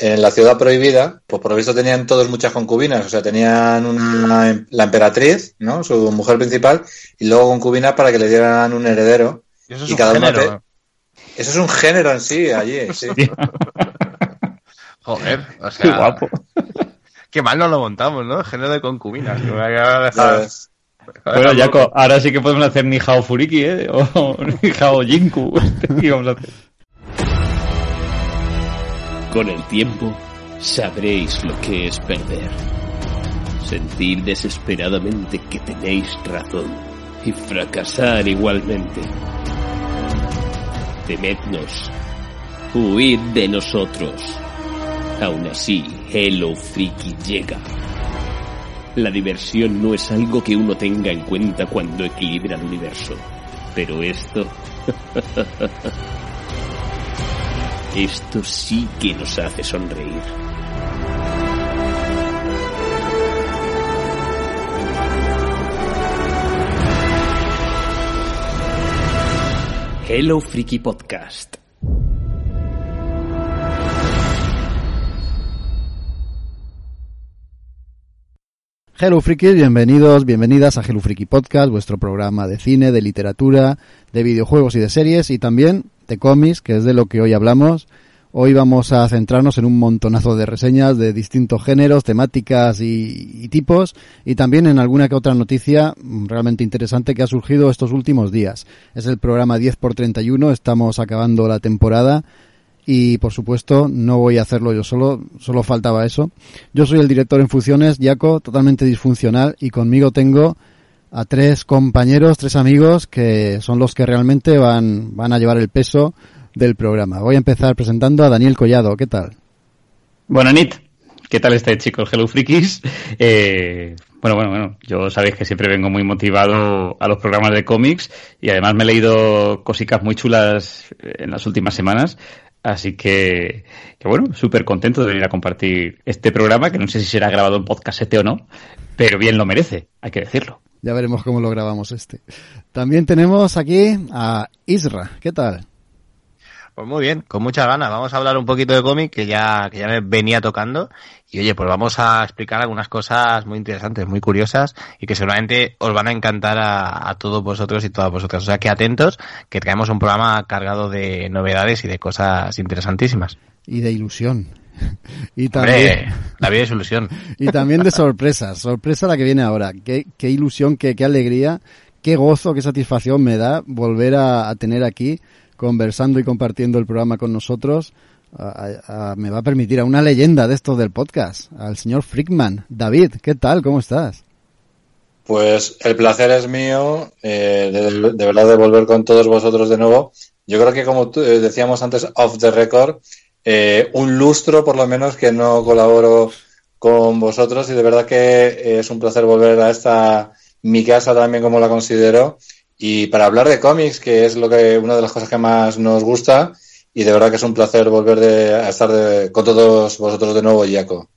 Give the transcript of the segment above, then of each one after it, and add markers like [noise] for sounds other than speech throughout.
en la ciudad prohibida, pues por lo visto tenían todos muchas concubinas, o sea, tenían una, la emperatriz, ¿no? Su mujer principal, y luego concubinas para que le dieran un heredero. Y eso es Y un cada uno género. te- Eso es un género en sí, allí, [laughs] sí. Joder, o Qué sea, guapo. qué mal nos lo montamos, ¿no? Género de concubinas. que me voy a dejar- Ya ves. Bueno, Jaco, ahora sí que podemos hacer ni Hao Furiki, ¿eh? O [laughs] ni Hao Jinku. [laughs] ¿Qué vamos a hacer? Con el tiempo, sabréis lo que es perder. Sentir desesperadamente que tenéis razón y fracasar igualmente. Temednos. Huid de nosotros. Aún así, Hello Freaky llega. La diversión no es algo que uno tenga en cuenta cuando equilibra el universo. Pero esto... [laughs] Esto sí que nos hace sonreír. Hello Freaky Podcast. Hello Frikis, bienvenidos, bienvenidas a Hello Friki Podcast, vuestro programa de cine, de literatura, de videojuegos y de series y también de cómics, que es de lo que hoy hablamos. Hoy vamos a centrarnos en un montonazo de reseñas de distintos géneros, temáticas y, y tipos y también en alguna que otra noticia realmente interesante que ha surgido estos últimos días. Es el programa 10x31, estamos acabando la temporada y por supuesto no voy a hacerlo yo solo, solo faltaba eso. Yo soy el director en funciones, Yaco, totalmente disfuncional y conmigo tengo a tres compañeros, tres amigos que son los que realmente van, van a llevar el peso del programa. Voy a empezar presentando a Daniel Collado, ¿qué tal? Bueno, Nit, ¿qué tal estáis, chicos? Hello Frikis. Eh, bueno, bueno, bueno, yo sabéis que siempre vengo muy motivado a los programas de cómics y además me he leído cositas muy chulas en las últimas semanas. Así que, que bueno, súper contento de venir a compartir este programa, que no sé si será grabado en podcastete o no, pero bien lo merece, hay que decirlo. Ya veremos cómo lo grabamos este. También tenemos aquí a Isra, ¿qué tal? Pues muy bien, con muchas ganas. Vamos a hablar un poquito de cómic que ya, que ya me venía tocando. Y oye, pues vamos a explicar algunas cosas muy interesantes, muy curiosas y que seguramente os van a encantar a, a todos vosotros y todas vosotras. O sea que atentos, que traemos un programa cargado de novedades y de cosas interesantísimas. Y de ilusión. Y también, Hombre, la vida es ilusión. [laughs] y también de sorpresas. Sorpresa la que viene ahora. Qué, qué ilusión, qué, qué alegría, qué gozo, qué satisfacción me da volver a, a tener aquí conversando y compartiendo el programa con nosotros. A- a- a- me va a permitir a una leyenda de estos del podcast, al señor Frickman. David, ¿qué tal? ¿Cómo estás? Pues el placer es mío, eh, de, de verdad, de volver con todos vosotros de nuevo. Yo creo que, como tú- eh, decíamos antes, off the record, eh, un lustro por lo menos que no colaboro con vosotros y de verdad que es un placer volver a esta mi casa también como la considero y para hablar de cómics que es lo que una de las cosas que más nos gusta y de verdad que es un placer volver de, a estar de- con todos vosotros de nuevo, Jaco.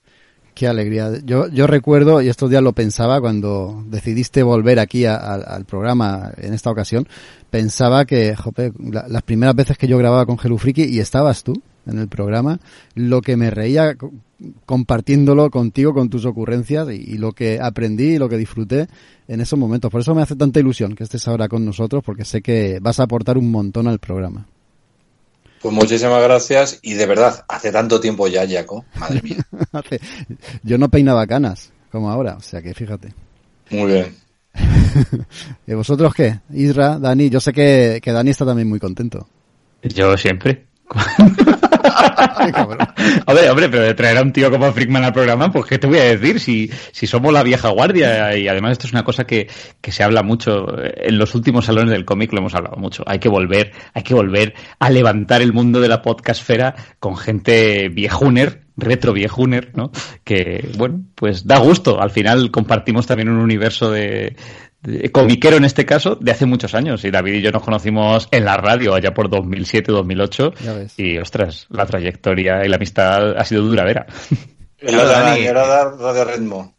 Qué alegría. Yo, yo recuerdo, y estos días lo pensaba cuando decidiste volver aquí al programa en esta ocasión, pensaba que, jope, la- las primeras veces que yo grababa con Freaky y estabas tú en el programa, lo que me reía co- compartiéndolo contigo, con tus ocurrencias y, y lo que aprendí y lo que disfruté en esos momentos. Por eso me hace tanta ilusión que estés ahora con nosotros, porque sé que vas a aportar un montón al programa. Pues muchísimas gracias y de verdad, hace tanto tiempo ya, Jaco, madre mía. [laughs] Hace- yo no peinaba canas, como ahora, o sea que fíjate. Muy bien. [laughs] ¿Y vosotros qué? Isra, Dani, yo sé que, que Dani está también muy contento. Yo siempre. [laughs] Hombre, hombre, pero de traer a un tío como Frickman al programa, pues ¿qué te voy a decir? Si, si somos la vieja guardia y además esto es una cosa que, que se habla mucho en los últimos salones del cómic lo hemos hablado mucho. Hay que volver, hay que volver a levantar el mundo de la podcastfera con gente viejuner, retro viejuner, ¿no? Que, bueno, pues da gusto. Al final compartimos también un universo de- comiquero en este caso, de hace muchos años. Y David y yo nos conocimos en la radio allá por 2007-2008. Ya ves. Y ostras, la trayectoria y la amistad ha sido duradera. Era, Dani. era dar radio ritmo.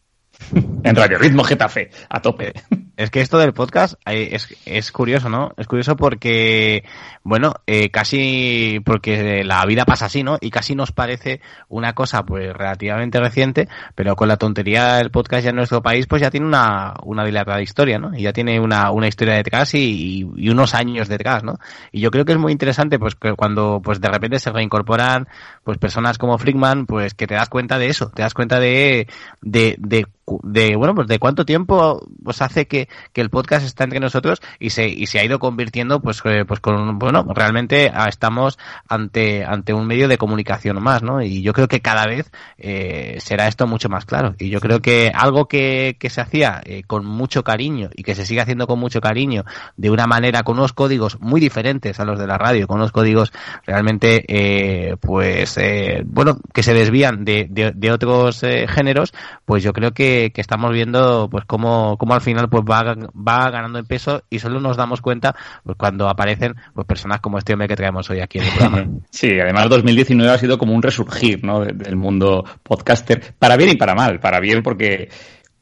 en Radio Ritmo Getafe, a tope. Es que esto del podcast es, es curioso, ¿no? Es curioso porque, bueno, eh, casi porque la vida pasa así, ¿no? Y casi nos parece una cosa, pues, relativamente reciente, pero con la tontería del podcast ya en nuestro país, pues ya tiene una, una dilatada historia, ¿no? Y ya tiene una, una historia detrás y, y, unos años detrás, ¿no? Y yo creo que es muy interesante, pues, que cuando, pues, de repente se reincorporan, pues, personas como Frickman, pues, que te das cuenta de eso, te das cuenta de, de, de de bueno pues de cuánto tiempo pues hace que, que, el podcast está entre nosotros y se y se ha ido convirtiendo pues eh, pues con bueno realmente ah, estamos ante ante un medio de comunicación más no y yo creo que cada vez eh, será esto mucho más claro. Y yo creo que algo que, que se hacía eh, con mucho cariño y que se sigue haciendo con mucho cariño de una manera con unos códigos muy diferentes a los de la radio con unos códigos realmente eh, pues bueno que se desvían de, de, otros géneros pues yo creo que que, estamos viendo pues cómo, cómo al final pues va, va ganando en peso y solo nos damos cuenta pues cuando aparecen pues personas como este hombre que traemos hoy aquí en el programa. [laughs] Sí, además 2019 ha sido como un resurgir ¿no? del mundo podcaster, para bien y para mal. Para bien porque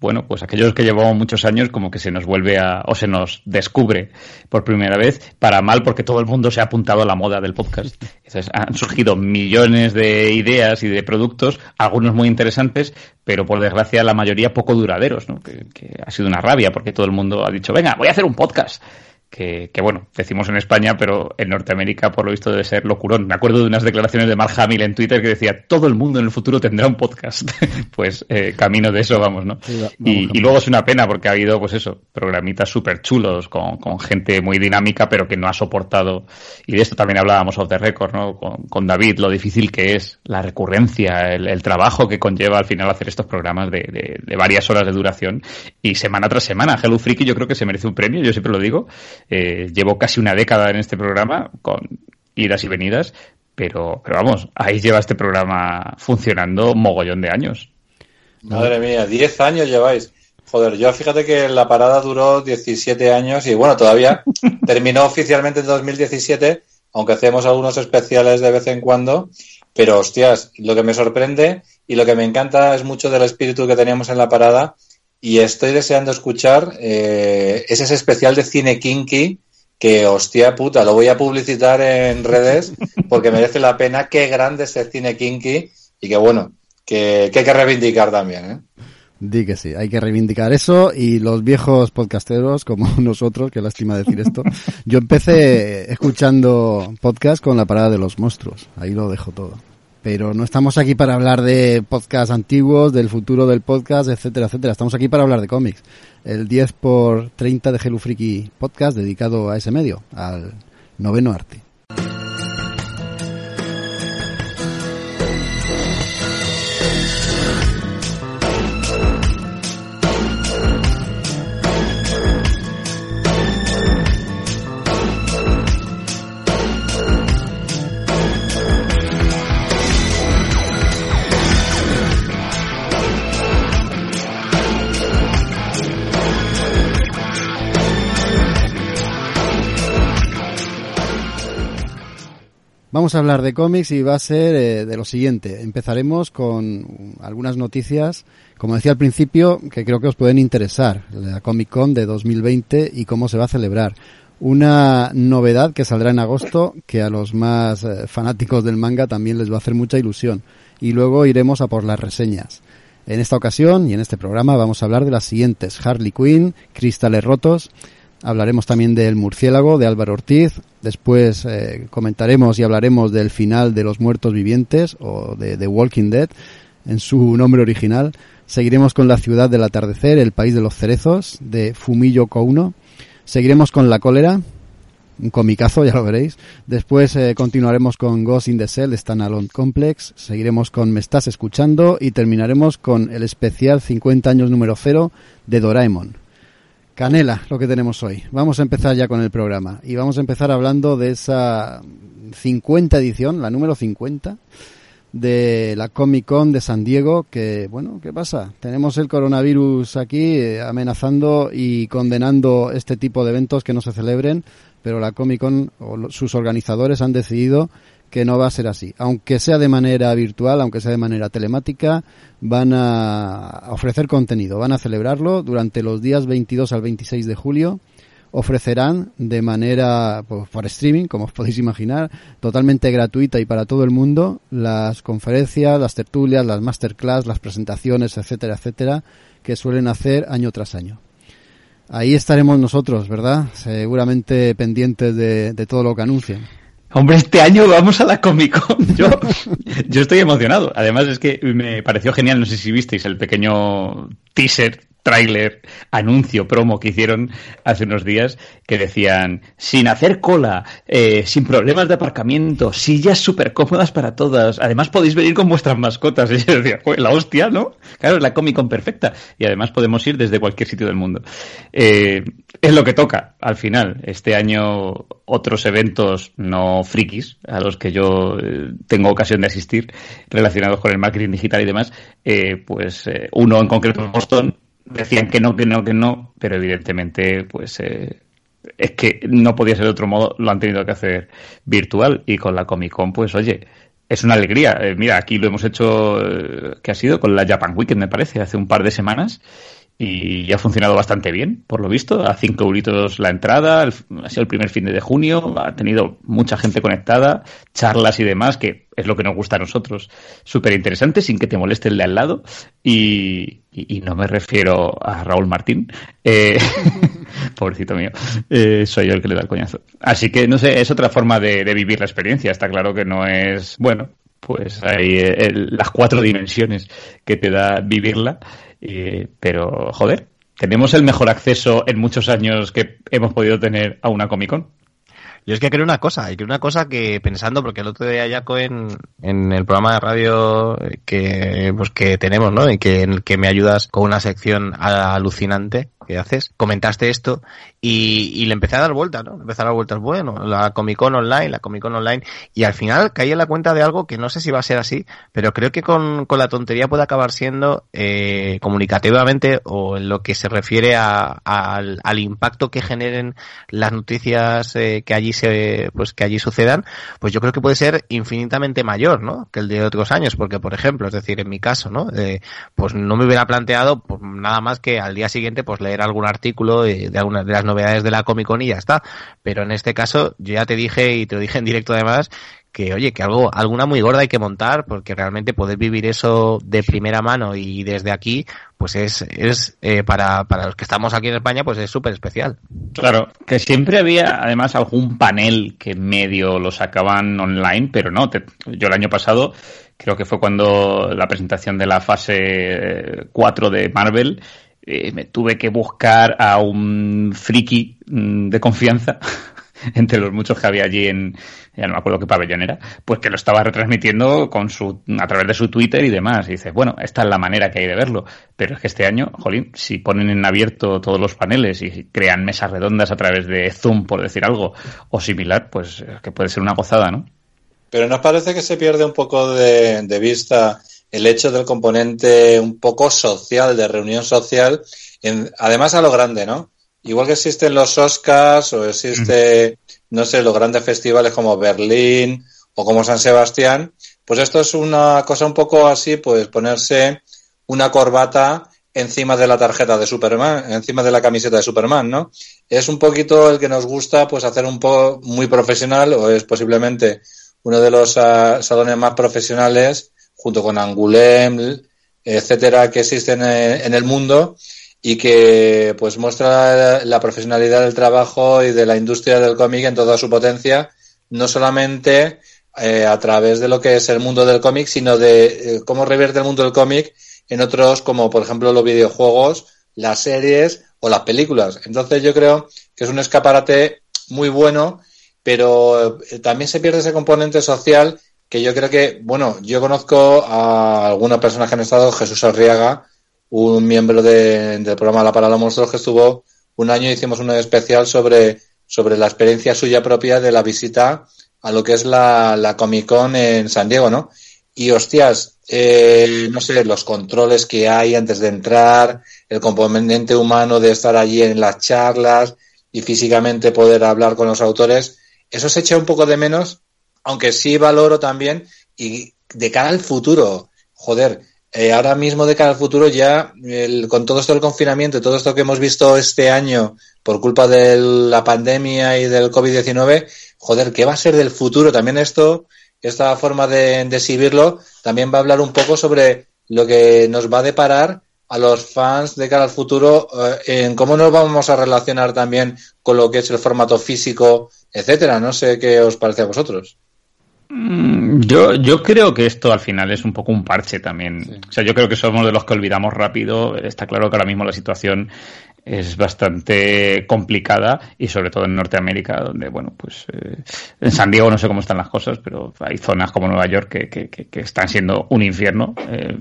bueno, pues aquellos que llevamos muchos años como que se nos vuelve a, o se nos descubre por primera vez, para mal porque todo el mundo se ha apuntado a la moda del podcast. [laughs] Entonces han surgido millones de ideas y de productos, algunos muy interesantes, pero por desgracia la mayoría poco duraderos, ¿no? que, que ha sido una rabia porque todo el mundo ha dicho, venga, voy a hacer un podcast que, que, bueno, decimos en España, pero en Norteamérica por lo visto debe ser locurón. Me acuerdo de unas declaraciones de Mark Hamill en Twitter que decía, todo el mundo en el futuro tendrá un podcast. [laughs] pues eh, camino de eso vamos, ¿no? Sí, vamos, y, y, luego es una pena porque ha habido, pues eso, programitas súper chulos con, con, gente muy dinámica, pero que no ha soportado, y de esto también hablábamos off the record, ¿no? Con, con David, lo difícil que es la recurrencia, el, el, trabajo que conlleva al final hacer estos programas de, de, de, varias horas de duración y semana tras semana. Hello Freaky yo creo que se merece un premio, yo siempre lo digo eh, llevo casi una década en este programa, con idas y venidas, pero, pero vamos, ahí lleva este programa funcionando mogollón de años. Madre mía, 10 años lleváis. Joder, yo fíjate que la parada duró 17 años y bueno, todavía [laughs] terminó oficialmente en 2017, aunque hacemos algunos especiales de vez en cuando. Pero hostias, lo que me sorprende y lo que me encanta es mucho del espíritu que teníamos en la parada y estoy deseando escuchar eh, es ese especial de cine kinky que hostia puta, lo voy a publicitar en redes porque merece la pena. Qué grande es el cine kinky y que bueno, que, que hay que reivindicar también. ¿eh? Di que sí, hay que reivindicar eso y los viejos podcasteros como [laughs] nosotros, que lástima decir esto. Yo empecé escuchando podcast con la parada de los monstruos, ahí lo dejo todo pero no estamos aquí para hablar de podcasts antiguos, del futuro del podcast, etcétera, etcétera. Estamos aquí para hablar de cómics. El 10 por 30 de Hello Freaky Podcast dedicado a ese medio, al noveno arte. Vamos a hablar de cómics y va a ser eh, de lo siguiente. Empezaremos con algunas noticias, como decía al principio, que creo que os pueden interesar. La Comic Con de 2020 y cómo se va a celebrar. Una novedad que saldrá en agosto, que a los más eh, fanáticos del manga también les va a hacer mucha ilusión. Y luego iremos a por las reseñas. En esta ocasión y en este programa vamos a hablar de las siguientes. Harley Quinn, Cristales Rotos, Hablaremos también del murciélago de Álvaro Ortiz. Después eh, comentaremos y hablaremos del final de los muertos vivientes o de The Walking Dead en su nombre original. Seguiremos con La ciudad del atardecer, El país de los cerezos de Fumillo Kouno. Seguiremos con La cólera, un comicazo, ya lo veréis. Después eh, continuaremos con Ghost in the Cell, Standalone Complex. Seguiremos con Me estás escuchando y terminaremos con el especial 50 años número 0 de Doraemon. Canela, lo que tenemos hoy. Vamos a empezar ya con el programa y vamos a empezar hablando de esa 50 edición, la número 50 de la Comic Con de San Diego, que bueno, ¿qué pasa? Tenemos el coronavirus aquí eh, amenazando y condenando este tipo de eventos que no se celebren, pero la Comic Con o sus organizadores han decidido que no va a ser así. Aunque sea de manera virtual, aunque sea de manera telemática, van a ofrecer contenido, van a celebrarlo durante los días 22 al 26 de julio. Ofrecerán de manera pues, por streaming, como os podéis imaginar, totalmente gratuita y para todo el mundo, las conferencias, las tertulias, las masterclass, las presentaciones, etcétera, etcétera, que suelen hacer año tras año. Ahí estaremos nosotros, ¿verdad? Seguramente pendientes de, de todo lo que anuncien. Hombre, este año vamos a la Comic Con. Yo, [laughs] yo estoy emocionado. Además es que me pareció genial, no sé si visteis el pequeño teaser tráiler, anuncio, promo que hicieron hace unos días que decían sin hacer cola, eh, sin problemas de aparcamiento, sillas súper cómodas para todas. Además podéis venir con vuestras mascotas. [laughs] Y yo decía, la hostia, ¿no? Claro, es la Comic Con perfecta. Y además podemos ir desde cualquier sitio del mundo. Eh, es lo que toca al final. Este año otros eventos no frikis a los que yo eh, tengo ocasión de asistir relacionados con el marketing digital y demás, pues uno en concreto en Boston decían que no, que no, que no, pero evidentemente, pues eh, es que no podía ser de otro modo, lo han tenido que hacer virtual y con la Comic Con, pues oye, es una alegría. Eh, mira, aquí lo hemos hecho, eh, que ha sido con la Japan Weekend, me parece, hace un par de semanas y ha funcionado bastante bien, por lo visto. A 5 euritos la entrada, ha sido el primer fin de junio, ha tenido mucha gente conectada, charlas y demás, que es lo que nos gusta a nosotros. Súper interesante, sin que te moleste el de al lado. Y, no me refiero a Raúl Martín, eh, [laughs] pobrecito mío, eh, soy yo el que le da el coñazo. Así que, no sé, es otra forma de, vivir la experiencia. Está claro que no es, bueno, pues hay eh, las cuatro dimensiones que te da vivirla pero, joder, tenemos el mejor acceso en muchos años que hemos podido tener a una Comic Con. Yo es que creo una cosa, y creo una cosa que pensando, porque el otro día Jaco en, en el programa de radio que, pues que tenemos, ¿no? Y que, en el que me ayudas con una sección alucinante, que haces, comentaste esto y, y, le empecé a dar vueltas, ¿no? Empecé a dar vueltas, bueno, la Comic Con Online, la Comic Con Online, y al final caí en la cuenta de algo que no sé si va a ser así, pero creo que con, con la tontería puede acabar siendo eh, comunicativamente o en lo que se refiere a, al, al, impacto que generen las noticias eh, que allí pues que allí sucedan, pues yo creo que puede ser infinitamente mayor, ¿no? Que el de otros años, porque por ejemplo, es decir, en mi caso, ¿no? Eh, pues no me hubiera planteado pues, nada más que al día siguiente pues leer algún artículo de, algunas de las novedades de la Comic Con y ya está. Pero en este caso, yo ya te dije y te lo dije en directo además, que oye, que algo, alguna muy gorda hay que montar, porque realmente poder vivir eso de primera mano y desde aquí, pues es, es eh, para, para los que estamos aquí en España, pues es súper especial. Claro, que siempre había además algún panel que medio lo sacaban online, pero no, yo el año pasado creo que fue cuando la presentación de la fase 4 de Marvel, eh, me tuve que buscar a un friki mm, de confianza [laughs] [laughs] entre los muchos que había allí en, ya no me acuerdo qué pabellón era, pues que lo estaba retransmitiendo con su, a través de su Twitter y demás. Y dices, bueno, esta es la manera que hay de verlo. Pero es que este año, jolín, si ponen en abierto todos los paneles y crean mesas redondas a través de Zoom, por decir algo, o similar, pues que puede ser una gozada, ¿no? Pero nos parece que se pierde un poco de, vista el hecho del componente un poco social, de reunión social, en, además a lo grande, ¿no? Igual que existen los Oscars o existe, no sé, los grandes festivales como Berlín o como San Sebastián, pues esto es una cosa un poco así, pues ponerse una corbata encima de la tarjeta de Superman, encima de la camiseta de Superman, ¿no? Es un poquito el que nos gusta, pues hacer un poco muy profesional o es posiblemente uno de los uh, salones más profesionales junto con Angulem, etcétera, que existen en el mundo y que pues muestra la profesionalidad del trabajo y de la industria del cómic en toda su potencia, no solamente eh, a través de lo que es el mundo del cómic, sino de eh, cómo revierte el mundo del cómic en otros como por ejemplo los videojuegos, las series o las películas. Entonces yo creo que es un escaparate muy bueno, pero eh, también se pierde ese componente social que yo creo que, bueno, yo conozco a algunas personas que han estado, Jesús Arriaga, un miembro del programa La Parada Monstruos que estuvo un año, hicimos un especial sobre, sobre la experiencia suya propia de la visita a lo que es la, la Comic Con en San Diego, ¿no? Y hostias, eh, no sé, los controles que hay antes de entrar, el componente humano de estar allí en las charlas y físicamente poder hablar con los autores, eso se echa un poco de menos aunque sí valoro también y de cara al futuro, joder, eh, ahora mismo de cara al futuro ya el, con todo esto del confinamiento todo esto que hemos visto este año por culpa de la pandemia y del COVID-19, joder, ¿qué va a ser del futuro? También esto, esta forma de, de exhibirlo, también va a hablar un poco sobre lo que nos va a deparar a los fans de cara al futuro eh, en cómo nos vamos a relacionar también con lo que es el formato físico, etcétera. No sé qué os parece a vosotros. Mm, yo, yo creo que esto al final es un poco un parche también. O sea, yo creo que somos de los que olvidamos rápido. Está claro que ahora mismo la situación es bastante complicada y sobre todo en Norteamérica, donde, bueno, pues eh, en San Diego no sé cómo están las cosas, pero hay zonas como Nueva York que, que, que están siendo un infierno, eh,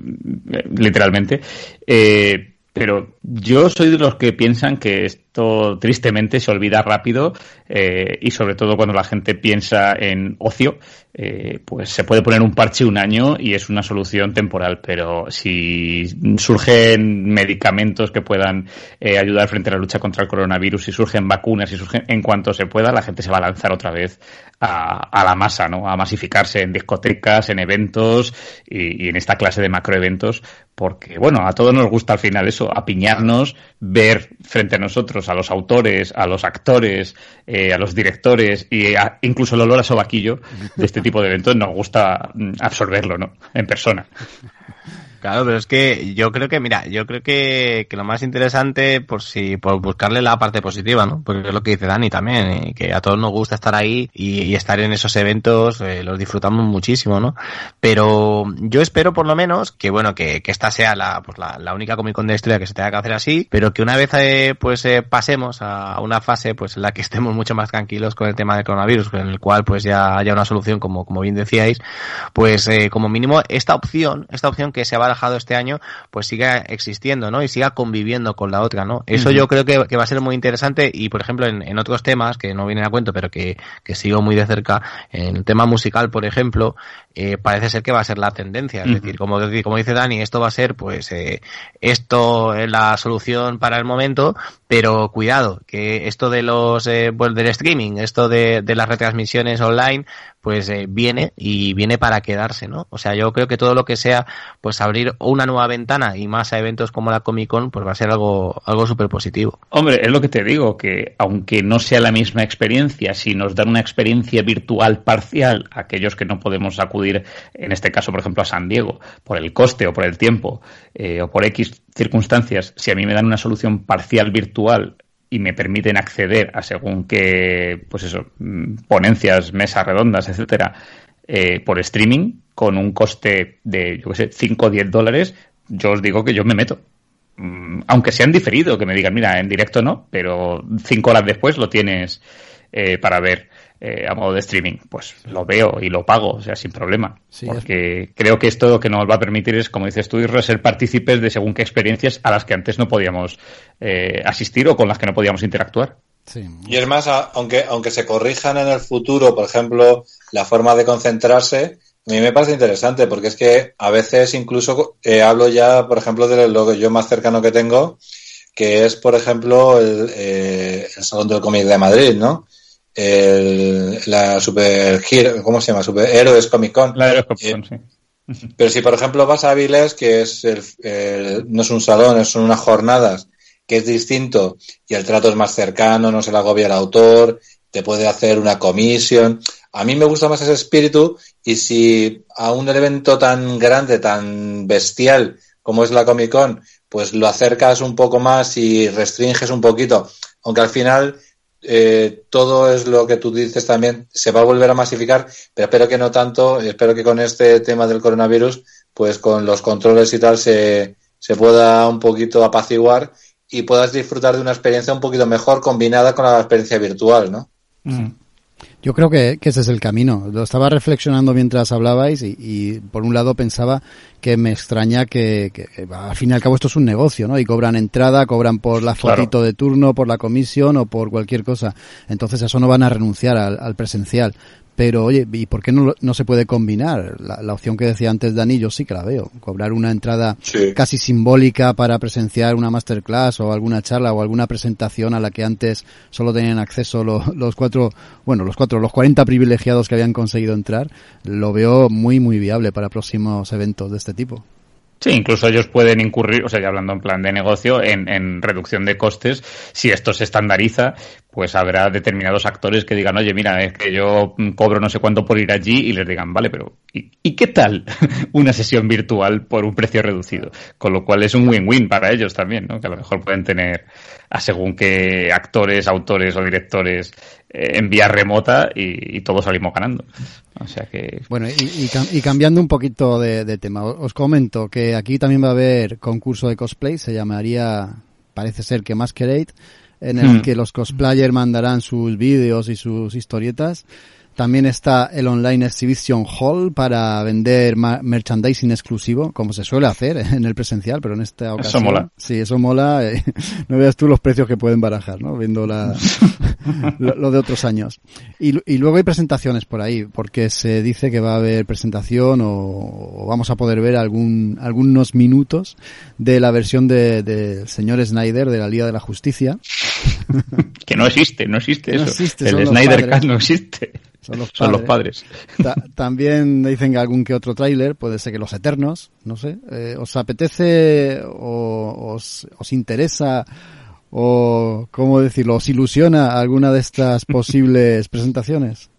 literalmente. Eh, pero yo soy de los que piensan que esto tristemente se olvida rápido eh, y sobre todo cuando la gente piensa en ocio, eh, pues se puede poner un parche un año y es una solución temporal, pero si surgen medicamentos que puedan eh, ayudar frente a la lucha contra el coronavirus, si surgen vacunas, si surgen en cuanto se pueda, la gente se va a lanzar otra vez a, la masa, ¿no? A masificarse en discotecas, en eventos y, y en esta clase de macroeventos, porque bueno, a todos nos gusta al final eso, apiñarnos, ver frente a nosotros a los autores, a los actores, eh, a los directores a, incluso el olor a sobaquillo de este tipo de eventos nos gusta mm, absorberlo, ¿no? En persona. Claro, pero es que yo creo que, mira, yo creo que, que lo más interesante, por si, por buscarle la parte positiva, ¿no? Porque es lo que dice Dani también, y que a todos nos gusta estar ahí y, estar en esos eventos, eh, los disfrutamos muchísimo, ¿no? Pero yo espero por lo menos que, bueno, que, que esta sea la, pues la, la única Comic Con de historia que se tenga que hacer así, pero que una vez, eh, pues, eh, pasemos a una fase, pues, en la que estemos mucho más tranquilos con el tema del coronavirus, en el cual, pues, ya haya una solución, como, como bien decíais, pues, eh, como mínimo, esta opción, esta opción que se va barajado este año, pues siga existiendo, ¿no? Y siga conviviendo con la otra, ¿no? Eso uh -huh. yo creo que, que, va a ser muy interesante y, por ejemplo, en, en, otros temas que no vienen a cuento, pero que, que sigo muy de cerca, en el tema musical, por ejemplo, eh, parece ser que va a ser la tendencia. Es uh -huh. decir, como, como dice Dani, esto va a ser, pues, eh, esto es la solución para el momento, pero cuidado, que esto de los, eh, pues, del streaming, esto de, de las retransmisiones online, pues eh, viene y viene para quedarse, ¿no? O sea, yo creo que todo lo que sea, pues abrir una nueva ventana y más a eventos como la Comic Con, pues va a ser algo, algo súper positivo. Hombre, es lo que te digo, que aunque no sea la misma experiencia, si nos dan una experiencia virtual parcial aquellos que no podemos acudir, en este caso, por ejemplo, a San Diego, por el coste o por el tiempo, eh, o por X circunstancias, si a mí me dan una solución parcial virtual y me permiten acceder a según qué, pues eso, mm, ponencias, mesas redondas, etcétera, eh, por streaming, con un coste de, yo qué sé, 5 o 10 dólares, yo os digo que yo me meto. Mm, aunque sean diferido, que me digan, mira, en directo no, pero 5 horas después lo tienes eh, para ver eh, a modo de streaming, pues lo veo y lo pago, o sea, sin problema. Sí, porque es... creo que esto lo que nos va a permitir es, como dices tú, ser partícipes de según qué experiencias a las que antes no podíamos eh, asistir o con las que no podíamos interactuar. Sí. Y es más, aunque, aunque se corrijan en el futuro, por ejemplo, la forma de concentrarse, a mí me parece interesante porque es que a veces incluso eh, hablo ya, por ejemplo, de lo que yo más cercano que tengo, que es, por ejemplo, el, eh, el Salón del Cómic de Madrid, ¿no? El, la Super Hero, ¿cómo se llama? Super Héroes Comic Con. La Héroes Comic Con, eh, sí. [laughs] Pero si, por ejemplo, vas a Avilés, que es el, el, no es un salón, son unas jornadas, que es distinto y el trato es más cercano, no se le agobia el autor, te puede hacer una comisión. A mí me gusta más ese espíritu y si a un evento tan grande, tan bestial como es la Comic Con, pues lo acercas un poco más y restringes un poquito, aunque al final eh, todo es lo que tú dices también, se va a volver a masificar, pero espero que no tanto, espero que con este tema del coronavirus, pues con los controles y tal se, se pueda un poquito apaciguar y puedas disfrutar de una experiencia un poquito mejor combinada con la experiencia virtual, ¿no? Mm. Yo creo que, que, ese es el camino. Lo estaba reflexionando mientras hablabais y, y por un lado pensaba que me extraña que, que, que, al fin y al cabo esto es un negocio, ¿no? Y cobran entrada, cobran por la fotito claro. de turno, por la comisión o por cualquier cosa. Entonces a eso no van a renunciar al, al presencial Pero oye, ¿y por qué no, no se puede combinar? La, la, opción que decía antes Dani, yo sí que la veo. Cobrar una entrada sí. casi simbólica para presenciar una masterclass o alguna charla o alguna presentación a la que antes solo tenían acceso los, los cuatro, bueno, los cuatro, los 40 privilegiados que habían conseguido entrar, lo veo muy, muy viable para próximos eventos de este tipo. Sí, incluso ellos pueden incurrir, o sea, ya hablando en plan de negocio, en, en, reducción de costes. Si esto se estandariza, pues habrá determinados actores que digan, oye, mira, es que yo cobro no sé cuánto por ir allí y les digan, vale, pero ¿y, ¿y qué tal [laughs] una sesión virtual por un precio reducido? Con lo cual es un win-win para ellos también, ¿no? Que a lo mejor pueden tener a según qué actores, autores o directores eh, en vía remota y, y, todos salimos ganando. O sea que... Bueno, y, y, y cambiando un poquito de, de, tema, os comento que aquí también va a haber concurso de cosplay, se llamaría, parece ser que Masquerade, en el hmm. que los cosplayers mandarán sus vídeos y sus historietas. También está el Online Exhibition Hall para vender merchandising exclusivo, como se suele hacer [laughs] en el presencial, pero en esta ocasión. Eso mola. Sí, eso mola. Eh, [laughs] no veas tú los precios que pueden barajar, ¿no? Viendo la, [laughs] lo, lo, de otros años. Y, y, luego hay presentaciones por ahí, porque se dice que va a haber presentación o, o vamos a poder ver algún, algunos minutos de la versión del de señor Snyder de la Liga de la Justicia. [laughs] que no existe, no existe no eso. Existe, el Snyder Cut no existe. Son los padres. Son los padres. Ta también dicen que algún que otro tráiler, puede ser que Los Eternos, no sé. Eh, ¿Os apetece o os, os interesa o, ¿cómo decirlo?, os ilusiona alguna de estas [laughs] posibles presentaciones?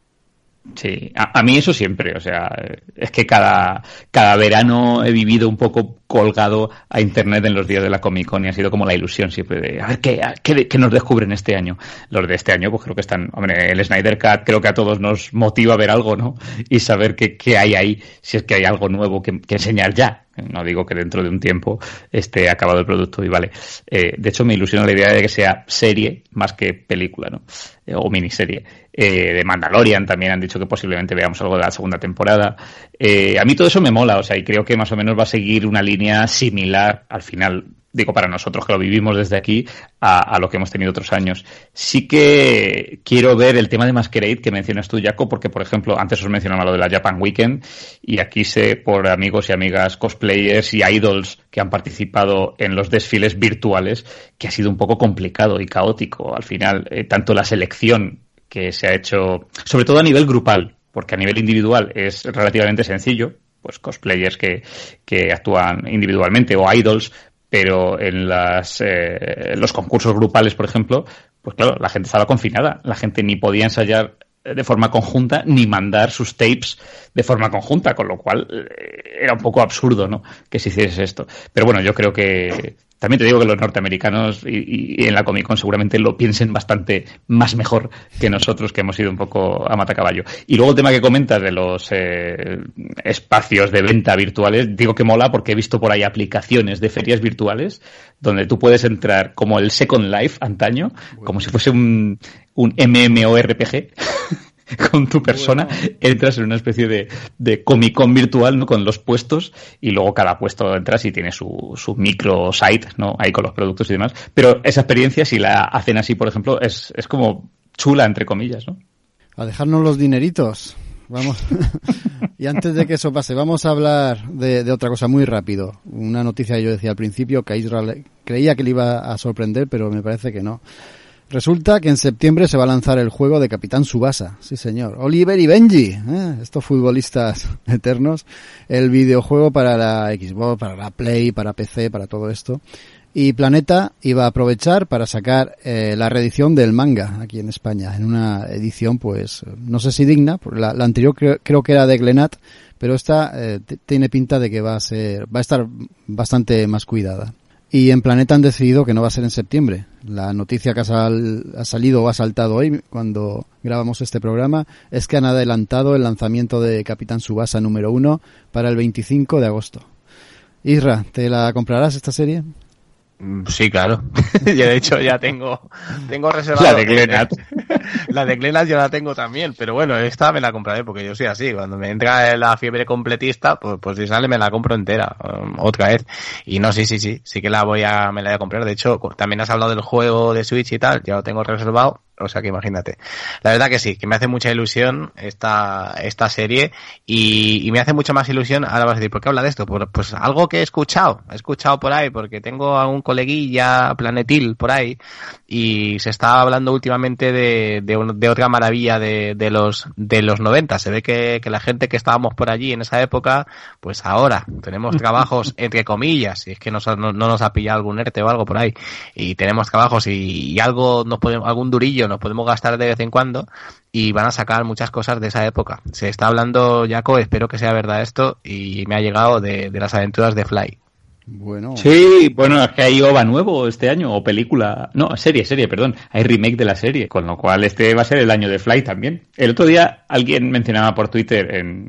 Sí, a, a, mí eso siempre, o sea, es que cada, cada verano he vivido un poco colgado a internet en los días de la Comic Con y ha sido como la ilusión siempre de a ver qué, qué, qué nos descubren este año. Los de este año, pues creo que están, hombre, el Snyder Cut creo que a todos nos motiva a ver algo, ¿no? Y saber qué, qué hay ahí, si es que hay algo nuevo que, que enseñar ya. No digo que dentro de un tiempo esté acabado el producto y vale. Eh, de hecho, me ilusiona la idea de que sea serie más que película, ¿no? Eh, o miniserie. Eh, de Mandalorian también han dicho que posiblemente veamos algo de la segunda temporada. Eh, a mí todo eso me mola, o sea, y creo que más o menos va a seguir una línea similar al final digo para nosotros que lo vivimos desde aquí, a, lo que hemos tenido otros años. Sí que quiero ver el tema de Masquerade que mencionas tú, Jaco, porque, por ejemplo, antes os mencionaba lo de la Japan Weekend, y aquí sé por amigos y amigas cosplayers y idols que han participado en los desfiles virtuales, que ha sido un poco complicado y caótico. Al final, eh, tanto la selección que se ha hecho, sobre todo a nivel grupal, porque a nivel individual es relativamente sencillo, pues cosplayers que, que actúan individualmente o idols, pero en las, eh, los concursos grupales, por ejemplo, pues claro, la gente estaba confinada, la gente ni podía ensayar de forma conjunta ni mandar sus tapes de forma conjunta, con lo cual eh, era un poco absurdo, ¿no? Que se hiciese esto. Pero bueno, yo creo que también te digo que los norteamericanos y, en la Comic Con seguramente lo piensen bastante más mejor que nosotros, que hemos ido un poco a matacaballo. Y luego el tema que comentas de los eh, espacios de venta virtuales, digo que mola porque he visto por ahí aplicaciones de ferias virtuales donde tú puedes entrar como el Second Life antaño, como si fuese un, un MMORPG. [laughs] [laughs] con tu persona, bueno. entras en una especie de, de Comic Con virtual, ¿no? Con los puestos, y luego cada puesto entras y tiene su, su micro site, ¿no? Ahí con los productos y demás. Pero esa experiencia, si la hacen así, por ejemplo, es, es como chula, entre comillas, ¿no? A dejarnos los dineritos. Vamos. [laughs] y antes de que eso pase, vamos a hablar de, de, otra cosa muy rápido. Una noticia que yo decía al principio que a Israel creía que le iba a sorprender, pero me parece que no. Resulta que en septiembre se va a lanzar el juego de Capitán Subasa, sí señor. Oliver y Benji, ¿eh? estos futbolistas [laughs] eternos. El videojuego para la Xbox, para la Play, para PC, para todo esto. Y Planeta iba a aprovechar para sacar eh, la reedición del manga aquí en España, en una edición pues no sé si digna, la, la anterior creo, creo, que era de Glenat, pero esta eh, tiene pinta de que va a ser, va a estar bastante más cuidada. Y en Planeta han decidido que no va a ser en septiembre. La noticia que ha, sal, ha, salido o ha saltado hoy cuando grabamos este programa es que han adelantado el lanzamiento de Capitán Subasa número uno para el 25 de agosto. Isra, ¿te la comprarás esta serie? Sí, claro. [laughs] yo de hecho ya tengo, tengo reservado. La de Glenat. [laughs] la de Glenat yo la tengo también, pero bueno, esta me la compraré porque yo soy así. Cuando me entra la fiebre completista, pues, pues si sale me la compro entera, um, otra vez. Y no, sí, sí, sí, sí que la voy a, me la voy a comprar. De hecho, también has hablado del juego de Switch y tal, ya lo tengo reservado. O sea que imagínate. La verdad que sí, que me hace mucha ilusión esta, esta serie y, y me hace mucha más ilusión. Ahora vas a decir, ¿por qué habla de esto? Pues, pues algo que he escuchado, he escuchado por ahí, porque tengo a un coleguilla planetil por ahí y se está hablando últimamente de, de, un- de otra maravilla de, de los de los 90. Se ve que, que la gente que estábamos por allí en esa época, pues ahora tenemos [laughs] trabajos entre comillas, si es que nos, no, no nos ha pillado algún ERTE o algo por ahí, y tenemos trabajos y, y algo nos podemos, algún durillo nos podemos gastar de vez en cuando y van a sacar muchas cosas de esa época. Se está hablando, Jaco, espero que sea verdad esto y me ha llegado de, de las aventuras de Fly. Bueno, Sí, bueno, es que hay OVA nuevo este año, o película. No, serie, serie, perdón. Hay remake de la serie, con lo cual este va a ser el año de Fly también. El otro día alguien mencionaba por Twitter en,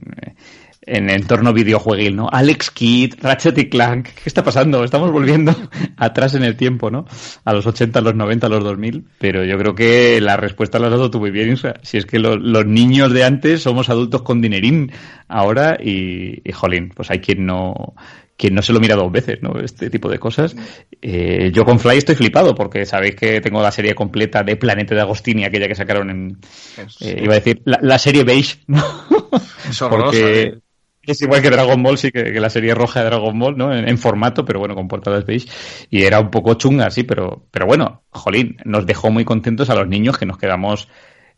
en entorno videojueguil, ¿no? Alex Kidd, Ratchet y Clank. ¿Qué está pasando? Estamos volviendo [laughs] atrás en el tiempo, ¿no? A los 80, a los 90, a los 2000. Pero yo creo que la respuesta la has dado tú muy bien, Isra. Si es que lo- los niños de antes somos adultos con dinerín ahora y, y jolín, pues hay quien no quien no se lo mira dos veces, ¿no? Este tipo de cosas. Eh, yo con Fly estoy flipado porque sabéis que tengo la serie completa de Planeta de Agostini, aquella que sacaron en, eh, iba a decir, la, la serie beige, ¿no? Es horrorosa, [laughs] porque ¿eh? Es igual que Dragon Ball, sí, que, la serie roja de Dragon Ball, ¿no? En, formato, pero bueno, con portadas beige. Y era un poco chunga, sí, pero, pero bueno, jolín, nos dejó muy contentos a los niños que nos quedamos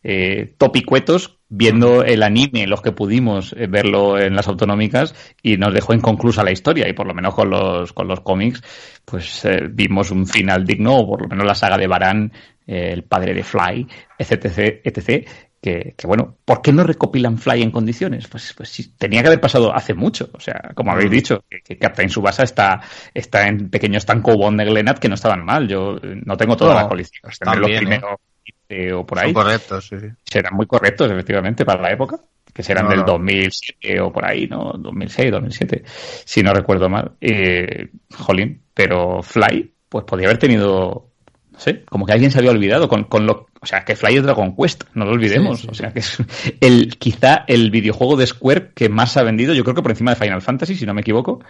eh, topicuetos viendo el anime, los que pudimos eh, verlo en las autonómicas, y nos dejó inconclusa la historia, y por lo menos con los, con los cómics, pues eh, vimos un final digno, o por lo menos la saga de Baran, eh, el padre de Fly, etc, etc, que, que, bueno, ¿por qué no recopilan Fly en condiciones? Pues, pues sí, tenía que haber pasado hace mucho, o sea, como habéis dicho, que, que Captain Subasa está, está en pequeños tankobon de Glenat que no estaban mal, yo eh, no tengo toda No, la colección, están los ¿eh? primeros 15 o por ahí Son correctos, sí, sí. serán muy correctos, efectivamente, para la época, que serán No, del no. 2007 o por ahí, ¿no? 2006, 2007, si no recuerdo mal. Eh, jolín, pero Fly, pues podría haber tenido, no sé, como que alguien se había olvidado con, con lo, o sea, que Fly es Dragon Quest, no lo olvidemos, Sí, sí, o sea, que es el, quizá el videojuego de Square que más ha vendido, yo creo que por encima de Final Fantasy, si no me equivoco,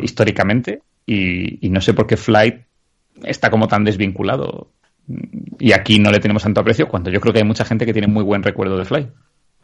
históricamente, y, y no sé por qué Fly está como tan desvinculado. Y aquí no le tenemos tanto aprecio, cuando yo creo que hay mucha gente que tiene muy buen recuerdo de Fly.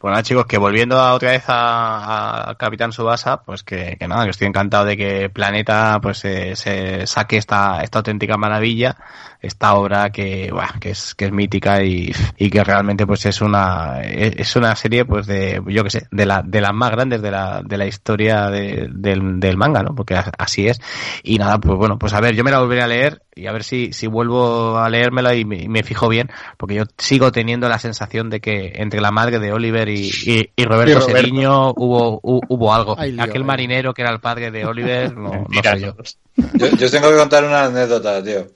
Pues nada, chicos, que volviendo a otra vez a, Capitán Subasa, pues que, nada, que estoy encantado de que Planeta pues eh, se saque esta, esta auténtica maravilla, esta obra que, buah, que es, que es mítica y, y que realmente pues es una, es una serie pues de, yo que sé, de la, de las más grandes de la, de la historia de- del, manga, ¿no? Porque así es. Y nada, pues bueno, pues a ver, yo me la volveré a leer y a ver si, si vuelvo a leérmela y me, y me fijo bien, porque yo sigo teniendo la sensación de que entre la madre de Oliver y, y, y Roberto, Roberto. Seriño hubo, hu- hubo algo. Aquel marinero que era el padre de Oliver, no, no sé yo. Yo, yo os tengo que contar una anécdota, tío.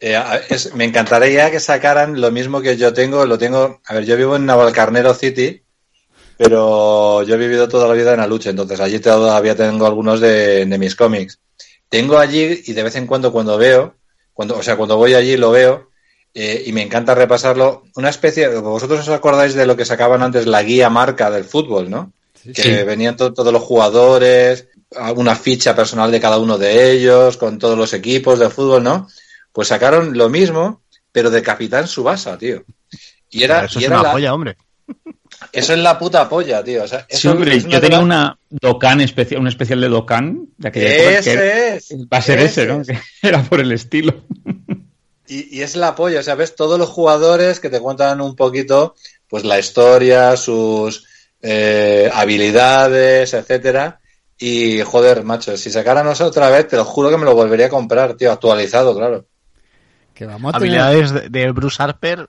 Eh, es- me encantaría que sacaran lo mismo que yo tengo. Lo tengo. A ver, yo vivo en Navalcarnero City, pero yo he vivido toda la vida en Aluche, entonces allí todavía tengo algunos de, de mis cómics. Tengo allí y de vez en cuando cuando veo, cuando, o sea, cuando voy allí lo veo eh, y me encanta repasarlo. Una especie, vosotros os acordáis de lo que sacaban antes la guía marca del fútbol, ¿no? que venían to- todos los jugadores, una ficha personal de cada uno de ellos, con todos los equipos de fútbol, ¿no? Pues sacaron lo mismo, pero de Capitán Subasa, tío. Y era, eso y es era una la- joya, hombre. Eso es la puta polla, tío. O sea, Sí, hombre, es yo tenía una Dokkan especial, un especial de Dokkan de aquella época que Ese es. va a ser ese, ¿no? es. [laughs] Era por el estilo. Y, y es la polla, o sea, ves todos los jugadores que te cuentan un poquito, pues la historia, sus eh, habilidades, etcétera. Y joder, macho, si sacaran eso otra vez, te lo juro que me lo volvería a comprar, tío, actualizado, claro. Que vamos a tener... Habilidades de, de Bruce Harper,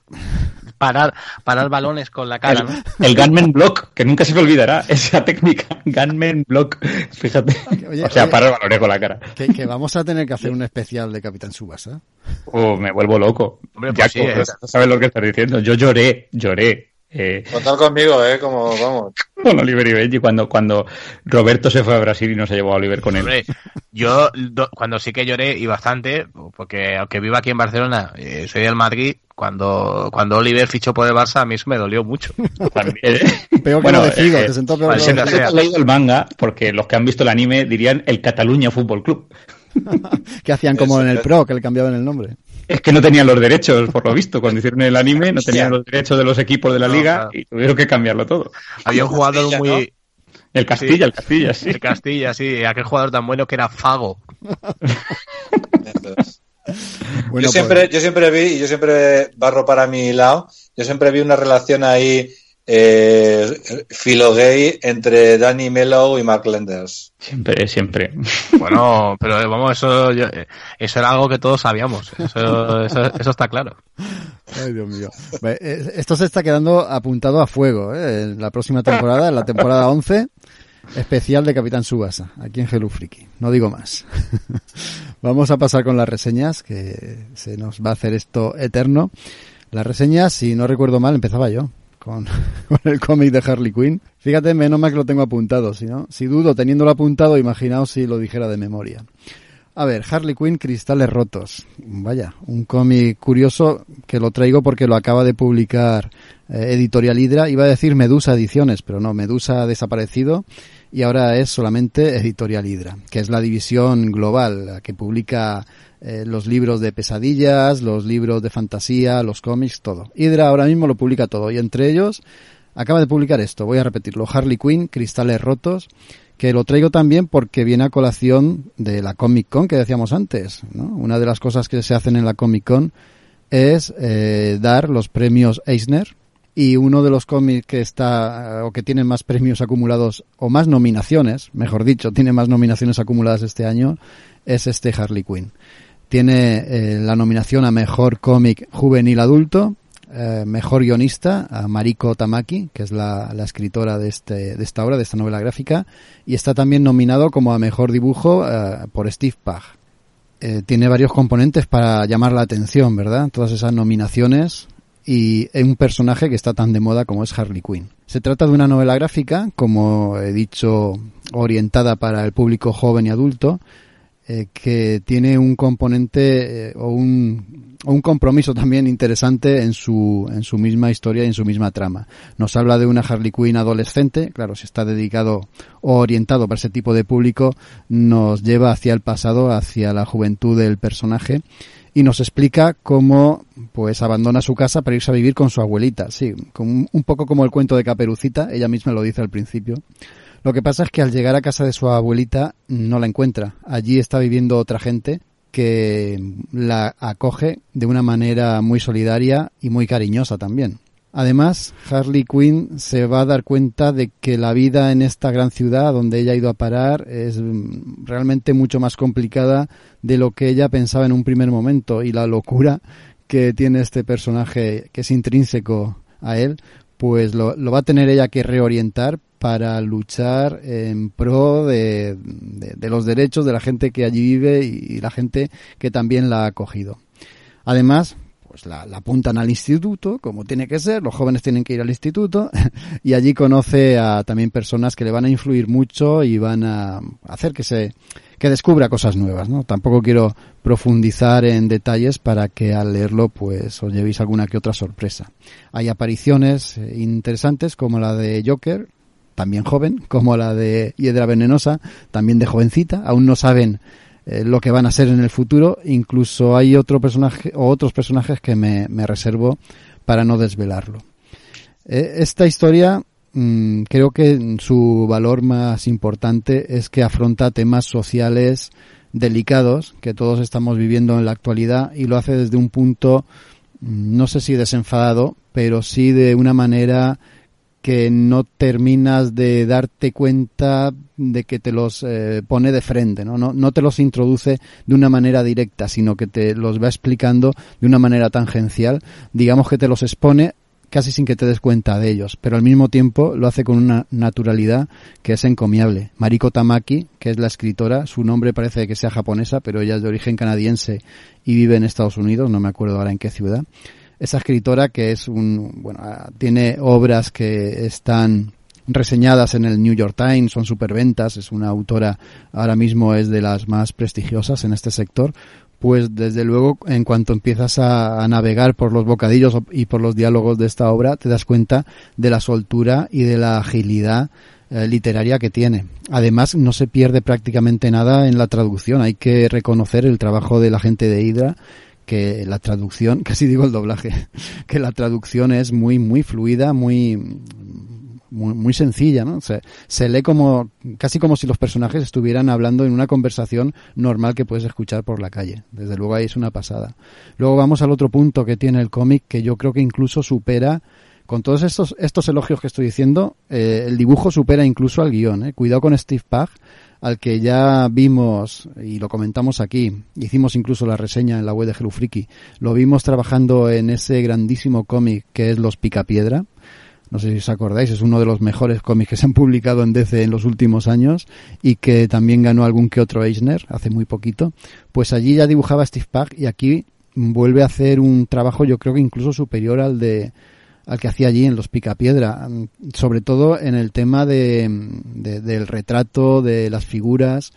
parar, parar [laughs] balones con la cara, ¿no? [laughs] El Gunman Block, que nunca se me olvidará, [laughs] esa técnica. Gunman Block, fíjate. Oye, o sea, oye. para el baloneo con la cara. Que, que vamos a tener que hacer un especial de Capitán Subasa. Oh, me vuelvo loco. Hombre, pues Jaco, sí, ¿eh? sabes lo que estás diciendo. Yo lloré, lloré. Eh, Contar conmigo, eh, como vamos. con Oliver y Benji cuando, cuando Roberto se fue a Brasil y no se llevó a Oliver con él. Hombre, yo do- cuando sí que lloré y bastante, porque aunque vivo aquí en Barcelona, eh, soy del Madrid, cuando, cuando Oliver fichó por el Barça a mí eso me dolió mucho. [laughs] Peor que Bueno, lo de Figo, eh, te sentó peor que lo de Figo. leído el manga, porque los que han visto el anime dirían el Cataluña Fútbol Club. [laughs] que hacían como en el. Pro, que le cambiaban el nombre. Es que no tenían los derechos, por lo visto, cuando hicieron el anime, no tenían los derechos de los equipos de la liga y tuvieron que cambiarlo todo. Había un jugador muy... El Castilla, el Castilla, sí. El Castilla, sí. Aquel jugador tan bueno que era Fago. [laughs] yo, siempre, pues- yo siempre vi, y yo siempre barro para mi lado, yo siempre vi una relación ahí eh, filo-gay entre Danny Mellow y Mark Lenders. Siempre, siempre. Bueno, pero eh, vamos, eso, eh, eso era algo que todos sabíamos. Eso, eso, está claro. Ay, Dios mío. Esto se está quedando apuntado a fuego. ¿eh? la próxima temporada, en la temporada 11, especial de Capitán Subasa, aquí en Hello Freaky. No digo más. [laughs] Vamos a pasar con las reseñas, que se nos va a hacer esto eterno. Las reseñas, si no recuerdo mal, empezaba yo [laughs] con, el cómic de Harley Quinn. Fíjate, menos mal que lo tengo apuntado, si no, si dudo teniéndolo apuntado, imaginaos si lo dijera de memoria. A ver, Harley Quinn, Cristales Rotos. Vaya, un cómic curioso que lo traigo porque lo acaba de publicar eh, Editorial Hydra. Iba a decir Medusa Ediciones, pero no, Medusa ha desaparecido y ahora es solamente Editorial Hydra, que es la división global la que publica eh, los libros de pesadillas, los libros de fantasía, los cómics, todo. Hydra ahora mismo lo publica todo y entre ellos acaba de publicar esto, voy a repetirlo, Harley Quinn, Cristales Rotos, que lo traigo también porque viene a colación de la Comic Con que decíamos antes. ¿no? Una de las cosas que se hacen en la Comic Con es eh, dar los premios Eisner, y uno de los cómics que está o que tiene más premios acumulados o más nominaciones, mejor dicho, tiene más nominaciones acumuladas este año es este Harley Quinn. Tiene eh, la nominación a mejor cómic juvenil adulto, eh, mejor guionista a Mariko Tamaki, que es la, escritora de, este, de esta obra, de esta novela gráfica, y está también nominado como a mejor dibujo eh, por Steve Pagg. tiene varios componentes para llamar la atención, ¿verdad? Todas esas nominaciones y un personaje que está tan de moda como es Harley Quinn. Se trata de una novela gráfica, como he dicho, orientada para el público joven y adulto, eh, que tiene un componente eh, o, un, un, compromiso también interesante en su, en su misma historia y en su misma trama. Nos habla de una Harley Quinn adolescente, claro, si está dedicado o orientado para ese tipo de público, nos lleva hacia el pasado, hacia la juventud del personaje y nos explica cómo pues abandona su casa para irse a vivir con su abuelita. Sí, un poco como el cuento de Caperucita, ella misma lo dice al principio. Lo que pasa es que al llegar a casa de su abuelita no la encuentra. Allí está viviendo otra gente que la acoge de una manera muy solidaria y muy cariñosa también. Además, Harley Quinn se va a dar cuenta de que la vida en esta gran ciudad donde ella ha ido a parar es mm, realmente mucho más complicada de lo que ella pensaba en un primer momento y la locura que tiene este personaje que es intrínseco a él, pues lo, va a tener ella que reorientar para luchar en pro de, los derechos de la gente que allí vive y la gente que también la ha acogido. Además, pues la, apuntan al instituto, como tiene que ser, los jóvenes tienen que ir al instituto, [laughs] y allí conoce a también personas que le van a influir mucho y van a hacer que se, que descubra cosas nuevas, ¿no? Tampoco quiero profundizar en detalles para que al leerlo pues os llevéis alguna que otra sorpresa. Hay apariciones eh, interesantes como la de Joker, también joven, como la de Hiedra Venenosa, también de jovencita, aún no saben eh, lo que van a ser en el futuro. Incluso hay otro personaje o otros personajes que me, reservo para no desvelarlo. Eh, esta historia creo que su valor más importante es que afronta temas sociales delicados que todos estamos viviendo en la actualidad y lo hace desde un punto mm, no sé si desenfadado, pero sí de una manera que no terminas de darte cuenta de que te los eh, pone de frente, ¿no? ¿no? No te los introduce de una manera directa, sino que te los va explicando de una manera tangencial, digamos que te los expone casi sin que te des cuenta de ellos, pero al mismo tiempo lo hace con una naturalidad que es encomiable. Mariko Tamaki, que es la escritora, su nombre parece que sea japonesa, pero ella es de origen canadiense y vive en Estados Unidos, no me acuerdo ahora en qué ciudad esa escritora que es un, bueno, ah, tiene obras que están reseñadas en el New York Times, son superventas, es una autora, ahora mismo es de las más prestigiosas en este sector, pues desde luego en cuanto empiezas a, navegar por los bocadillos y por los diálogos de esta obra, te das cuenta de la soltura y de la agilidad eh, literaria que tiene. Además, no se pierde prácticamente nada en la traducción. Hay que reconocer el trabajo de la gente de Hydra que la traducción, [laughs] casi digo el doblaje, [laughs] que la traducción es muy, muy fluida, muy, muy, sencilla, ¿no? Se, se lee como, casi como si los personajes estuvieran hablando en una conversación normal que puedes escuchar por la calle. Desde luego ahí es una pasada. Luego vamos al otro punto que tiene el cómic que yo creo que incluso supera con todos estos, estos elogios que estoy diciendo, eh, el dibujo supera incluso al guion. ¿eh? Cuidado con Steve Pagg, al que ya vimos, y lo comentamos aquí, hicimos incluso la reseña en la web de Hello lo vimos trabajando en ese grandísimo cómic que es Los Picapiedra. No sé si os acordáis, es uno de los mejores cómics que se han publicado en DC en los últimos años y que también ganó algún que otro Eisner hace muy poquito. Pues allí ya dibujaba Steve Pagg y aquí vuelve a hacer un trabajo yo creo que incluso superior al de al que hacía allí en los Picapiedra, sobre todo en el tema de, del retrato, de las figuras,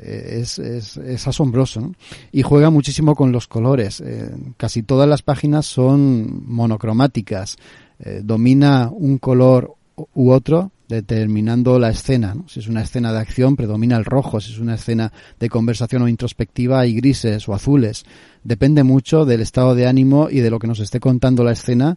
eh, es, es, asombroso y juega muchísimo con los colores. Eh, casi todas las páginas son monocromáticas. Eh, domina un color u otro determinando la escena. Si es una escena de acción, predomina el rojo. Si es una escena de conversación o introspectiva, hay grises o azules. Depende mucho del estado de ánimo y de lo que nos esté contando la escena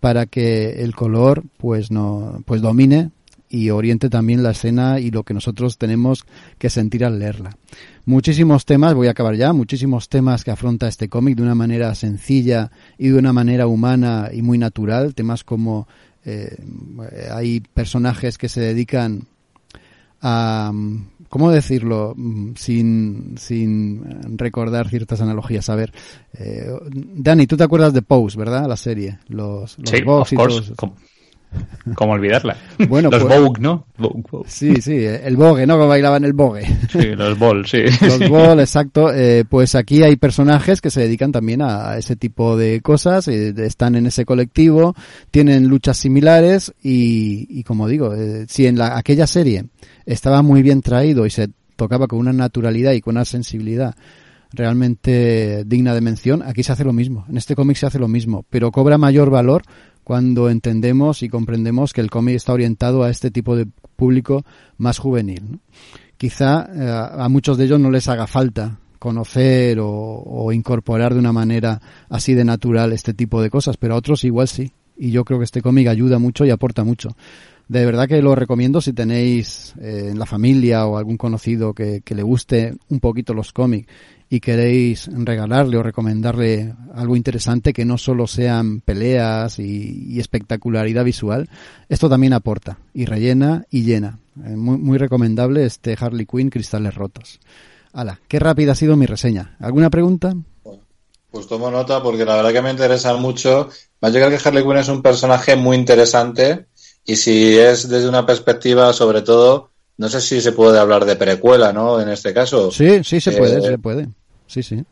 para que el color pues no pues domine y oriente también la escena y lo que nosotros tenemos que sentir al leerla. Muchísimos temas, voy a acabar ya, muchísimos temas que afronta este cómic de una manera sencilla y de una manera humana y muy natural, temas como eh, hay personajes que se dedican a ¿cómo decirlo? Sin, sin recordar ciertas analogías. A ver, eh, Dani, tú te acuerdas de Pose, ¿verdad? La serie. Los, los sí, of course. ¿Cómo, olvidarla? Bueno, los pues, Vogue, ¿no? Sí, sí, el Vogue, ¿no? Como bailaban el Vogue. Sí, los Ball, sí. Los Ball, exacto. Eh, pues aquí hay personajes que se dedican también a ese tipo de cosas, eh, están en ese colectivo, tienen luchas similares y, y como digo, eh, si en la, aquella serie estaba muy bien traído y se tocaba con una naturalidad y con una sensibilidad realmente digna de mención, aquí se hace lo mismo. En este cómic se hace lo mismo, pero cobra mayor valor cuando entendemos y comprendemos que el cómic está orientado a este tipo de público más juvenil. Quizá eh, a muchos de ellos no les haga falta conocer o, incorporar de una manera así de natural este tipo de cosas, pero a otros igual sí. Y yo creo que este cómic ayuda mucho y aporta mucho de verdad que lo recomiendo si tenéis eh, en la familia o algún conocido que, le guste un poquito los cómics y queréis regalarle o recomendarle algo interesante que no solo sean peleas y, espectacularidad visual, esto también aporta y rellena y llena. Eh, muy, muy recomendable este Harley Quinn Cristales Rotos. Hala, qué rápida ha sido mi reseña. ¿Alguna pregunta? Pues tomo nota porque la verdad que me interesa mucho. Yo creo que Harley Quinn es un personaje muy interesante y si es desde una perspectiva, sobre todo, no sé si se puede hablar de precuela, ¿no? En este caso. Sí, sí se puede, eh, se puede. Sí, sí.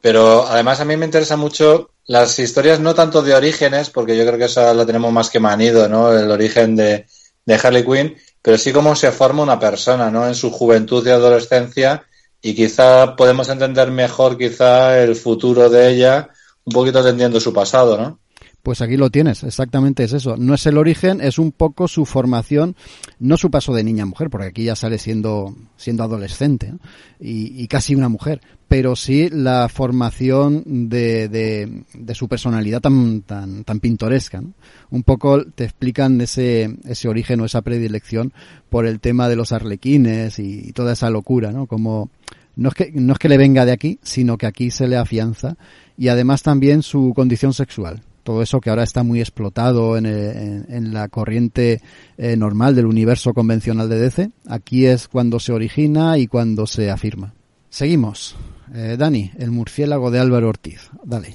Pero además a mí me interesa mucho las historias no tanto de orígenes, porque yo creo que esa la tenemos más que manido, ¿no? El origen de, de Harley Quinn, pero sí cómo se forma una persona, ¿no? En su juventud y adolescencia y quizá podemos entender mejor quizá el futuro de ella un poquito entendiendo su pasado, ¿no? Pues aquí lo tienes, exactamente es eso. No es el origen, es un poco su formación, no su paso de niña a mujer, porque aquí ya sale siendo, siendo adolescente y, casi una mujer, pero sí la formación de, de, su personalidad tan, tan, tan pintoresca. Un poco te explican ese, ese origen o esa predilección por el tema de los arlequines y, toda esa locura, ¿no? Como, no es que, no es que le venga de aquí, sino que aquí se le afianza y además también su condición sexual todo eso que ahora está muy explotado en, en, la corriente eh, normal del universo convencional de DC, aquí es cuando se origina y cuando se afirma. Seguimos. Eh, Dani, el murciélago de Álvaro Ortiz. Dale.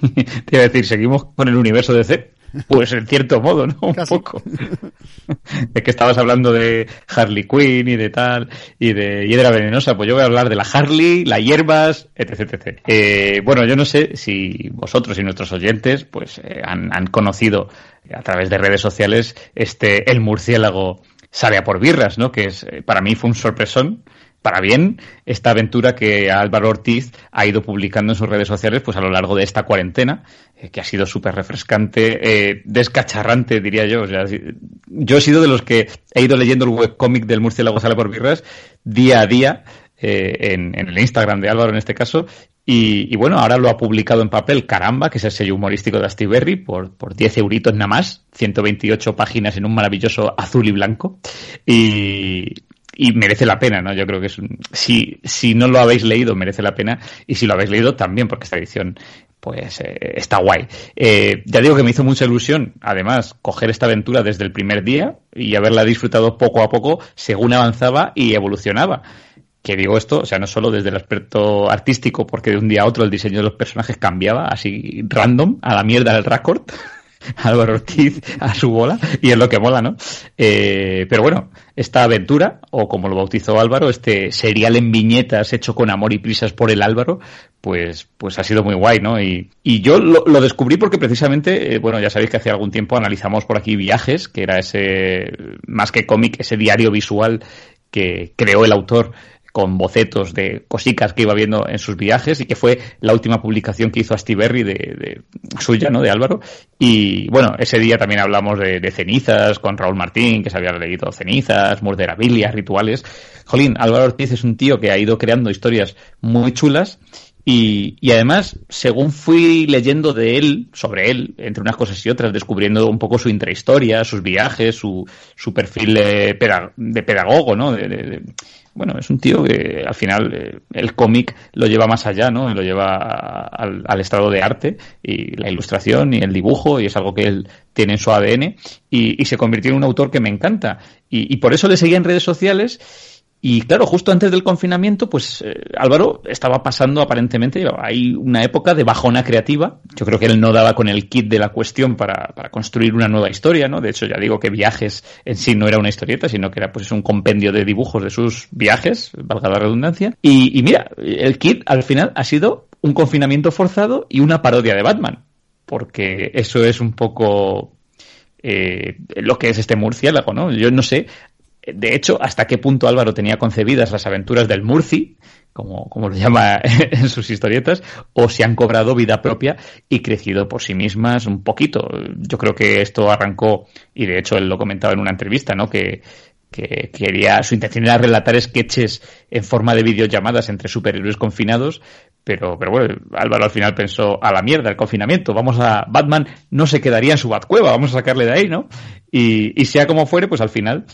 [laughs] Te iba a decir, ¿seguimos con el universo DC? Pues en cierto modo, ¿no? Un poco. [laughs] es que estabas hablando de Harley Quinn y de tal, y de Hiedra Venenosa. Pues yo voy a hablar de la Harley, las hierbas, etc. etc. Eh, bueno, yo no sé si vosotros y nuestros oyentes pues eh, han, han, conocido a través de redes sociales este El murciélago sale a por birras, ¿no? Que es, eh, para mí fue un sorpresón para bien esta aventura que Álvaro Ortiz ha ido publicando en sus redes sociales pues a lo largo de esta cuarentena, eh, que ha sido súper refrescante, eh, descacharrante, diría yo. O sea, yo he sido de los que he ido leyendo el webcómic del Murciélago Sale por Birras día a día, eh, en, el Instagram de Álvaro en este caso, Y, bueno, ahora lo ha publicado en papel Caramba, que es el sello humorístico de Astiberri, por, por 10 euritos nada más, 128 páginas en un maravilloso azul y blanco. Y, y merece la pena, ¿no? Yo creo que es un, si, si no lo habéis leído, merece la pena, y si lo habéis leído también, porque esta edición pues eh, está guay. Eh, ya digo que me hizo mucha ilusión, además, coger esta aventura desde el primer día y haberla disfrutado poco a poco según avanzaba y evolucionaba. Que digo esto, o sea, no solo desde el aspecto artístico, porque de un día a otro el diseño de los personajes cambiaba así random, a la mierda del récord. [laughs] Álvaro Ortiz a su bola, y es lo que mola, ¿no? Eh, pero bueno, esta aventura, o como lo bautizó Álvaro, este serial en viñetas hecho con amor y prisas por el Álvaro, pues, pues ha sido muy guay, ¿no? Y, y yo lo, lo, descubrí porque precisamente, eh, bueno, ya sabéis que hace algún tiempo analizamos por aquí Viajes, que era ese, más que cómic, ese diario visual que creó el autor con bocetos de cositas que iba viendo en sus viajes y que fue la última publicación que hizo Astiberri de, de suya, ¿no? De Álvaro. Y bueno, ese día también hablamos de, de cenizas con Raúl Martín, que se había leído cenizas, murderabilias, rituales. Jolín, Álvaro Ortiz es un tío que ha ido creando historias muy chulas y, y, además, según fui leyendo de él, sobre él, entre unas cosas y otras, descubriendo un poco su intrahistoria, sus viajes, su, su perfil de, de pedagogo, ¿no? De, bueno, es un tío que al final eh, el cómic lo lleva más allá, ¿no? Lo lleva al, al, estado de arte y la ilustración y el dibujo y es algo que él tiene en su ADN y, y se convirtió en un autor que me encanta y, y por eso le seguía en redes sociales y claro, justo antes del confinamiento, pues eh, Álvaro estaba pasando aparentemente, hay una época de bajona creativa. Yo creo que él no daba con el kit de la cuestión para, para, construir una nueva historia, ¿no? De hecho, ya digo que viajes en sí no era una historieta, sino que era pues un compendio de dibujos de sus viajes, valga la redundancia. Y, y mira, el kit al final ha sido un confinamiento forzado y una parodia de Batman. Porque eso es un poco eh, lo que es este murciélago, ¿no? Yo no sé, de hecho, hasta qué punto Álvaro tenía concebidas las aventuras del Murci, como, como lo llama [laughs] en sus historietas, o si han cobrado vida propia y crecido por sí mismas un poquito. Yo creo que esto arrancó, y de hecho él lo comentaba en una entrevista, ¿no? Que, que quería, su intención era relatar sketches en forma de videollamadas entre superhéroes confinados, pero, pero bueno, Álvaro al final pensó, a la mierda el confinamiento, vamos a, Batman no se quedaría en su Batcueva, vamos a sacarle de ahí, ¿no? Y, y sea como fuere, pues al final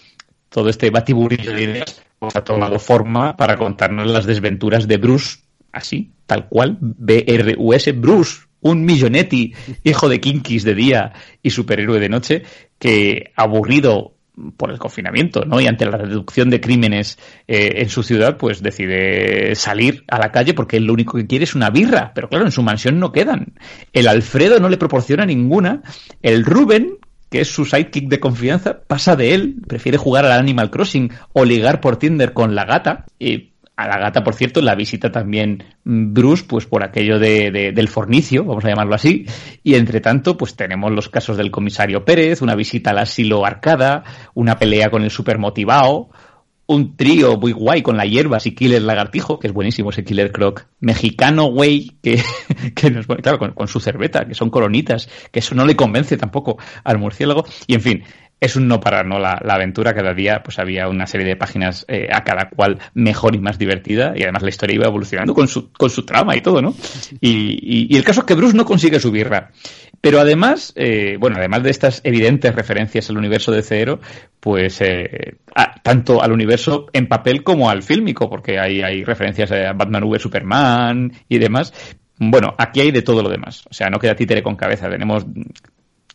todo este batiburrillo de ideas pues, ha tomado forma para contarnos las desventuras de Bruce, así, tal cual, B-R-U-S, Bruce, un millonetti, hijo de kinkis de día y superhéroe de noche, que aburrido por el confinamiento, ¿no? Y ante la reducción de crímenes eh, en su ciudad, pues decide salir a la calle porque él lo único que quiere es una birra. Pero claro, en su mansión no quedan. El Alfredo no le proporciona ninguna. El Rubén, que es su sidekick de confianza, pasa de él, prefiere jugar al Animal Crossing o ligar por Tinder con la gata. Y a la gata, por cierto, la visita también Bruce, pues por aquello de, de, del fornicio, vamos a llamarlo así. Y entre tanto, pues tenemos los casos del comisario Pérez, una visita al asilo Arcada, una pelea con el supermotivado, un trío muy guay con la hierba y Killer Lagartijo, que es buenísimo ese Killer Croc mexicano, güey, que, [laughs] nos pone, claro, con, su cerveza, que son colonitas, que eso no le convence tampoco al murciélago. Y en fin, es un no parar, ¿no? La, aventura, cada día pues había una serie de páginas eh, a cada cual mejor y más divertida, y además la historia iba evolucionando con su, con su trama y todo, ¿no? Y, el caso es que Bruce no consigue su birra. Pero además, eh, bueno, además de estas evidentes referencias al universo de Cero, pues eh, tanto al universo en papel como al fílmico, porque hay, hay referencias a Batman V Superman y demás. Bueno, aquí hay de todo lo demás. O sea, no queda títere con cabeza. Tenemos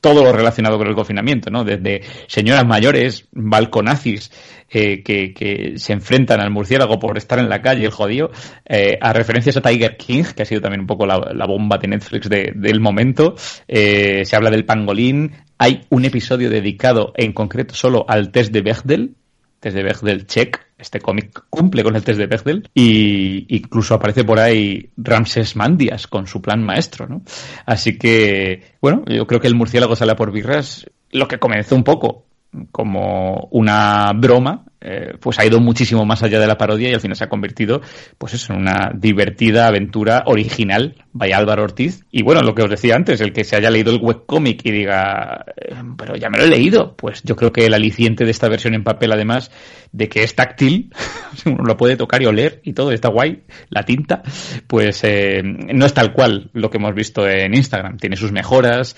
todo lo relacionado con el confinamiento, ¿no? Desde señoras mayores, balconazis, eh, que, que, se enfrentan al murciélago por estar en la calle, el jodido, eh, a referencias a Tiger King, que ha sido también un poco la, bomba de Netflix de, del momento. Eh, se habla del pangolín. Hay un episodio dedicado en concreto solo al test de Bechdel, test de Bechdel check. Este cómic cumple con el test de Bechdel y incluso aparece por ahí Ramses Mandias con su plan maestro, ¿no? Así que, bueno, yo creo que el murciélago sale por birras, lo que comenzó un poco como una broma eh, pues ha ido muchísimo más allá de la parodia y al final se ha convertido, pues eso, en una divertida aventura original, vaya Álvaro Ortiz. Y bueno, lo que os decía antes, el que se haya leído el webcómic y diga, eh, pero ya me lo he leído, pues yo creo que el aliciente de esta versión en papel, además de que es táctil, [laughs] uno lo puede tocar y oler y todo, está guay, la tinta, pues eh, no es tal cual lo que hemos visto en Instagram. Tiene sus mejoras,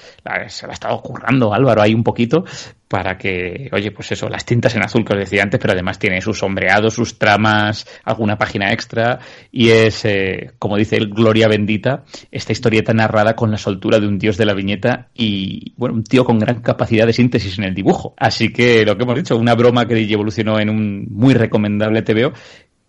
se la ha estado currando Álvaro ahí un poquito, para que, oye, pues eso, las tintas en azul que os decía antes, pero además tiene sus sombreados, sus tramas, alguna página extra y es, eh, como dice el Gloria Bendita, esta historieta narrada con la soltura de un dios de la viñeta y, bueno, un tío con gran capacidad de síntesis en el dibujo. Así que lo que hemos dicho, una broma que evolucionó en un muy recomendable TVO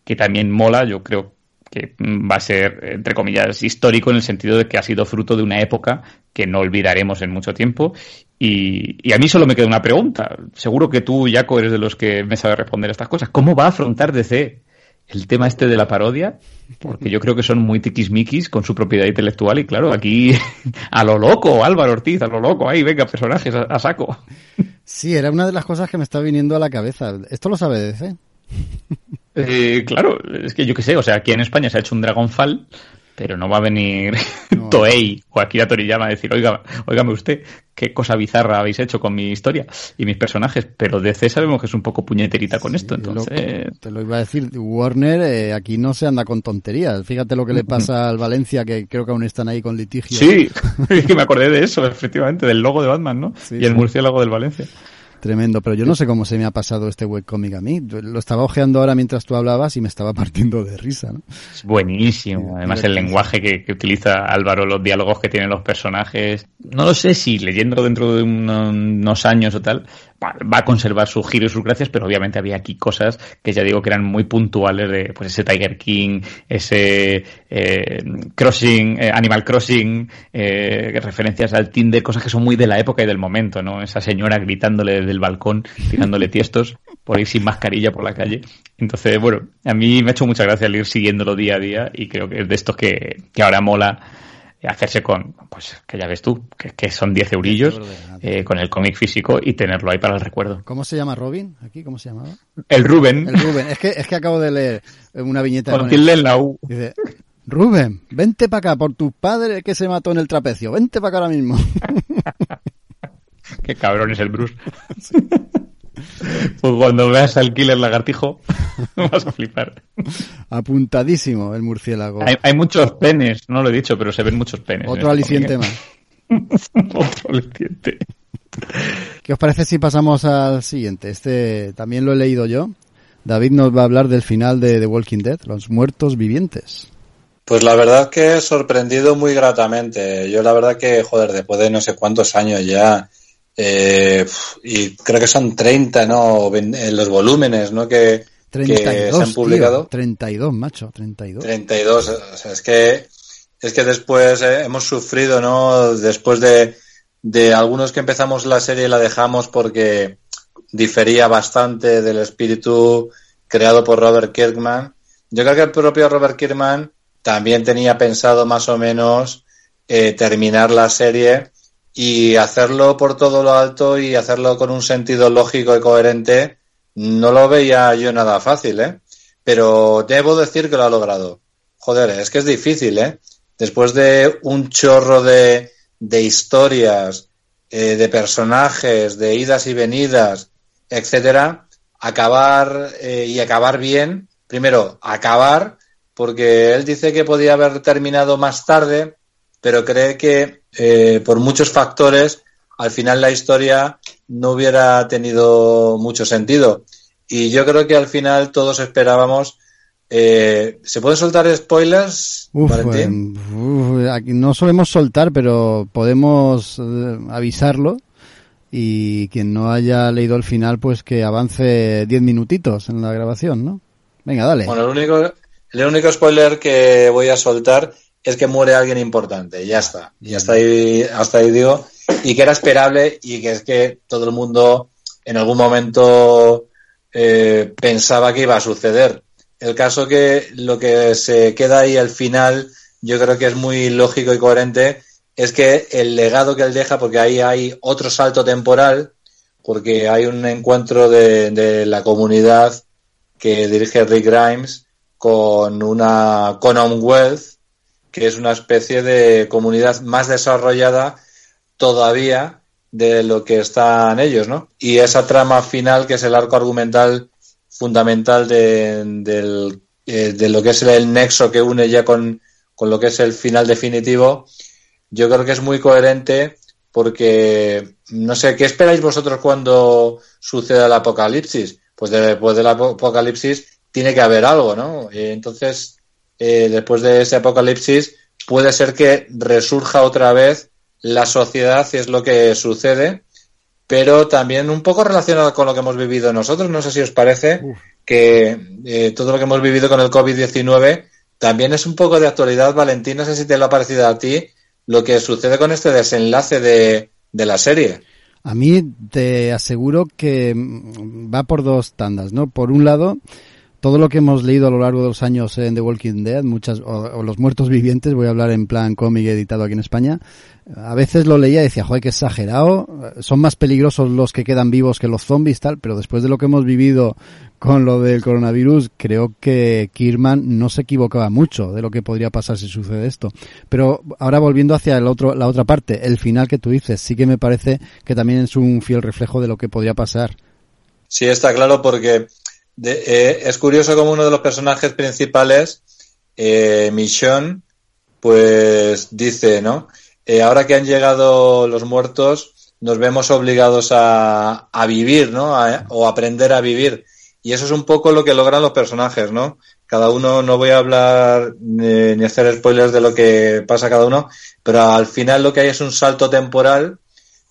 que también mola, yo creo que va a ser, entre comillas, histórico en el sentido de que ha sido fruto de una época que no olvidaremos en mucho tiempo. Y, a mí solo me queda una pregunta. Seguro que tú, Jaco, eres de los que me sabe responder estas cosas. ¿Cómo va a afrontar DC el tema este de la parodia? Porque yo creo que son muy tiquismiquis con su propiedad intelectual y claro, aquí [laughs] a lo loco, Álvaro Ortiz, a lo loco, ahí venga, personajes a, saco. Sí, era una de las cosas que me está viniendo a la cabeza. ¿Esto lo sabe DC? Eh, claro, es que yo qué sé, o sea, aquí en España se ha hecho un Dragonfall, pero no va a venir [laughs] Toei o Akira Toriyama a decir, oiga, oígame usted, qué cosa bizarra habéis hecho con mi historia y mis personajes, pero DC sabemos que es un poco puñeterita con esto, entonces... te lo iba a decir, Warner eh, aquí no se anda con tonterías, fíjate lo que le pasa al Valencia, que creo que aún están ahí con litigio. Sí, [laughs] [laughs] es que me acordé de eso, efectivamente, del logo de Batman, ¿no? y el murciélago del Valencia. Tremendo, pero yo no sé cómo se me ha pasado este webcómic a mí. Lo estaba ojeando ahora mientras tú hablabas y me estaba [laughs] partiendo de risa. ¿no? Es buenísimo. Además, el lenguaje que, utiliza Álvaro, los diálogos que tienen los personajes. No lo sé si leyendo dentro de unos años o tal, va a conservar su giro y sus gracias, pero obviamente había aquí cosas que ya digo que eran muy puntuales de pues ese Tiger King, ese eh, Crossing, eh, Animal Crossing, eh, referencias al Tinder, cosas que son muy de la época y del momento, ¿no? Esa señora gritándole desde el balcón, tirándole tiestos por ir sin mascarilla por la calle. Entonces, bueno, a mí me ha hecho mucha gracia el ir siguiéndolo día a día y creo que es de estos que, que ahora mola hacerse con, pues que ya ves tú, que, son 10 eurillos eh, con el cómic físico y tenerlo ahí para el recuerdo. ¿Cómo se llama Robin? ¿Aquí cómo se llamaba? El Ruben. El Ruben. Es que, es que acabo de leer una viñeta. Con en la U. Dice, Rubén, vente para acá por tu padre que se mató en el trapecio. Vente para acá ahora mismo. [laughs] Qué cabrón es el Bruce. [laughs] Pues cuando veas al killer lagartijo, [laughs] vas a flipar. Apuntadísimo el murciélago. Hay, muchos penes, no lo he dicho, pero se ven muchos penes. Otro aliciente más. [laughs] Otro aliciente. ¿Qué os parece si pasamos al siguiente? Este también lo he leído yo. David nos va a hablar del final de The Walking Dead, los muertos vivientes. Pues la verdad que he sorprendido muy gratamente. Yo la verdad que, joder, después de no sé cuántos años ya eh, y creo que son 30, ¿no? Los volúmenes, ¿no? Que, se han publicado. 32, macho, 32. 32, o sea, es que, es que después eh, hemos sufrido, ¿no? Después de, de algunos que empezamos la serie la dejamos porque difería bastante del espíritu creado por Robert Kirkman. Yo creo que el propio Robert Kirkman también tenía pensado más o menos eh, terminar la serie y hacerlo por todo lo alto y hacerlo con un sentido lógico y coherente, no lo veía yo nada fácil, ¿eh? Pero debo decir que lo ha logrado. Joder, es que es difícil, ¿eh? Después de un chorro de, de historias, eh, de personajes, de idas y venidas, etcétera, acabar eh, y acabar bien. Primero, acabar, porque él dice que podía haber terminado más tarde, pero cree que eh, por muchos factores al final la historia no hubiera tenido mucho sentido. Y yo creo que al final todos esperábamos. Eh, ¿Se pueden soltar spoilers? Eh, no solemos soltar, pero podemos avisarlo. Y quien no haya leído el final, pues que avance 10 minutitos en la grabación, ¿no? Venga, dale. Bueno, el único, el único spoiler que voy a soltar es que muere alguien importante, ya está. Y hasta ahí, hasta ahí digo. Y que era esperable y que es que todo el mundo en algún momento eh, pensaba que iba a suceder. El caso que lo que se queda ahí al final, yo creo que es muy lógico y coherente, es que el legado que él deja, porque ahí hay otro salto temporal, porque hay un encuentro de, de la comunidad que dirige Rick Grimes con una Commonwealth, que es una especie de comunidad más desarrollada todavía de lo que están ellos, ¿no? Y esa trama final, que es el arco argumental fundamental de, eh, de lo que es el nexo que une ya con, con lo que es el final definitivo, yo creo que es muy coherente porque, no sé, ¿qué esperáis vosotros cuando suceda el apocalipsis? Pues después del apocalipsis tiene que haber algo, ¿no? Eh, entonces, eh, después de ese apocalipsis, puede ser que resurja otra vez la sociedad y es lo que sucede, pero también un poco relacionado con lo que hemos vivido nosotros. No sé si os parece que eh, todo lo que hemos vivido con el COVID-19 también es un poco de actualidad, Valentín. No sé si te lo ha parecido a ti lo que sucede con este desenlace de, de la serie. A mí te aseguro que va por dos tandas, ¿no? Por un lado, todo lo que hemos leído a lo largo de los años en The Walking Dead, muchas, o, Los Muertos Vivientes, voy a hablar en plan cómic editado aquí en España, a veces lo leía y decía, joder, qué exagerado, son más peligrosos los que quedan vivos que los zombies, tal, pero después de lo que hemos vivido con lo del coronavirus, creo que Kirman no se equivocaba mucho de lo que podría pasar si sucede esto. Pero ahora volviendo hacia el otro, la otra parte, el final que tú dices, sí que me parece que también es un fiel reflejo de lo que podría pasar. Sí, está claro porque eh, es curioso como uno de los personajes principales, eh, pues dice, ¿no? Eh, ahora que han llegado los muertos, nos vemos obligados a, a vivir, ¿no? o aprender a vivir. Y eso es un poco lo que logran los personajes, ¿no? Cada uno, no voy a hablar ni, ni hacer spoilers de lo que pasa cada uno, pero al final lo que hay es un salto temporal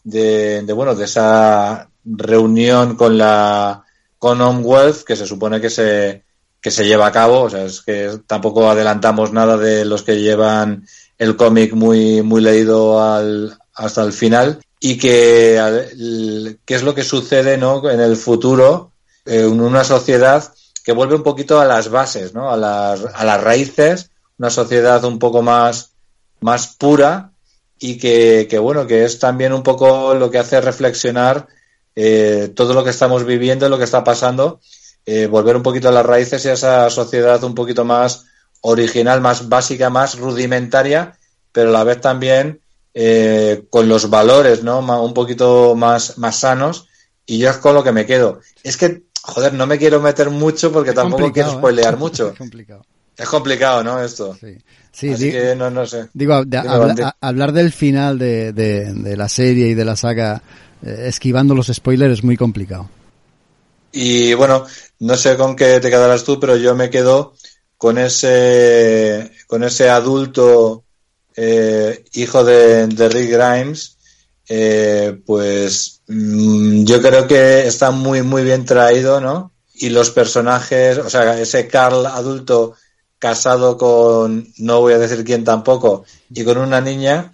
de, de bueno, de esa reunión con la, Commonwealth que se supone que se, que se lleva a cabo. O sea, es que tampoco adelantamos nada de los que llevan el cómic muy, muy leído al, hasta el final. Y que, qué es lo que sucede ¿no? en el futuro en una sociedad que vuelve un poquito a las bases, ¿no? a, las, a las raíces, una sociedad un poco más, más pura y que, que, bueno, que es también un poco lo que hace reflexionar eh, todo lo que estamos viviendo, lo que está pasando, eh, volver un poquito a las raíces y a esa sociedad un poquito más original, más básica, más rudimentaria, pero a la vez también eh, con los valores, ¿no? Un poquito más, más sanos. Y yo es con lo que me quedo. Es que, joder, no me quiero meter mucho porque tampoco quiero spoilear [laughs] mucho. Es complicado. Es complicado, ¿no? Esto. Sí. Sí, Así que no, no sé. digo de- habla- a- hablar del final de, de- de la serie y de la saga eh, esquivando los spoilers es muy complicado. Y bueno, no sé con qué te quedarás tú, pero yo me quedo con ese, con ese adulto eh, hijo de, de Rick Grimes, eh, pues mm, yo creo que está muy, muy bien traído, ¿no? Y los personajes, o sea, ese Carl adulto casado con, no voy a decir quién tampoco, y con una niña,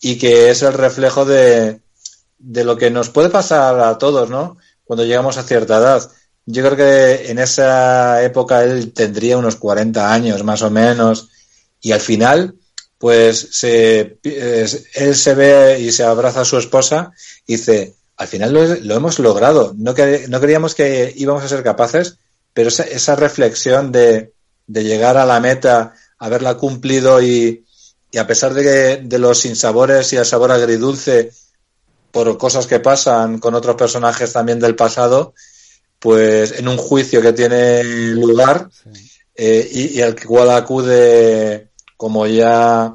y que es el reflejo de, de lo que nos puede pasar a todos, ¿no? Cuando llegamos a cierta edad. Yo creo que en esa época él tendría unos 40 años más o menos y al final pues se, él se ve y se abraza a su esposa y dice, al final lo, hemos logrado, no, creíamos que íbamos a ser capaces, pero esa, esa reflexión de, de llegar a la meta, haberla cumplido y, a pesar de, de los sinsabores y el sabor agridulce por cosas que pasan con otros personajes también del pasado, pues en un juicio que tiene lugar eh, y, y al cual acude como ya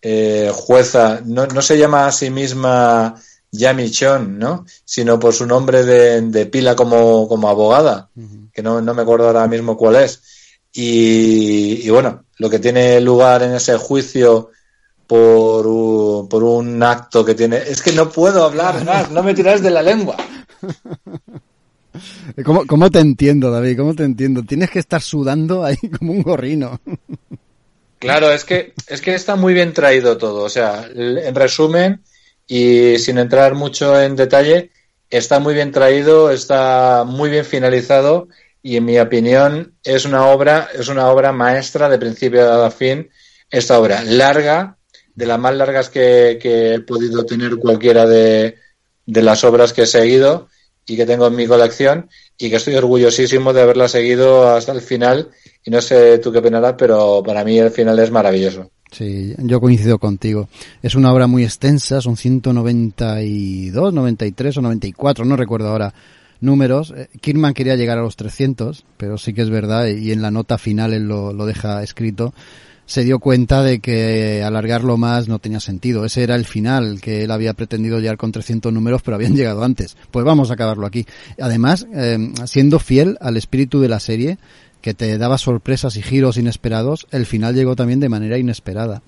eh, jueza, no, no se llama a sí misma Yami Chon, ¿no? Sino por su nombre de, de pila como, como abogada, que no, no me acuerdo ahora mismo cuál es. Y, y bueno, lo que tiene lugar en ese juicio por un, por un acto que tiene. Es que no puedo hablar más, no me tiras de la lengua. [laughs] ¿Cómo, ¿Cómo te entiendo, David? ¿Cómo te entiendo? Tienes que estar sudando ahí [laughs] como un gorrino. Claro, es que, es que está muy bien traído todo. O sea, en resumen, y sin entrar mucho en detalle, está muy bien traído, está muy bien finalizado, y en mi opinión es una obra, es una obra maestra de principio a fin. Esta obra larga, de las más largas que, que he podido tener cualquiera de, de las obras que he seguido, y que tengo en mi colección y que estoy orgullosísimo de haberla seguido hasta el final y no sé tú qué opinarás, pero para mí el final es maravilloso. Sí, yo coincido contigo. Es una obra muy extensa, son 192, 93 o 94, no recuerdo ahora números. Eh, Kirman quería llegar a los 300, pero sí que es verdad, y en la nota final él lo, lo deja escrito, se dio cuenta de que alargarlo más no tenía sentido. Ese era el final que él había pretendido llegar con 300 números, pero habían [laughs] llegado antes. Pues vamos a acabarlo aquí. Además, eh, siendo fiel al espíritu de la serie, que te daba sorpresas y giros inesperados, el final llegó también de manera inesperada.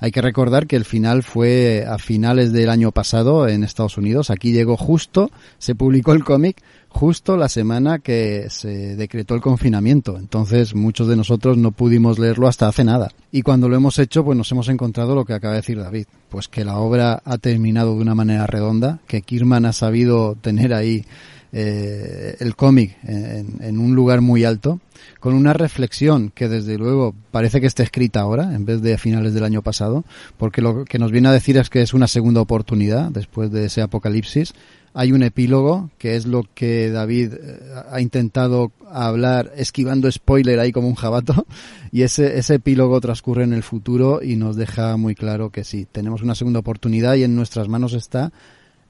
Hay que recordar que el final fue a finales del año pasado en Estados Unidos. Aquí llegó justo, se publicó el cómic justo la semana que se decretó el confinamiento. Entonces muchos de nosotros no pudimos leerlo hasta hace nada. Y cuando lo hemos hecho, pues nos hemos encontrado lo que acaba de decir David. Pues que la obra ha terminado de una manera redonda, que Kirman ha sabido tener ahí eh, el cómic en, en, un lugar muy alto, con una reflexión que desde luego parece que está escrita ahora, en vez de a finales del año pasado, porque lo que nos viene a decir es que es una segunda oportunidad después de ese apocalipsis. Hay un epílogo, que es lo que David eh, ha intentado hablar, esquivando spoiler ahí como un jabato, [laughs] y ese, ese epílogo transcurre en el futuro y nos deja muy claro que sí, tenemos una segunda oportunidad y en nuestras manos está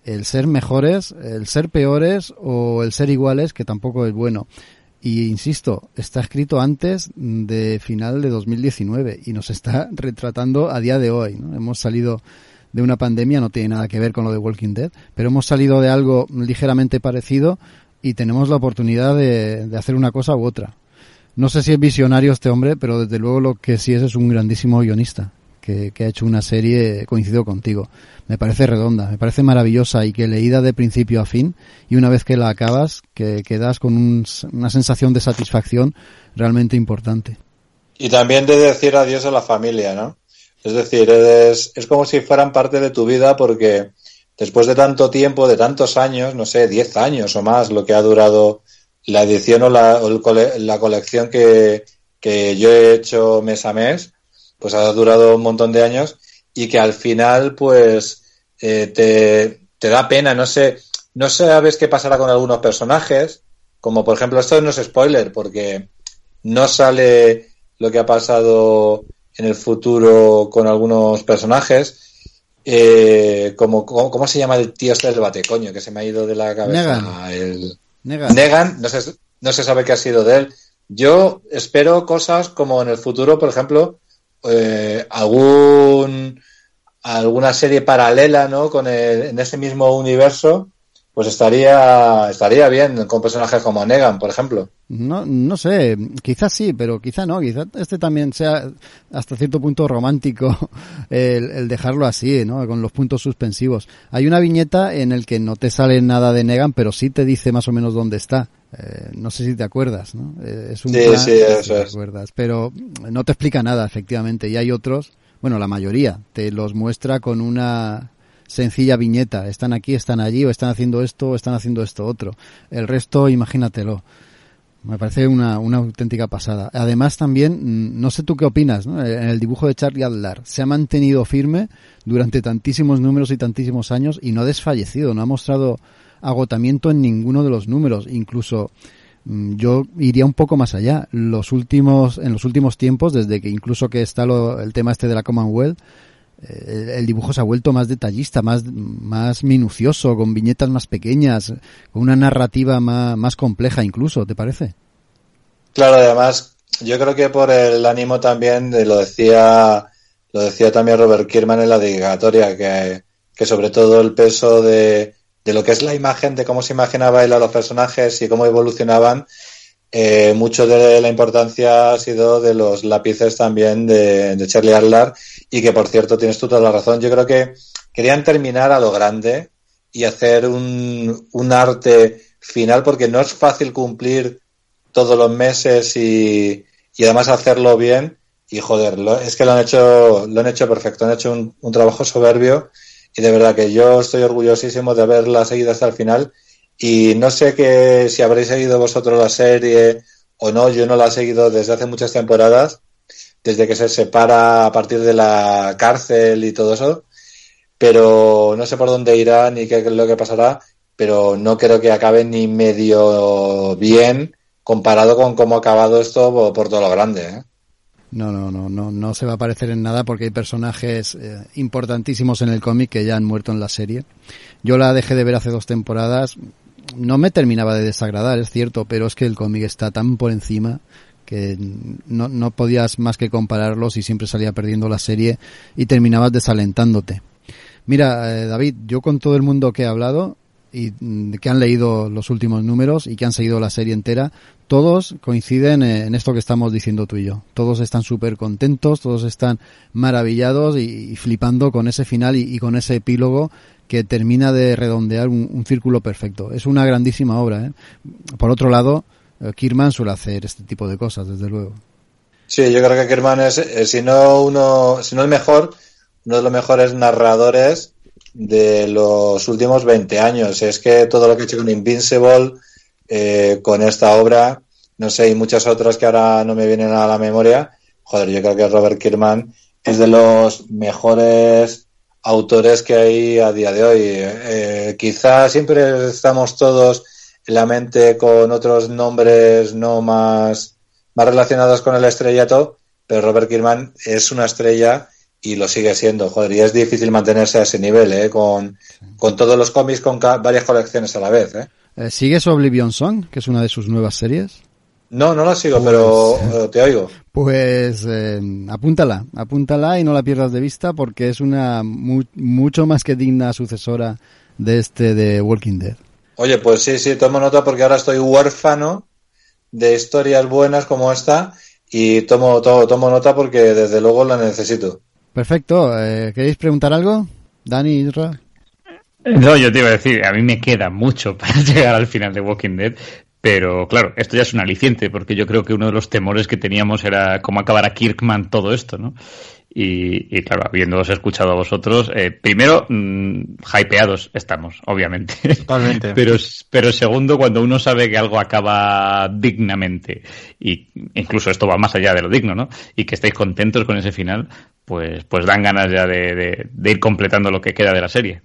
el ser mejores, el ser peores o el ser iguales, que tampoco es bueno. Y insisto, está escrito antes de final de 2019 y nos está [laughs] retratando a día de hoy. ¿no? Hemos salido de una pandemia, no tiene nada que ver con lo de Walking Dead, pero hemos salido de algo ligeramente parecido y tenemos la oportunidad de, de hacer una cosa u otra. No sé si es visionario este hombre, pero desde luego lo que sí es es un grandísimo guionista que, que ha hecho una serie, coincido contigo me parece redonda, me parece maravillosa y que leída de principio a fin y una vez que la acabas, que quedas con un, una sensación de satisfacción realmente importante. Y también de decir adiós a la familia, ¿no? Es decir, es, es como si fueran parte de tu vida porque después de tanto tiempo, de tantos años, no sé, 10 años o más, lo que ha durado la edición o la, la colección que, que yo he hecho mes a mes, pues ha durado un montón de años y que al final, pues, eh, te, te, da pena, no sé, no sabes qué pasará con algunos personajes, como por ejemplo, esto no es spoiler, porque no sale lo que ha pasado en el futuro con algunos personajes. Eh, como, como, ¿Cómo se llama el tío este del bate, coño? Que se me ha ido de la cabeza. Negan. El... Negan. Negan no, se, no se sabe qué ha sido de él. Yo espero cosas como en el futuro, por ejemplo, eh, algún alguna serie paralela, ¿no? Con el, en ese mismo universo, pues estaría estaría bien con personajes como Negan, por ejemplo. No, no sé, quizás sí, pero quizá no, quizás este también sea hasta cierto punto romántico [laughs] el, el, dejarlo así, ¿no? Con los puntos suspensivos. Hay una viñeta en el que no te sale nada de Negan, pero sí te dice más o menos dónde está. Eh, no sé si te acuerdas, ¿no? Eh, es un sí, plan, sí, eso si te es. acuerdas, pero no te explica nada, efectivamente. Y hay otros, bueno, la mayoría, te los muestra con una sencilla viñeta. Están aquí, están allí, o están haciendo esto, o están haciendo esto otro. El resto, imagínatelo. Me parece una, una auténtica pasada. Además también, no sé tú qué opinas, ¿no? en el dibujo de Charlie Adler se ha mantenido firme durante tantísimos números y tantísimos años y no ha desfallecido, no ha mostrado agotamiento en ninguno de los números, incluso yo iría un poco más allá. Los últimos, en los últimos tiempos, desde que incluso que está lo, el tema este de la Commonwealth, eh, el dibujo se ha vuelto más detallista, más, más minucioso, con viñetas más pequeñas, con una narrativa más, más compleja incluso, ¿te parece? Claro, además, yo creo que por el ánimo también, de, lo decía, lo decía también Robert Kierman en la dedicatoria, que, que sobre todo el peso de, de lo que es la imagen, de cómo se imaginaba él a los personajes y cómo evolucionaban, eh, mucho de la importancia ha sido de los lápices también de, Charlie Adler y que por cierto tienes tú toda la razón. Yo creo que querían terminar a lo grande y hacer un, un arte final porque no es fácil cumplir todos los meses y, y además hacerlo bien. Y joder, lo, es que lo han hecho, lo han hecho perfecto, han hecho un, un trabajo soberbio y de verdad que yo estoy orgullosísimo de haberla seguido hasta el final y no sé que si habréis seguido vosotros la serie o no, yo no la he seguido desde hace muchas temporadas, desde que se separa a partir de la cárcel y todo eso, pero no sé por dónde irá ni qué es lo que pasará, pero no creo que acabe ni medio bien comparado con cómo ha acabado esto por, todo lo grande. ¿eh? No, no, no, no, no se va a parecer en nada porque hay personajes eh, importantísimos en el cómic que ya han muerto en la serie. Yo la dejé de ver hace dos temporadas. No me terminaba de desagradar, es cierto, pero es que el cómic está tan por encima que no, no podías más que compararlos y siempre salía perdiendo la serie y terminabas desalentándote. Mira, eh, David, yo con todo el mundo que he hablado y mm, que han leído los últimos números y que han seguido la serie entera, todos coinciden en esto que estamos diciendo tú y yo. Todos están súper contentos, todos están maravillados y, flipando con ese final y, con ese epílogo que termina de redondear un, un círculo perfecto. Es una grandísima obra. ¿eh? Por otro lado, eh, Kirman suele hacer este tipo de cosas, desde luego. Sí, yo creo que Kirman es, eh, si no uno, si no el mejor, uno de los mejores narradores de los últimos 20 años. Es que todo lo que ha hecho con Invincible, eh, con esta obra, no sé, y muchas otras que ahora no me vienen a la memoria, joder, yo creo que Robert Kirman es de los mejores autores que hay a día de hoy. Eh, quizá siempre estamos todos la mente con otros nombres no más, más relacionados con el estrellato, pero Robert Kirkman es una estrella y lo sigue siendo. Joder, y es difícil mantenerse a ese nivel, ¿eh? Con, con todos los cómics, con varias colecciones a la vez, ¿eh? eh ¿Sigues Oblivion Song, que es una de sus nuevas series? No, no la sigo, pero pues, eh, te oigo. Pues eh, apúntala, apúntala y no la pierdas de vista porque es una mucho más que digna sucesora de este de Walking Dead. Oye, pues sí, sí, tomo nota porque ahora estoy huérfano de historias buenas como esta y tomo, tomo, tomo nota porque desde luego la necesito. Perfecto. Eh, ¿Queréis preguntar algo? Dani, Isra. No, yo te iba a decir, a mí me queda mucho [laughs] para llegar al final de Walking Dead, pero claro, esto ya es un aliciente, porque yo creo que uno de los temores que teníamos era cómo acabar a Kirkman todo esto, ¿no? Y, claro, habiéndoos escuchado a vosotros, eh, primero, mmm, hypeados estamos, obviamente. Totalmente. [laughs] pero, pero segundo, cuando uno sabe que algo acaba dignamente, y incluso esto va más allá de lo digno, ¿no? Y que estáis contentos con ese final, pues, pues dan ganas ya de ir completando lo que queda de la serie.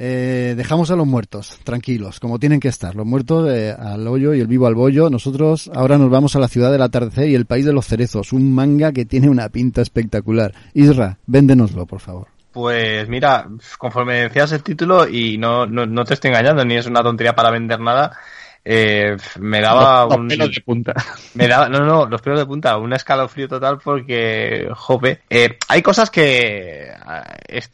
Eh, dejamos a los muertos, tranquilos, como tienen que estar. Los muertos eh, al hoyo y el vivo al bollo. Nosotros ahora nos vamos a la ciudad del atardecer y el país de los cerezos. Un manga que tiene una pinta espectacular. Isra, véndenoslo, por favor. Pues mira, conforme decías el título, y no, no, no te estoy engañando, ni es una tontería para vender nada, eh, me daba los, un... pelos de punta. [laughs] Me daba, no, no, los pelos de punta, un escalofrío total porque, jope, eh, hay cosas que,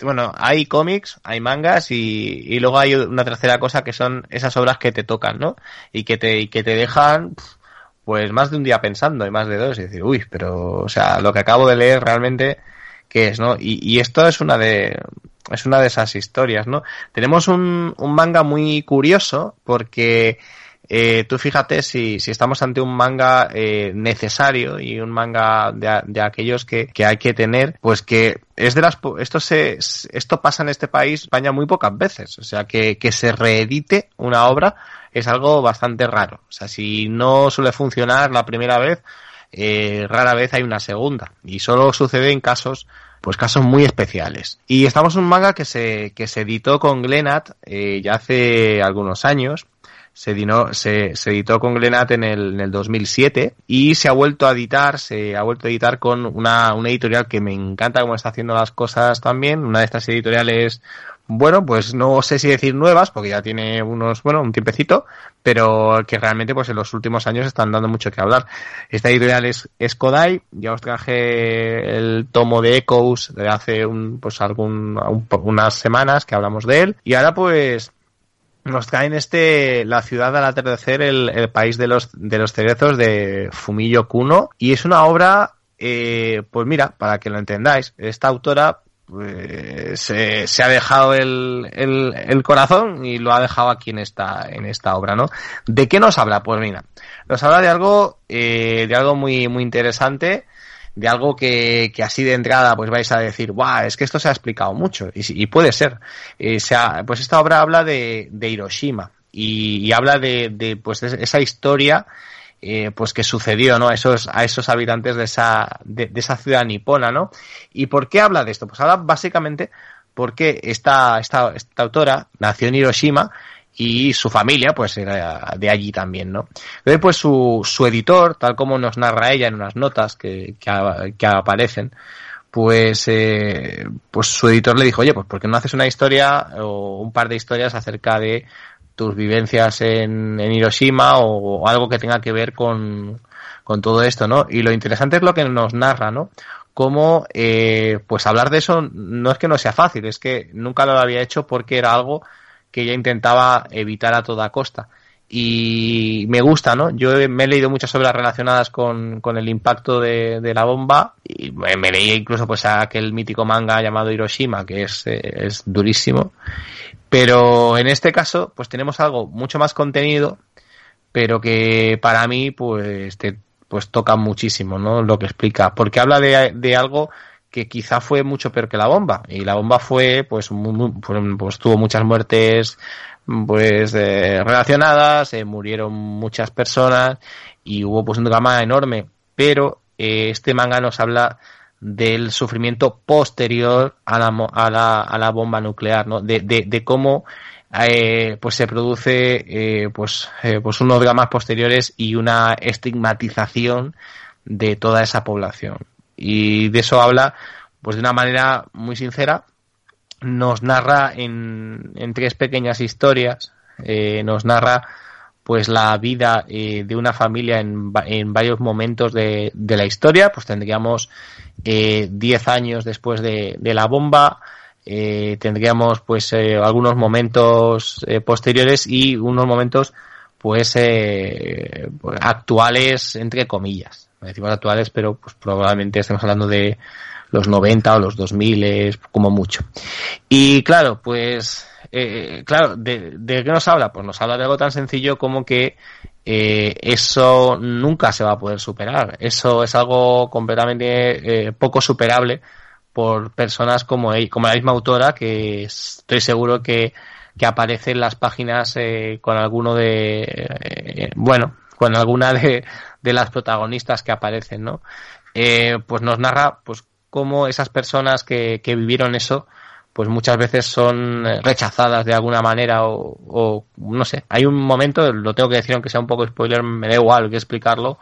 bueno, hay cómics, hay mangas y, y, luego hay una tercera cosa que son esas obras que te tocan, ¿no? Y que te, y que te dejan, pues más de un día pensando y más de dos y decir, uy, pero, o sea, lo que acabo de leer realmente, ¿qué es, no? Y, y esto es una de, es una de esas historias, ¿no? Tenemos un, un manga muy curioso porque eh, tú fíjate si, si estamos ante un manga eh, necesario y un manga de, de aquellos que, que, hay que tener, pues que es de las esto se esto pasa en este país España muy pocas veces, o sea que, que se reedite una obra es algo bastante raro, o sea si no suele funcionar la primera vez, eh, rara vez hay una segunda. Y solo sucede en casos pues casos muy especiales. Y estamos en un manga que se, que se editó con Glenat eh, ya hace algunos años se, se, editó con Glenat en el, en el 2007 y se ha vuelto a editar, se ha vuelto a editar con una, una editorial que me encanta cómo está haciendo las cosas también. Una de estas editoriales, bueno, pues no sé si decir nuevas, porque ya tiene unos, bueno, un tiempecito, pero que realmente pues en los últimos años están dando mucho que hablar. Esta editorial es, Kodai, ya os traje el tomo de Echoes de hace un, pues algún, unas semanas que hablamos de él, y ahora pues nos traen este La ciudad al atardecer, el, el, país de los, de los cerezos de Fumillo Kuno. Y es una obra, eh, pues mira, para que lo entendáis, esta autora pues, se, se, ha dejado el, el, el, corazón y lo ha dejado aquí en esta, en esta obra, ¿no? ¿De qué nos habla? Pues mira, nos habla de algo, eh, de algo muy, muy interesante de algo que, que, así de entrada pues vais a decir, guau, es que esto se ha explicado mucho, y, y puede ser. Eh, sea, pues esta obra habla de, de Hiroshima y, y, habla de, de pues de esa historia eh, pues que sucedió ¿no? a, esos, a esos habitantes de esa, de, de, esa ciudad nipona. ¿no? ¿Y por qué habla de esto? Pues habla básicamente porque esta, esta, esta autora nació en Hiroshima y su familia pues era de allí también, ¿no? Entonces pues su, su editor, tal como nos narra ella en unas notas que, que, aparecen, pues, eh, pues su editor le dijo, oye, pues ¿por qué no haces una historia o un par de historias acerca de tus vivencias en, en Hiroshima o, algo que tenga que ver con, con todo esto, ¿no? Y lo interesante es lo que nos narra, ¿no? Cómo, eh, pues hablar de eso no es que no sea fácil, es que nunca lo había hecho porque era algo que ella intentaba evitar a toda costa. Y me gusta, ¿no? Yo me he leído muchas obras relacionadas con, con el impacto de, de, la bomba y me leí incluso pues aquel mítico manga llamado Hiroshima, que es, eh, es durísimo. Pero en este caso, pues tenemos algo mucho más contenido, pero que para mí, pues, te, pues toca muchísimo, ¿no? Lo que explica. Porque habla de, de algo que quizá fue mucho peor que la bomba. Y la bomba fue, pues, pues tuvo muchas muertes, pues, eh, relacionadas, se murieron muchas personas y hubo, pues, un drama enorme. Pero eh, este manga nos habla del sufrimiento posterior a la, a la, a la bomba nuclear, ¿no? De, de, cómo eh, pues se produce eh, pues, eh, pues unos dramas posteriores y una estigmatización de toda esa población y de eso habla pues de una manera muy sincera. Nos narra en, tres pequeñas historias eh, nos narra pues la vida eh, de una familia en, en varios momentos de, la historia. Pues tendríamos eh, diez años después de, la bomba eh, tendríamos pues eh, algunos momentos eh, posteriores y unos momentos pues, eh, pues actuales entre comillas decimos actuales, pero pues probablemente estemos hablando de los 90 o los 2000 como mucho. Y claro, pues, eh, claro, ¿de, ¿de, qué nos habla? Pues nos habla de algo tan sencillo como que eh, eso nunca se va a poder superar. Eso es algo completamente eh, poco superable por personas como, como la misma autora, que estoy seguro que, que aparece en las páginas con alguno de, bueno, con alguna de, de las protagonistas que aparecen, ¿no? Eh, pues nos narra, pues, cómo esas personas que, que vivieron eso, pues muchas veces son rechazadas de alguna manera o, o, no sé, hay un momento, lo tengo que decir aunque sea un poco spoiler, me da igual que explicarlo,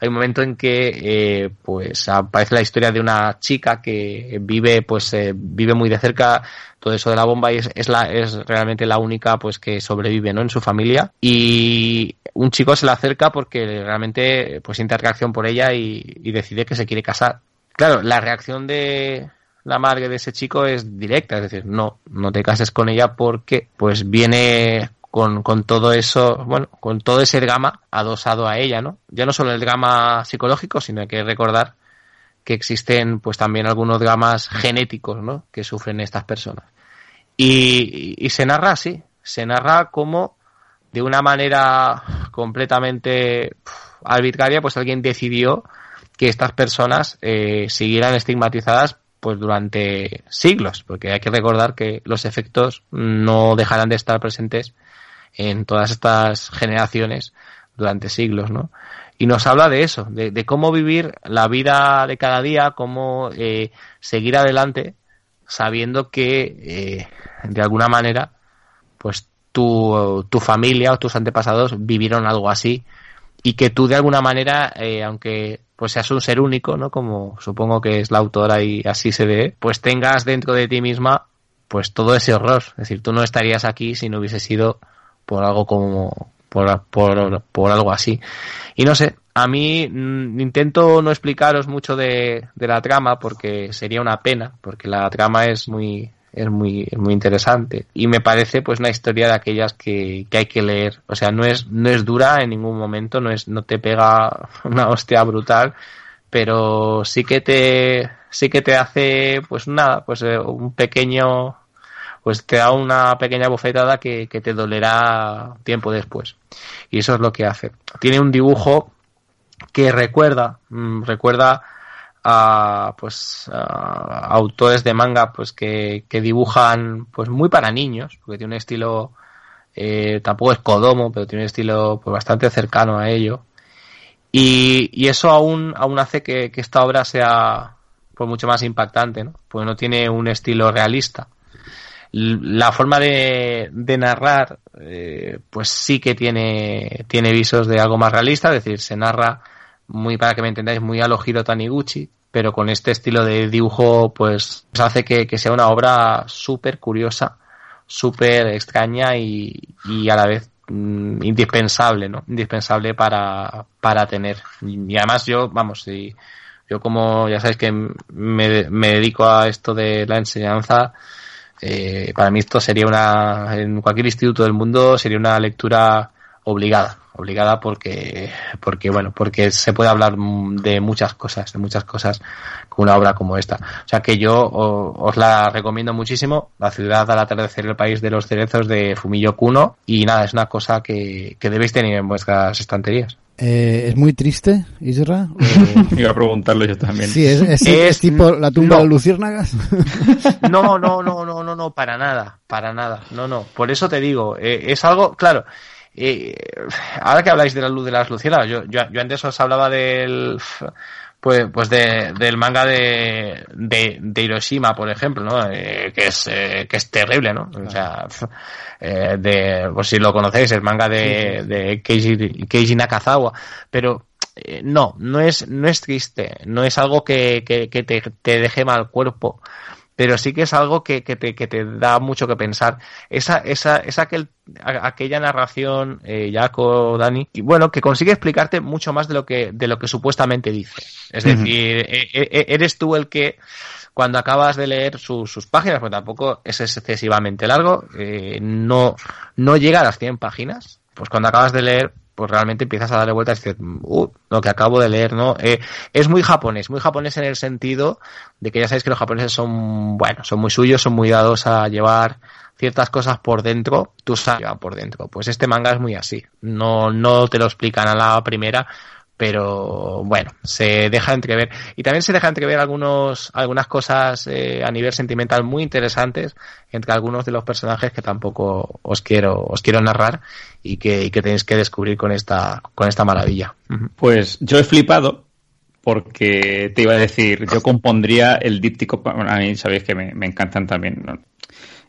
hay un momento en que eh, pues aparece la historia de una chica que vive pues eh, vive muy de cerca todo eso de la bomba y es, es la es realmente la única pues que sobrevive no en su familia. Y un chico se la acerca porque realmente pues siente atracción por ella y, y decide que se quiere casar. Claro la reacción de la madre de ese chico es directa, es decir, no, no te cases con ella porque pues viene con, con todo eso, bueno, con todo ese drama adosado a ella, ¿no? Ya no solo el drama psicológico, sino hay que recordar que existen pues también algunos dramas genéticos, ¿no? Que sufren estas personas. Y, y se narra así, se narra como de una manera completamente arbitraria, pues alguien decidió que estas personas eh, siguieran estigmatizadas pues durante siglos, porque hay que recordar que los efectos no dejarán de estar presentes en todas estas generaciones durante siglos, ¿no? Y nos habla de eso, de, de cómo vivir la vida de cada día, cómo eh, seguir adelante, sabiendo que eh, de alguna manera, pues tu, tu familia o tus antepasados vivieron algo así y que tú de alguna manera, eh, aunque pues seas un ser único, ¿no? Como supongo que es la autora y así se ve, pues tengas dentro de ti misma pues todo ese horror. Es decir, tú no estarías aquí si no hubiese sido por algo como por, por, por algo así. Y no sé, a mí mm, intento no explicaros mucho de, de, la trama porque sería una pena, porque la trama es muy es muy es muy interesante y me parece pues una historia de aquellas que, que hay que leer, o sea, no es no es dura en ningún momento, no es no te pega [laughs] una hostia brutal, pero sí que te sí que te hace pues nada, pues eh, un pequeño pues te da una pequeña bofetada que, que, te dolerá tiempo después. Y eso es lo que hace. Tiene un dibujo que recuerda, mmm, recuerda a pues a autores de manga pues que, que, dibujan pues muy para niños, porque tiene un estilo eh, tampoco es Kodomo, pero tiene un estilo pues bastante cercano a ello. Y, y eso aún, aún hace que, que esta obra sea pues mucho más impactante, ¿no? Pues no tiene un estilo realista La forma de, narrar, eh, pues sí que tiene, tiene visos de algo más realista, es decir, se narra muy, para que me entendáis, muy a lo Taniguchi, pero con este estilo de dibujo, pues, hace que, sea una obra súper curiosa, súper extraña y, y a la vez mm, indispensable, ¿no? Indispensable para, para tener. Y, además yo, vamos, y yo como ya sabéis que me, me dedico a esto de la enseñanza, eh, para mí esto sería una, en cualquier instituto del mundo sería una lectura obligada, obligada porque, porque bueno, porque se puede hablar de muchas cosas, de muchas cosas con una obra como esta. O sea que yo os la recomiendo muchísimo, La ciudad al atardecer, el país de los cerezos de Fumillo Kuno, y nada, es una cosa que, que debéis tener en vuestras estanterías. Eh, ¿Es muy triste, Isra? [laughs] Iba a preguntarlo yo también. Sí, es, es, es tipo la tumba no. de luciérnagas. [laughs] No, no, no, no, no, no, para nada, para nada, no, no. Por eso te digo, eh, es algo, claro, eh, ahora que habláis de la luz de las luciérnagas, yo, yo, yo antes os hablaba del, pues, pues de, del manga de, de, de Hiroshima, por ejemplo, ¿no? Eh, que es, eh, que es terrible, ¿no? O sea, [laughs] eh, de, pues si lo conocéis, el manga de, de Keiji, Keiji Nakazawa, pero, eh, no, no es, no es triste, no es algo que, que, que te, te deje mal cuerpo, pero sí que es algo que, que, te, que te da mucho que pensar. Esa, esa, esa aquel, aquella narración, eh, Jaco, Dani, y bueno, que consigue explicarte mucho más de lo que, de lo que supuestamente dice. Es decir, e- e- eres tú el que, cuando acabas de leer su- sus páginas, pues tampoco es excesivamente largo, eh, no, no llega a las 100 páginas, pues cuando acabas de leer, pues realmente empiezas a darle vueltas y dices, uh, lo que acabo de leer, ¿no? Eh, es muy japonés, muy japonés en el sentido de que ya sabéis que los japoneses son, bueno, son muy suyos, son muy dados a llevar ciertas cosas por dentro, tú sabes por dentro. Pues este manga es muy así. No, no te lo explican a la primera, pero bueno, se deja entrever. Y también se deja entrever algunos, algunas cosas eh, a nivel sentimental muy interesantes entre algunos de los personajes que tampoco os quiero, os quiero narrar y que, tenéis que descubrir con esta, con esta maravilla. Pues yo he flipado porque te iba a decir, yo compondría el díptico, a mí sabéis que me, encantan también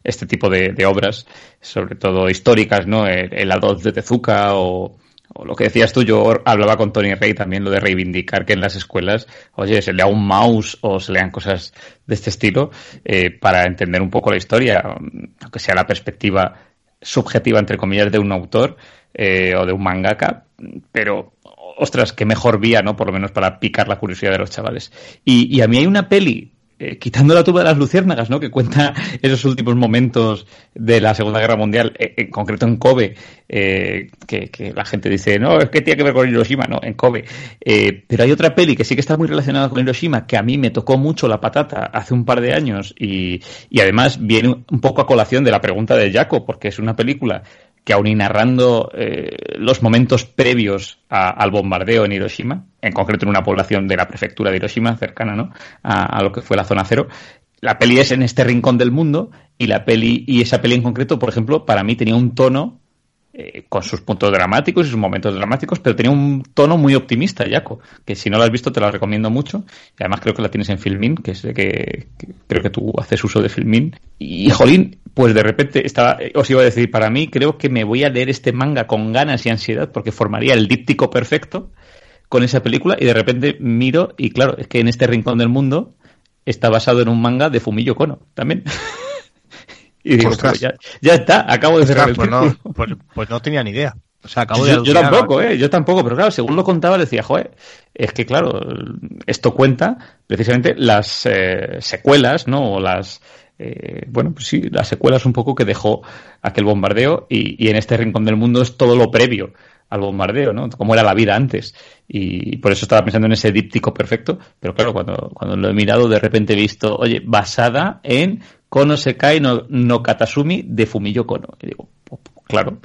este tipo de, obras, sobre todo históricas, ¿no? El, el A2 de Tezuka o, o lo que decías tú, yo hablaba con Tony Rey también lo de reivindicar que en las escuelas, oye, se lea un mouse o se lean cosas de este estilo eh, para entender un poco la historia, aunque sea la perspectiva subjetiva, entre comillas, de un autor eh, o de un mangaka, pero ostras, qué mejor vía, ¿no? Por lo menos para picar la curiosidad de los chavales. Y, y a mí hay una peli, eh, quitando la tuba de las luciérnagas, ¿no? Que cuenta [laughs] esos últimos momentos de la Segunda Guerra Mundial, eh, en concreto en Kobe, eh, que, que la gente dice, no, es que tiene que ver con Hiroshima, no, en Kobe. Eh, pero hay otra peli que sí que está muy relacionada con Hiroshima, que a mí me tocó mucho la patata hace un par de años y, y además viene un poco a colación de la pregunta de Jaco, porque es una película que aun y narrando eh, los momentos previos a- al bombardeo en Hiroshima, en concreto en una población de la prefectura de Hiroshima, cercana ¿no? a, a lo que fue la zona cero, la peli es en este rincón del mundo y la peli y esa peli en concreto, por ejemplo, para mí tenía un tono eh, con sus puntos dramáticos y sus momentos dramáticos, pero tenía un tono muy optimista, Jaco, que si no la has visto te la recomiendo mucho. Y además creo que la tienes en Filmin, que es de que, creo que tú haces uso de Filmin. Y jolín, pues de repente estaba, eh, os iba a decir, para mí creo que me voy a leer este manga con ganas y ansiedad porque formaría el díptico perfecto con esa película y de repente miro y claro, es que en este rincón del mundo está basado en un manga de Fumillo Kono también. [laughs] y digo, pues ya, ya está, acabo de cerrar el pues, círculo. no, pues, pues no tenía ni idea. O sea, acabo de Yo, yo alucinar, tampoco. ¿eh? Yo tampoco, pero claro, según lo contaba decía, joder, es que claro, esto cuenta precisamente las eh, secuelas, ¿no? O las, eh, bueno, pues sí, las secuelas un poco que dejó aquel bombardeo y, y en este rincón del mundo es todo lo previo al bombardeo, ¿no? Cómo era la vida antes. Y por eso estaba pensando en ese díptico perfecto, pero claro, cuando, cuando lo he mirado, de repente he visto, oye, basada en Kono Sekai no, no Katasumi de Fumillo Kono. Y digo, claro,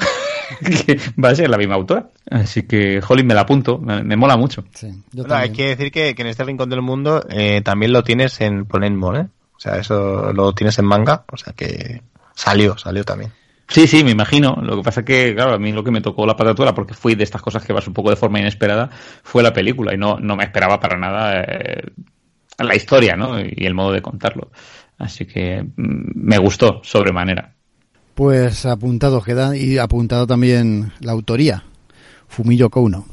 [laughs] que va a ser la misma autora. Así que, jolín, me la apunto, me, me mola mucho. Sí, yo Bueno, hay que decir que, que en este rincón del mundo eh, también lo tienes en Ponenmo, ¿eh? O sea, eso lo tienes en manga, o sea que salió, salió también. Sí, sí, me imagino. Lo que pasa es que, claro, a mí lo que me tocó la patatura, porque fui de estas cosas que vas un poco de forma inesperada, fue la película y no, no me esperaba para nada eh, la historia, ¿no? Y el modo de contarlo. Así que mm, me gustó sobremanera. Pues apuntado queda y apuntado también la autoría, Fumillo Kouno.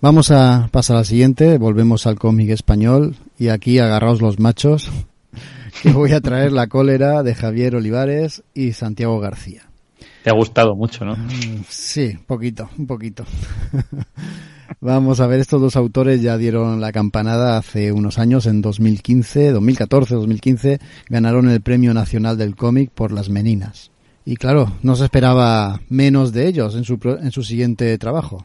Vamos a pasar al siguiente, volvemos al cómic español y aquí agarraos los machos [laughs] que voy a traer la cólera de Javier Olivares y Santiago García. Te ha gustado mucho, ¿no? Mm, sí, poquito, un poquito. [laughs] Vamos a ver, estos dos autores ya dieron la campanada hace unos años, en 2015, 2014, 2015, ganaron el Premio Nacional del Cómic por Las Meninas. Y claro, no se esperaba menos de ellos en su, en su siguiente trabajo.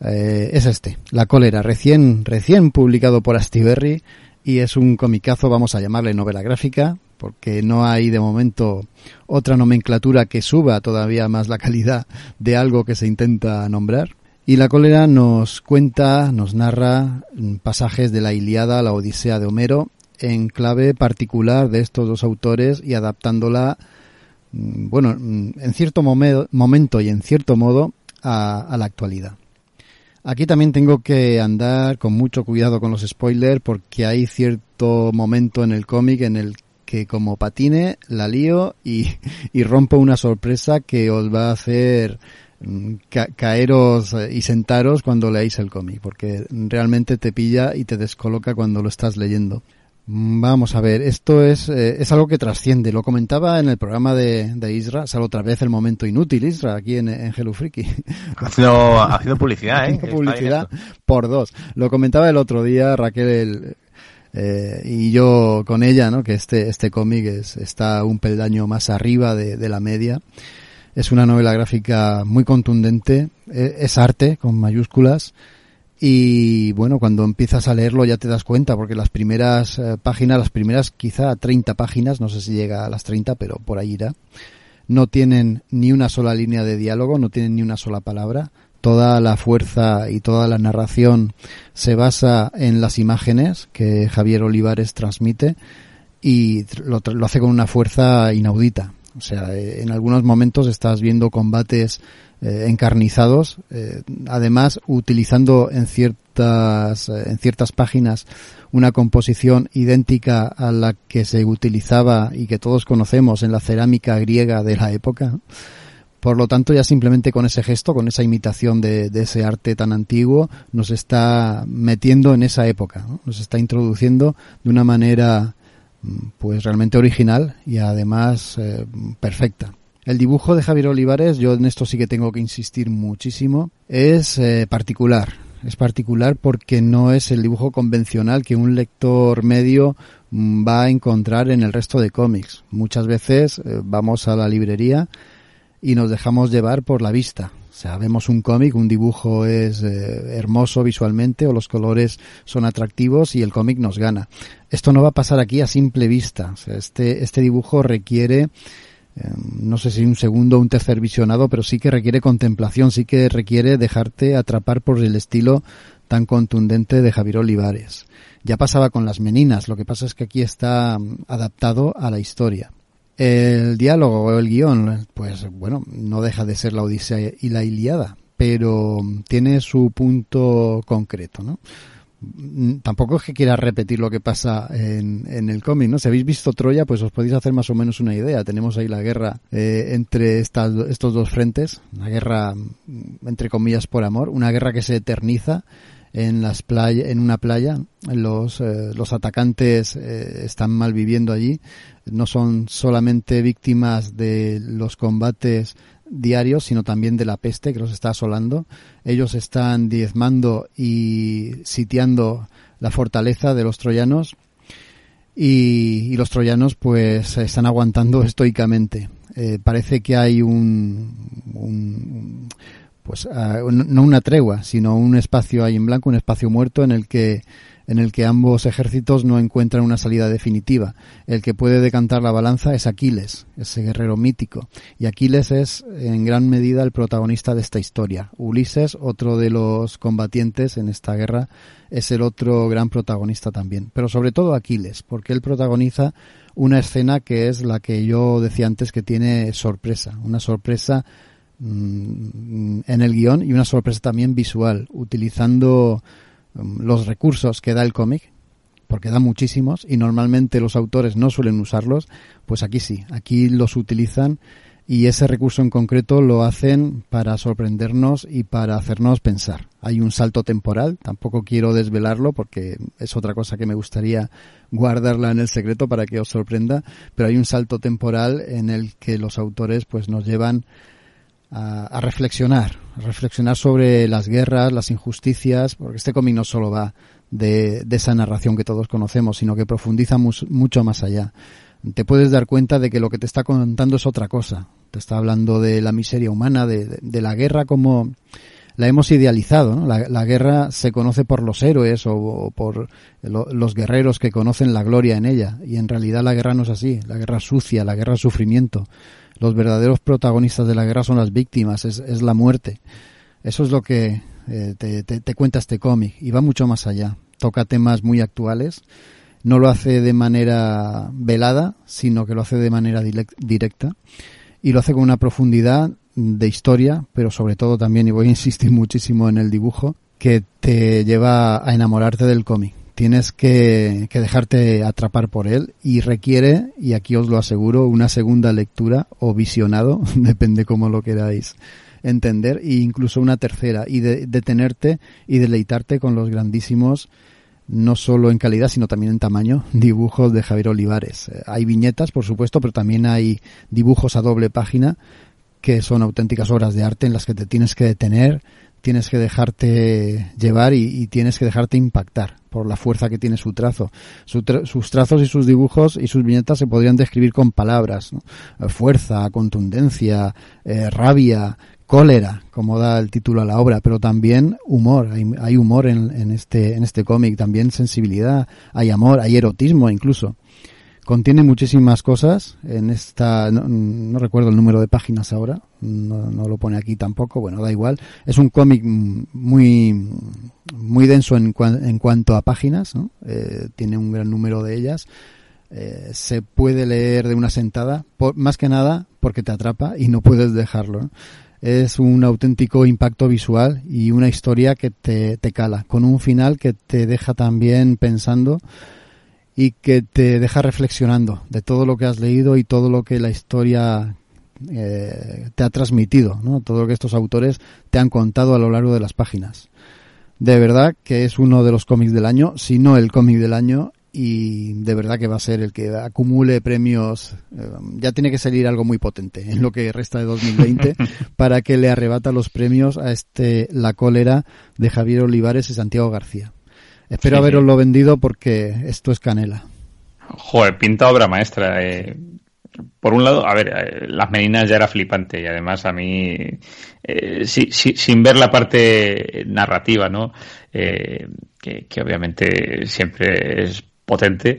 Eh, es este, La cólera, recién, recién publicado por Astiberri y es un comicazo, vamos a llamarle novela gráfica, porque no hay de momento otra nomenclatura que suba todavía más la calidad de algo que se intenta nombrar. Y la cólera nos cuenta, nos narra pasajes de la Iliada, la Odisea de Homero, en clave particular de estos dos autores y adaptándola, mm, bueno, mm, en cierto momento y en cierto modo a, la actualidad. Aquí también tengo que andar con mucho cuidado con los spoilers porque hay cierto momento en el cómic en el que como patine la lío y, [laughs] y rompo una sorpresa que os va a hacer Caeros eh, y sentaros cuando leáis el cómic, porque realmente te pilla y te descoloca cuando lo estás leyendo. Mm, vamos a ver, esto es, eh, es algo que trasciende. Lo comentaba en el programa de, de Isra, sale otra vez el momento inútil, Isra, aquí en, en Hello Freaky. [laughs] Ha sido, publicidad, ¿eh? publicidad por dos. Lo comentaba el otro día Raquel eh, y yo con ella, ¿no? Que este, este cómic es, está un peldaño más arriba de, de la media. Es una novela gráfica muy contundente, e, es arte con mayúsculas y bueno, cuando empiezas a leerlo ya te das cuenta porque las primeras eh, páginas, las primeras quizá 30 páginas, no sé si llega a las 30, pero por ahí irá, no tienen ni una sola línea de diálogo, no tienen ni una sola palabra. Toda la fuerza y toda la narración se basa en las imágenes que Javier Olivares transmite y lo, lo hace con una fuerza inaudita. O sea, eh, en algunos momentos estás viendo combates eh, encarnizados, eh, además utilizando en ciertas, en ciertas páginas una composición idéntica a la que se utilizaba y que todos conocemos en la cerámica griega de la época. Por lo tanto, ya simplemente con ese gesto, con esa imitación de, de ese arte tan antiguo, nos está metiendo en esa época, nos está introduciendo de una manera pues realmente original y además eh, perfecta. El dibujo de Javier Olivares, yo en esto sí que tengo que insistir muchísimo, es eh, particular. Es particular porque no es el dibujo convencional que un lector medio mm, va a encontrar en el resto de cómics. Muchas veces eh, vamos a la librería y nos dejamos llevar por la vista. Vemos un cómic, un dibujo es eh, hermoso visualmente o los colores son atractivos y el cómic nos gana. Esto no va a pasar aquí a simple vista. Este, este dibujo requiere, em, no sé si un segundo o un tercer visionado, pero sí que requiere contemplación, sí que requiere dejarte atrapar por el estilo tan contundente de Javier Olivares. Ya pasaba con las meninas, lo que pasa es que aquí está mm, adaptado a la historia. El diálogo o el guion, pues bueno, no deja de ser la Odisea y la Iliada, pero tiene su punto concreto, ¿no? Tampoco es que quiera repetir lo que pasa en, en el cómic, ¿no? Si habéis visto Troya, pues os podéis hacer más o menos una idea. Tenemos ahí la guerra eh, entre estos dos frentes, una guerra, entre comillas, por amor, una guerra que se eterniza en las en una playa. Los, eh, atacantes eh, están mal viviendo allí. No son solamente víctimas de los combates diarios, sino también de la peste que los está asolando. Ellos están diezmando y sitiando la fortaleza de los troyanos y, los troyanos pues están aguantando [laughs] estoicamente. Eh, parece que hay un, un pues ah, no una tregua, sino un espacio ahí en blanco, un espacio muerto en el que en el que ambos ejércitos no encuentran una salida definitiva. El que puede decantar la balanza es Aquiles, ese guerrero mítico. Y Aquiles es en gran medida el protagonista de esta historia. Ulises, otro de los combatientes en esta guerra, es el otro gran protagonista también. Pero sobre todo Aquiles, porque él protagoniza una escena que es la que yo decía antes que tiene sorpresa, una sorpresa Mm, en el guion y una sorpresa también visual, utilizando los recursos que da el cómic porque da muchísimos y normalmente los autores no suelen usarlos, pues aquí sí, aquí los utilizan y ese recurso en concreto lo hacen para sorprendernos y para hacernos pensar. Hay un salto temporal, tampoco quiero desvelarlo porque es otra cosa que me gustaría guardarla en el secreto para que os sorprenda, pero hay un salto temporal en el que los autores pues nos llevan a, reflexionar, a reflexionar sobre las guerras, las injusticias, porque este cómic no solo va de, esa narración que todos conocemos, sino que profundiza mucho más allá te puedes dar cuenta de que lo que te está contando es otra cosa. Te está hablando de la miseria humana, de, la guerra como la hemos idealizado. ¿no? La, guerra se conoce por los héroes o, por los guerreros que conocen la gloria en ella. Y en realidad la guerra no es así. La guerra es sucia, la guerra es sufrimiento. Los verdaderos protagonistas de la guerra son las víctimas, es, la muerte. Eso es lo que eh, te, te cuenta este cómic y va mucho más allá. Toca temas muy actuales no lo hace de manera velada, sino que lo hace de manera directa y lo hace con una profundidad de historia, pero sobre todo también, y voy a [laughs] insistir muchísimo en el dibujo, que te lleva a enamorarte del cómic. Tienes que, dejarte atrapar por él y requiere, y aquí os lo aseguro, una segunda lectura o visionado, [laughs] depende cómo lo queráis entender, e incluso una tercera, y de, detenerte y deleitarte con los grandísimos no solo en calidad, sino también en tamaño, [laughs] dibujos de Javier Olivares. Eh, hay viñetas, por supuesto, pero también hay dibujos a doble página que son auténticas obras de arte en las que te tienes que detener, tienes que dejarte llevar y, tienes que dejarte impactar por la fuerza que tiene su trazo. sus trazos y sus dibujos y sus viñetas se podrían describir con palabras. Eh, fuerza, contundencia, eh, rabia, cólera, como da el título a la obra, pero también humor. Hay, humor en, este, en este cómic, también sensibilidad, hay amor, hay erotismo incluso. Contiene muchísimas cosas en esta, no, recuerdo el número de páginas ahora, no, lo pone aquí tampoco, bueno, da igual. Es un cómic muy, muy denso en, en cuanto a páginas, eh, tiene un gran número de ellas. Eh, se puede leer de una sentada, más que nada porque te atrapa y no puedes dejarlo es un auténtico impacto visual y una historia que te, te cala, con un final que te deja también pensando y que te deja reflexionando de todo lo que has leído y todo lo que la historia eh, te ha transmitido, ¿no? todo lo que estos autores te han contado a lo largo de las páginas. De verdad que es uno de los cómics del año, si no el cómic del año, y de verdad que va a ser el que acumule premios. Eh, ya tiene que salir algo muy potente en lo que resta de 2020 [laughs] para que le arrebata los premios a este La cólera de Javier Olivares y Santiago García. Espero haberoslo vendido porque esto es canela. Joder, pinta obra maestra. Eh. Por un lado, a ver, eh, las meninas ya era flipante y además a mí, sin ver la parte narrativa, ¿no? que, que obviamente siempre es potente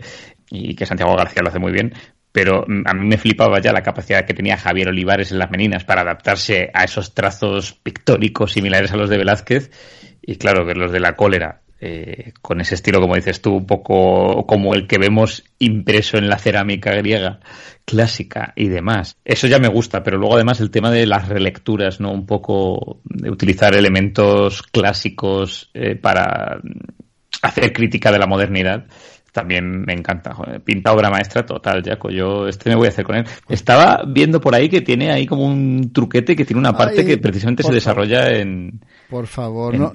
y que Santiago García lo hace muy bien, pero a mí me flipaba ya la capacidad que tenía Javier Olivares en las meninas para adaptarse a esos trazos pictóricos similares a los de Velázquez y claro, ver los de la cólera eh, con ese estilo, como dices tú, un poco como el que vemos impreso en la cerámica griega clásica y demás. Eso ya me gusta, pero luego además el tema de las relecturas, ¿no? Un poco de utilizar elementos clásicos eh, para hacer crítica de la modernidad también me encanta. pinta obra maestra total, Jaco. Yo este me voy a hacer con él. Estaba viendo por ahí que tiene ahí como un truquete que tiene una parte que precisamente se desarrolla en. Por favor, no.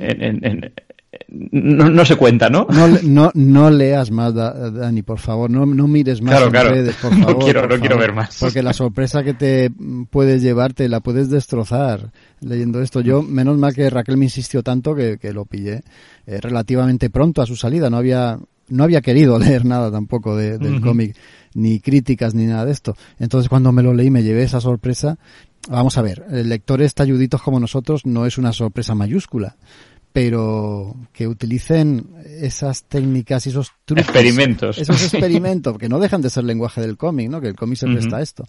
No, se cuenta, ¿no? No, no, leas más, Dani, por favor. No, no mires más en redes, por [laughs] favor. No quiero, no quiero ver más. Porque la sorpresa que te puedes llevarte la puedes destrozar leyendo esto. Yo, menos mal que Raquel me insistió tanto que, lo pillé eh, relativamente pronto a su salida. No había no había querido [laughs] leer nada tampoco del cómic, ni críticas ni nada de esto. Entonces cuando me lo leí me llevé esa sorpresa. Vamos a ver, lectores talluditos como nosotros no es una sorpresa mayúscula, pero que utilicen esas técnicas y esos trucos. Experimentos. Esos [laughs] experimentos, que no dejan de ser lenguaje del cómic, ¿no? Que el cómic se presta a esto.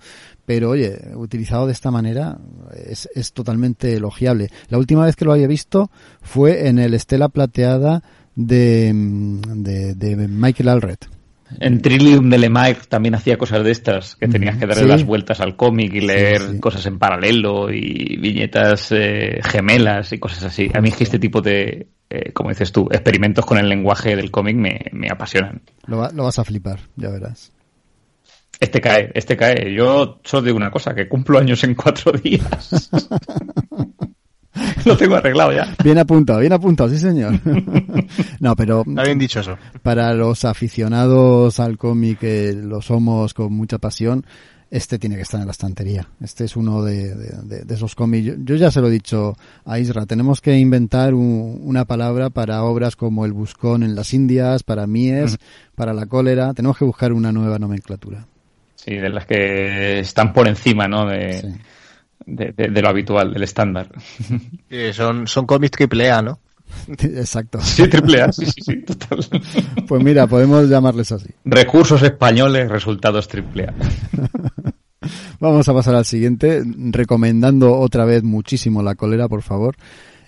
Pero oye, utilizado de esta manera es, es totalmente elogiable. La última vez que lo había visto fue en el Estela Plateada de, de, Michael Alred. En Trillium de Lemire también hacía cosas de estas, que tenías que darle Sí. las vueltas al cómic y leer sí. cosas en paralelo y viñetas eh, gemelas y cosas así. A mí es que este tipo de, eh, como dices tú, experimentos con el lenguaje del cómic me, me apasionan. Lo, va- lo vas a flipar, ya verás. Este cae, este cae. Yo solo digo una cosa, que cumplo años en cuatro días. [laughs] [laughs] Lo tengo arreglado ya. Bien apuntado, bien apuntado, sí señor. [laughs] no, pero Está bien dicho eso. para los aficionados al cómic que lo somos con mucha pasión, este tiene que estar en la estantería. Este es uno de, de- de- de esos cómics. Yo, yo ya se lo he dicho a Isra, tenemos que inventar un- una palabra para obras como El Buscón en las Indias, para Mies, para La Cólera. Tenemos que buscar una nueva nomenclatura. Sí, de las que están por encima, ¿no? De, Sí. De, de- de lo habitual, del estándar. Eh, son, son cómics triple A, ¿no? Exacto. Sí, triple A, sí, sí, sí, total. Pues mira, podemos llamarles así. Recursos españoles, resultados triple A. Vamos a pasar al siguiente, recomendando otra vez muchísimo la cólera, por favor.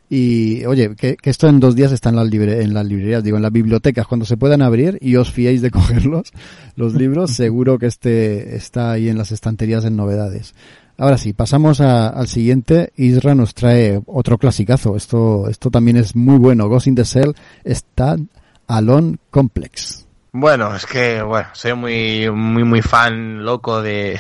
Y oye, que, que esto en dos días está en las, libre- en las librerías, digo, en las bibliotecas, cuando se puedan abrir y os fiéis de [laughs] cogerlos, los libros, seguro que este está ahí en las estanterías en novedades. Ahora sí, pasamos al siguiente. Isra nos trae otro clasicazo. Esto, esto también es muy bueno. Ghost in the Shell está Alone Complex. Bueno, es que, bueno, soy muy, muy, muy fan loco de,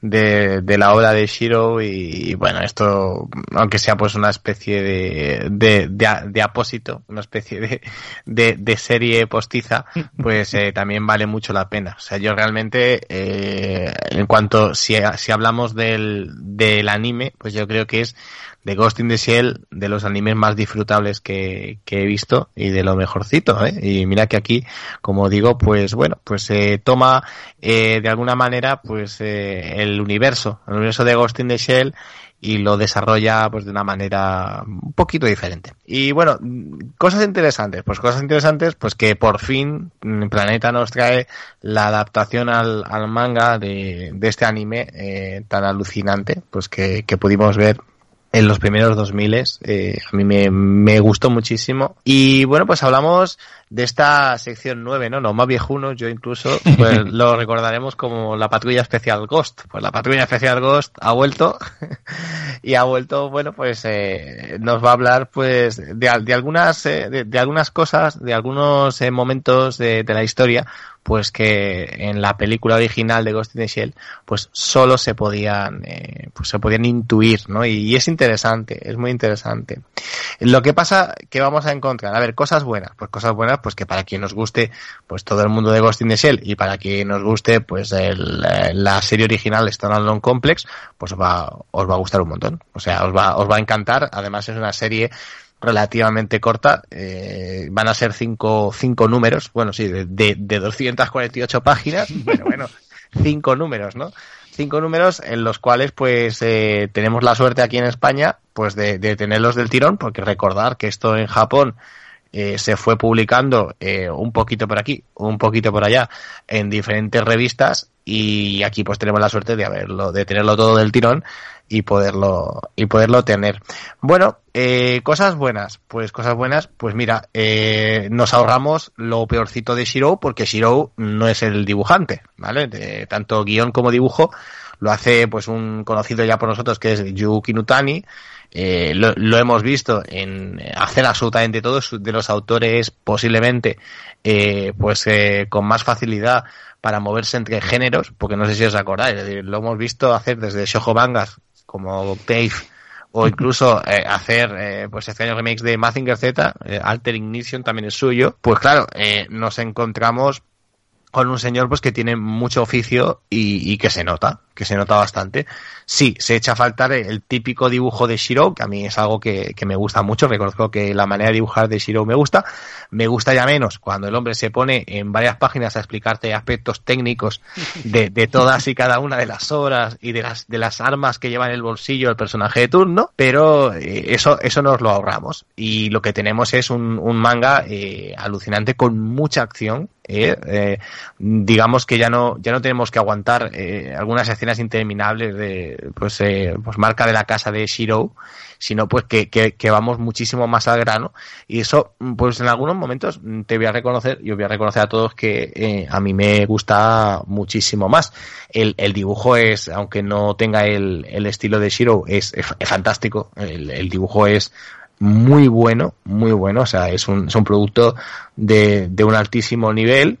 de, de la obra de Shiro y, bueno, esto, aunque sea pues una especie de, de, de, de apósito, una especie de, de, de serie postiza, pues eh, también vale mucho la pena. O sea, yo realmente, eh, en cuanto, si, si hablamos del, del anime, pues yo creo que es de Ghost in the Shell, de los animes más disfrutables que, que he visto y de lo mejorcito, ¿eh? Y mira que aquí, como digo, pues bueno, pues se toma eh, de alguna manera pues eh, el universo, el universo de Ghost in the Shell y lo desarrolla pues de una manera un poquito diferente. Y bueno, cosas interesantes, pues cosas interesantes, pues que por fin mm, Planeta nos trae la adaptación al, al manga de, de este anime eh, tan alucinante, pues que, que pudimos ver en los primeros 2000 eh, a mí me, me gustó muchísimo. Y bueno pues hablamos de esta sección 9 no los más viejunos yo incluso [laughs] pues lo recordaremos como la patrulla especial Ghost. Pues la patrulla especial Ghost ha vuelto [laughs] y ha vuelto bueno pues eh, nos va a hablar pues de, de algunas eh, de, de algunas cosas de algunos eh, momentos de, de la historia pues que en la película original de Ghost in the Shell pues solo se podían eh, pues se podían intuir no y, y es interesante es muy interesante. Lo que pasa que vamos a encontrar a ver cosas buenas pues cosas buenas pues que para quien nos guste pues todo el mundo de Ghost in the Shell y para quien nos guste pues el, eh, la serie original Standalone Complex pues os va os va a gustar un montón. O sea os va os va a encantar. Además es una serie relativamente corta, eh, van a ser cinco, cinco números, bueno, sí, de, de, de 248 páginas, [laughs] pero bueno, cinco números, ¿no? Cinco números en los cuales, pues, eh, tenemos la suerte aquí en España, pues, de, de tenerlos del tirón, porque recordar que esto en Japón eh, se fue publicando eh, un poquito por aquí, un poquito por allá, en diferentes revistas, y aquí pues tenemos la suerte de haberlo, de tenerlo todo del tirón y poderlo, y poderlo tener. Bueno, eh, cosas buenas, pues cosas buenas, pues mira, eh, nos ahorramos lo peorcito de Shiro, porque Shiro no es el dibujante, ¿vale? De, tanto guion como dibujo lo hace pues un conocido ya por nosotros que es Yu Kinutani, eh, lo, hemos visto en hacer absolutamente todo de los autores posiblemente eh, pues eh, con más facilidad para moverse entre géneros porque no sé si os acordáis lo hemos visto hacer desde Shoujo mangas como Dave o incluso hacer eh, pues extraños remakes de Mazinger Z Alter Ignition también es suyo. Pues claro nos encontramos con un señor pues que tiene mucho oficio y, y, que se nota, que se nota bastante. Sí, se echa a faltar el típico dibujo de Shiro, que a mí es algo que, que, me gusta mucho, reconozco que la manera de dibujar de Shiro me gusta, me gusta ya menos cuando el hombre se pone en varias páginas a explicarte aspectos técnicos de, de todas y cada una de las horas y de las, de las armas que lleva en el bolsillo el personaje de turno, pero eh, eso, eso nos lo ahorramos. Y lo que tenemos es un, un manga eh, alucinante con mucha acción, ¿eh? Eh, digamos que ya no, ya no tenemos que aguantar eh, algunas escenas interminables de, pues, pues marca de la casa de Shiro, sino pues que, que, vamos muchísimo más al grano. Y eso, pues en algunos momentos te voy a reconocer, yo voy a reconocer a todos que a mí me gusta muchísimo más. El, el dibujo es, aunque no tenga el, el estilo de Shiro, es, es, fantástico. El, el dibujo es muy bueno, muy bueno. O sea, es un, es un producto de, de un altísimo nivel.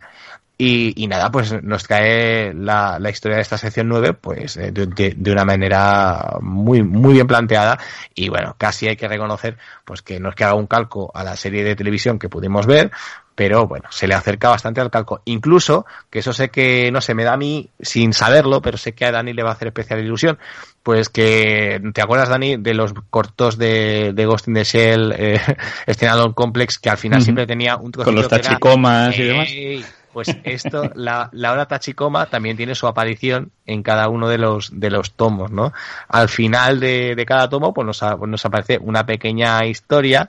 Y, nada, pues nos cae la, la historia de esta sección 9, pues de, de, de, una manera muy, muy bien planteada. Y bueno, casi hay que reconocer, pues que no es que haga un calco a la serie de televisión que pudimos ver, pero bueno, se le acerca bastante al calco. Incluso, que eso sé que, no sé, me da a mí sin saberlo, pero sé que a Dani le va a hacer especial ilusión, pues que, ¿te acuerdas, Dani, de los cortos de, de Ghost in the Shell, eh, [laughs] Complex, que al final siempre tenía un Con los tachicomas y demás. Pues esto, la, la hora tachicoma también tiene su aparición en cada uno de los, de los tomos, ¿no? Al final de, de cada tomo, pues nos, pues nos aparece una pequeña historia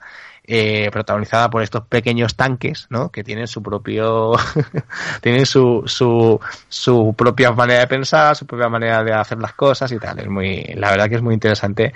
eh, protagonizada por estos pequeños tanques, ¿no? Que tienen su propio, [laughs] tienen su, su, su propia manera de pensar, su propia manera de hacer las cosas y tal. Es muy, la verdad que es muy interesante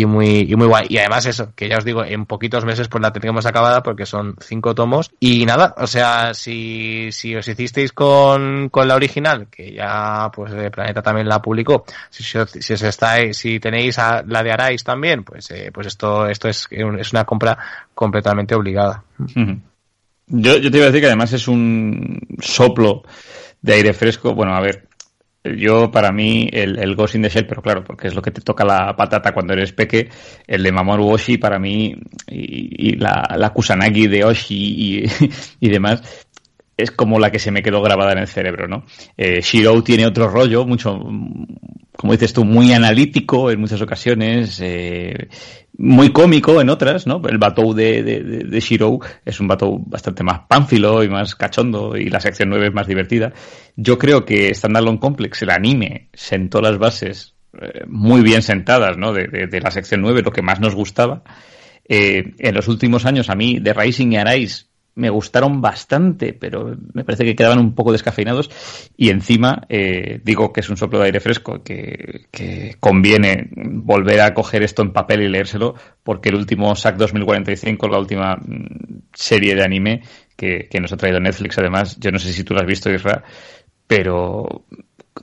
y muy, y muy guay. Y además eso, que ya os digo, en poquitos meses pues la tendremos acabada porque son cinco tomos. Y nada, o sea, si, si os hicisteis con, con la original, que ya pues el Planeta también la publicó, si, si, os estáis, si tenéis la de Arais también, pues, eh, pues esto, esto es, es una compra completamente obligada. Yo, yo te iba a decir que además es un soplo de aire fresco. Bueno, a ver, yo, para mí, el, el Ghost in the Shell, pero claro, porque es lo que te toca la patata cuando eres peque, el de Mamoru Oshii, para mí, y, y la, la, Kusanagi de Oshii y, [laughs] y demás, es como la que se me quedó grabada en el cerebro, ¿no? Eh, Shiro tiene otro rollo, mucho, como dices tú, muy analítico en muchas ocasiones, eh, muy cómico en otras, ¿no? El Batou de, de, Shiro es un Batou bastante más pánfilo y más cachondo y la sección 9 es más divertida. Yo creo que Standalone Complex, el anime, sentó las bases eh, muy bien sentadas, ¿no? De, de, la sección 9, lo que más nos gustaba. Eh, en los últimos años a mí de Rising y Arise me gustaron bastante, pero me parece que quedaban un poco descafeinados. Y encima, eh, digo que es un soplo de aire fresco, que, que, conviene volver a coger esto en papel y leérselo, porque el último SAC 2045, la última mm, serie de anime que, que nos ha traído Netflix, además, yo no sé si tú lo has visto, Isra, pero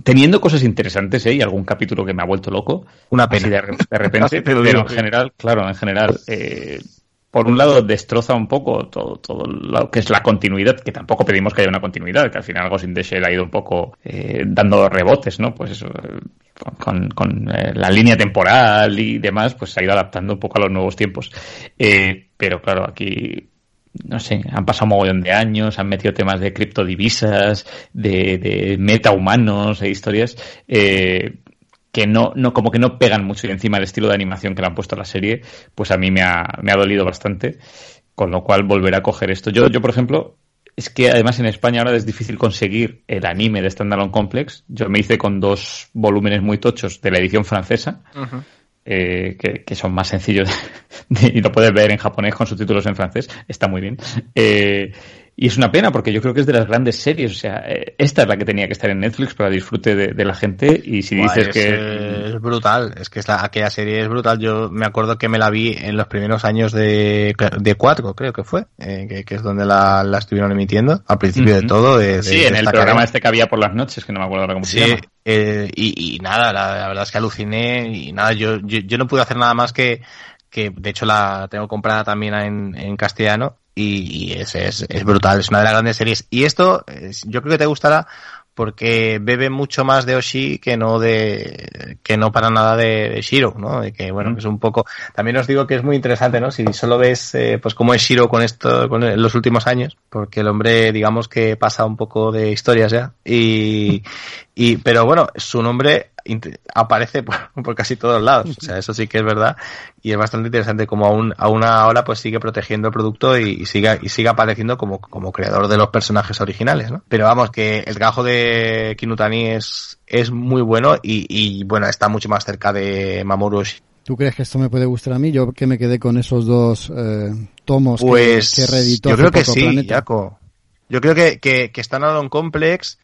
teniendo cosas interesantes, ¿eh? Y algún capítulo que me ha vuelto loco. Una pena. De, de, repente, [laughs] pero en general, claro, en general, eh, por un lado destroza un poco todo, todo lo que es la continuidad, que tampoco pedimos que haya una continuidad, que al final Ghost in the Shell ha ido un poco eh, dando rebotes, ¿no? Pues eso, con, con eh, la línea temporal y demás, pues se ha ido adaptando un poco a los nuevos tiempos. Eh, pero claro, aquí no sé, han pasado un mogollón de años, han metido temas de criptodivisas, de, de metahumanos e historias, eh, que no, no, como que no pegan mucho y encima el estilo de animación que le han puesto a la serie, pues a mí me ha, me ha dolido bastante, con lo cual volveré a coger esto. Yo, yo, por ejemplo, es que además en España ahora es difícil conseguir el anime de Standalone Complex. Yo me hice con dos volúmenes muy tochos de la edición francesa. Uh -huh. Eh, que, que, son más sencillos de, [laughs] de, y lo puedes ver en japonés con subtítulos en francés, está muy bien. Eh, y es una pena porque yo creo que es de las grandes series. O sea, eh, esta es la que tenía que estar en Netflix para disfrute de, de la gente. Y si dices es, que. Es brutal. Es que esta, aquella serie es brutal. Yo me acuerdo que me la vi en los primeros años de, de Cuatro, creo que fue. Eh, que, que, es donde la, la, estuvieron emitiendo. Al principio uh -huh. de todo. De, de, sí, en el programa cadena. este que había por las noches, que no me acuerdo ahora cómo sí, se llama. Eh, y, y, nada, la, la, verdad es que aluciné. Y nada, yo, yo, yo no pude hacer nada más que que de hecho la tengo comprada también en, en castellano y, y es, es, es, brutal, es una de las grandes series. Y esto es, yo creo que te gustará porque bebe mucho más de Oshi que no de que no para nada de, de Shiro, ¿no? De que bueno, es un poco también os digo que es muy interesante, ¿no? Si solo ves eh, pues cómo es Shiro con esto con los últimos años, porque el hombre digamos que pasa un poco de historias ya y y pero bueno, su nombre aparece por, [laughs] por, casi todos lados. O sea, eso sí que es verdad. Y es bastante interesante como aún, aún ahora pues sigue protegiendo el producto y, y siga, y sigue apareciendo como, como creador de los personajes originales, ¿no? Pero vamos, que el trabajo de Kinutani es, es muy bueno y, y bueno, está mucho más cerca de Mamoru. ¿Tú crees que esto me puede gustar a mí? Yo que me quedé con esos dos eh, tomos pues, que, que reeditó. Yo creo que sí. Jaco. Yo creo que, que, que Standalone Complex,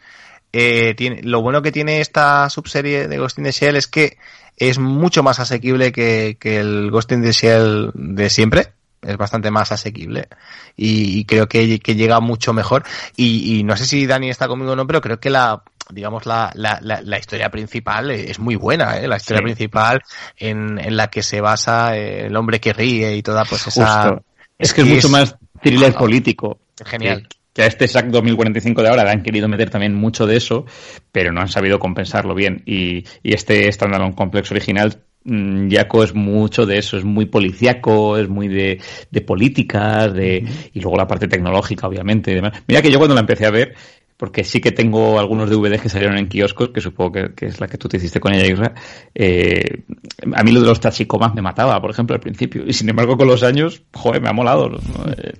eh, tiene, lo bueno que tiene esta subserie de Ghost in the Shell es que es mucho más asequible que, que el Ghost in the Shell de siempre es bastante más asequible y, y creo que, que, llega mucho mejor y, y, no sé si Dani está conmigo o no pero creo que la digamos la, la, la, la historia principal es muy buena ¿eh? la historia sí. principal en, en, la que se basa el hombre que ríe y toda pues esa Justo. es que es, es mucho más thriller político genial que a este SAC 2045 de ahora le han querido meter también mucho de eso, pero no han sabido compensarlo bien. Y, y este Standalone Complex original Jaco es mucho de eso, es muy policíaco, es muy de, de políticas, de, y luego la parte tecnológica, obviamente. Y demás. Mira que yo cuando la empecé a ver, porque sí que tengo algunos DVDs que salieron en kioscos, que supongo que, es la que tú te hiciste con ella, Isra. Eh, a mí lo de los tachikomas me mataba, por ejemplo, al principio. Y sin embargo, con los años, joder, me ha molado ¿no?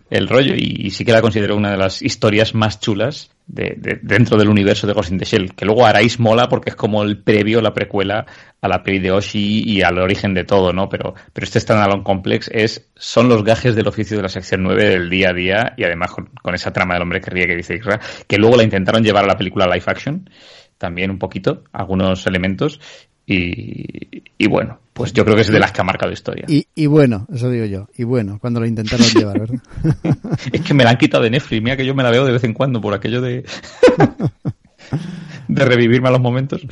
el rollo y, y, sí que la considero una de las historias más chulas de, de, dentro del universo de Ghost in the Shell. Que luego Arais mola porque es como el previo, la precuela a la peli de Oshi y al origen de todo, ¿no? Pero, pero este Standalone Complex es, son los gajes del oficio de la sección 9 del día a día y además con, esa trama del hombre que ríe que dice Isra, que luego la intentaron llevar a la película live action también un poquito, algunos elementos, y, y, bueno, pues yo creo que es de las que ha marcado historia. Y, y bueno, eso digo yo, y bueno, cuando lo intentaron [laughs] llevar, ¿verdad? [laughs] es que me la han quitado de Netflix, mira que yo me la veo de vez en cuando por aquello de... [laughs] de revivir malos momentos.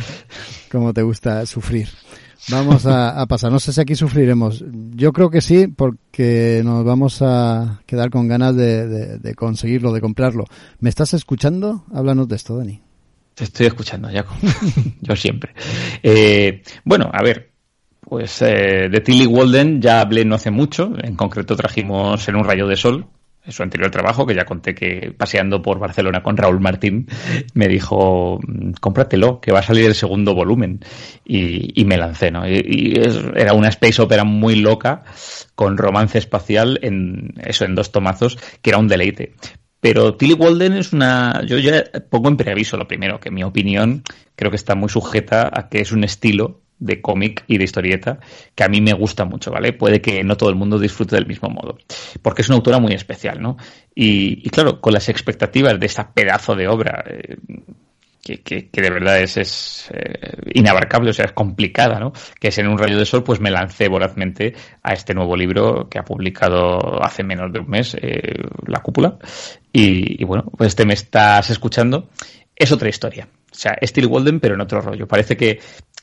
Como te gusta sufrir. Vamos a, a, pasar. No sé si aquí sufriremos. Yo creo que sí, porque nos vamos a quedar con ganas de, de, de conseguirlo, de comprarlo. ¿Me estás escuchando? Háblanos de esto, Dani. Te estoy escuchando, Jaco. [laughs] Yo siempre. Eh, bueno, a ver, pues eh, de Tilly Walden ya hablé no hace mucho. En concreto trajimos en un rayo de sol, su anterior trabajo, que ya conté que paseando por Barcelona con Raúl Martín, me dijo, cómpratelo, que va a salir el segundo volumen. Y, y me lancé, ¿no? Y, era una space opera muy loca, con romance espacial, en eso, en dos tomazos, que era un deleite. Pero Tilly Walden es una. Yo ya pongo en preaviso lo primero, que mi opinión creo que está muy sujeta a que es un estilo de cómic y de historieta que a mí me gusta mucho, ¿vale? Puede que no todo el mundo disfrute del mismo modo, porque es una autora muy especial, ¿no? Y, claro, con las expectativas de esta pedazo de obra, eh, que, que, que, de verdad es, es eh, inabarcable, o sea, es complicada, ¿no? Que es en un rayo de sol, pues me lancé vorazmente a este nuevo libro que ha publicado hace menos de un mes, eh, La Cúpula. Y, y, bueno, pues este me estás escuchando. Es otra historia. O sea, es Till Walden, pero en otro rollo. Parece que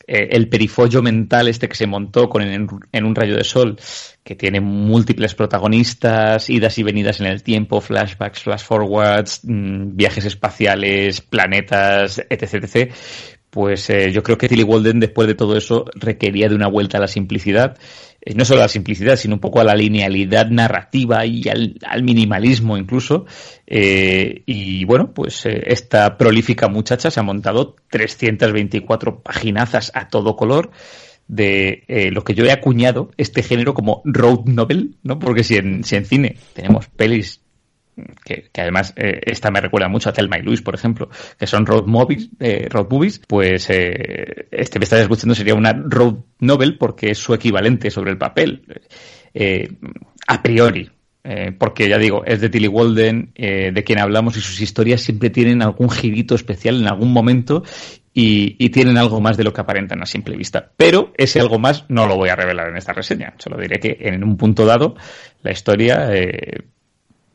eh, el perifollo mental este que se montó con en, un rayo de sol, que tiene múltiples protagonistas, idas y venidas en el tiempo, flashbacks, flash forwards, mmm, viajes espaciales, planetas, etc, etc. Pues eh, yo creo que Tilly Walden, después de todo eso, requería de una vuelta a la simplicidad. Eh, no solo a la simplicidad, sino un poco a la linealidad narrativa y al, al minimalismo incluso. Eh, y bueno, pues eh, esta prolífica muchacha se ha montado 324 paginazas a todo color de eh, lo que yo he acuñado este género como road novel, ¿no? Porque si en, si en cine tenemos pelis que, que, además eh, esta me recuerda mucho a Thelma y Luis, por ejemplo, que son road movies, eh, road movies pues eh, este que estás escuchando sería una road novel porque es su equivalente sobre el papel, eh, a priori. Eh, porque ya digo, es de Tilly Walden, eh, de quien hablamos, y sus historias siempre tienen algún girito especial en algún momento y, y, tienen algo más de lo que aparentan a simple vista. Pero ese algo más no lo voy a revelar en esta reseña. Solo diré que en un punto dado la historia,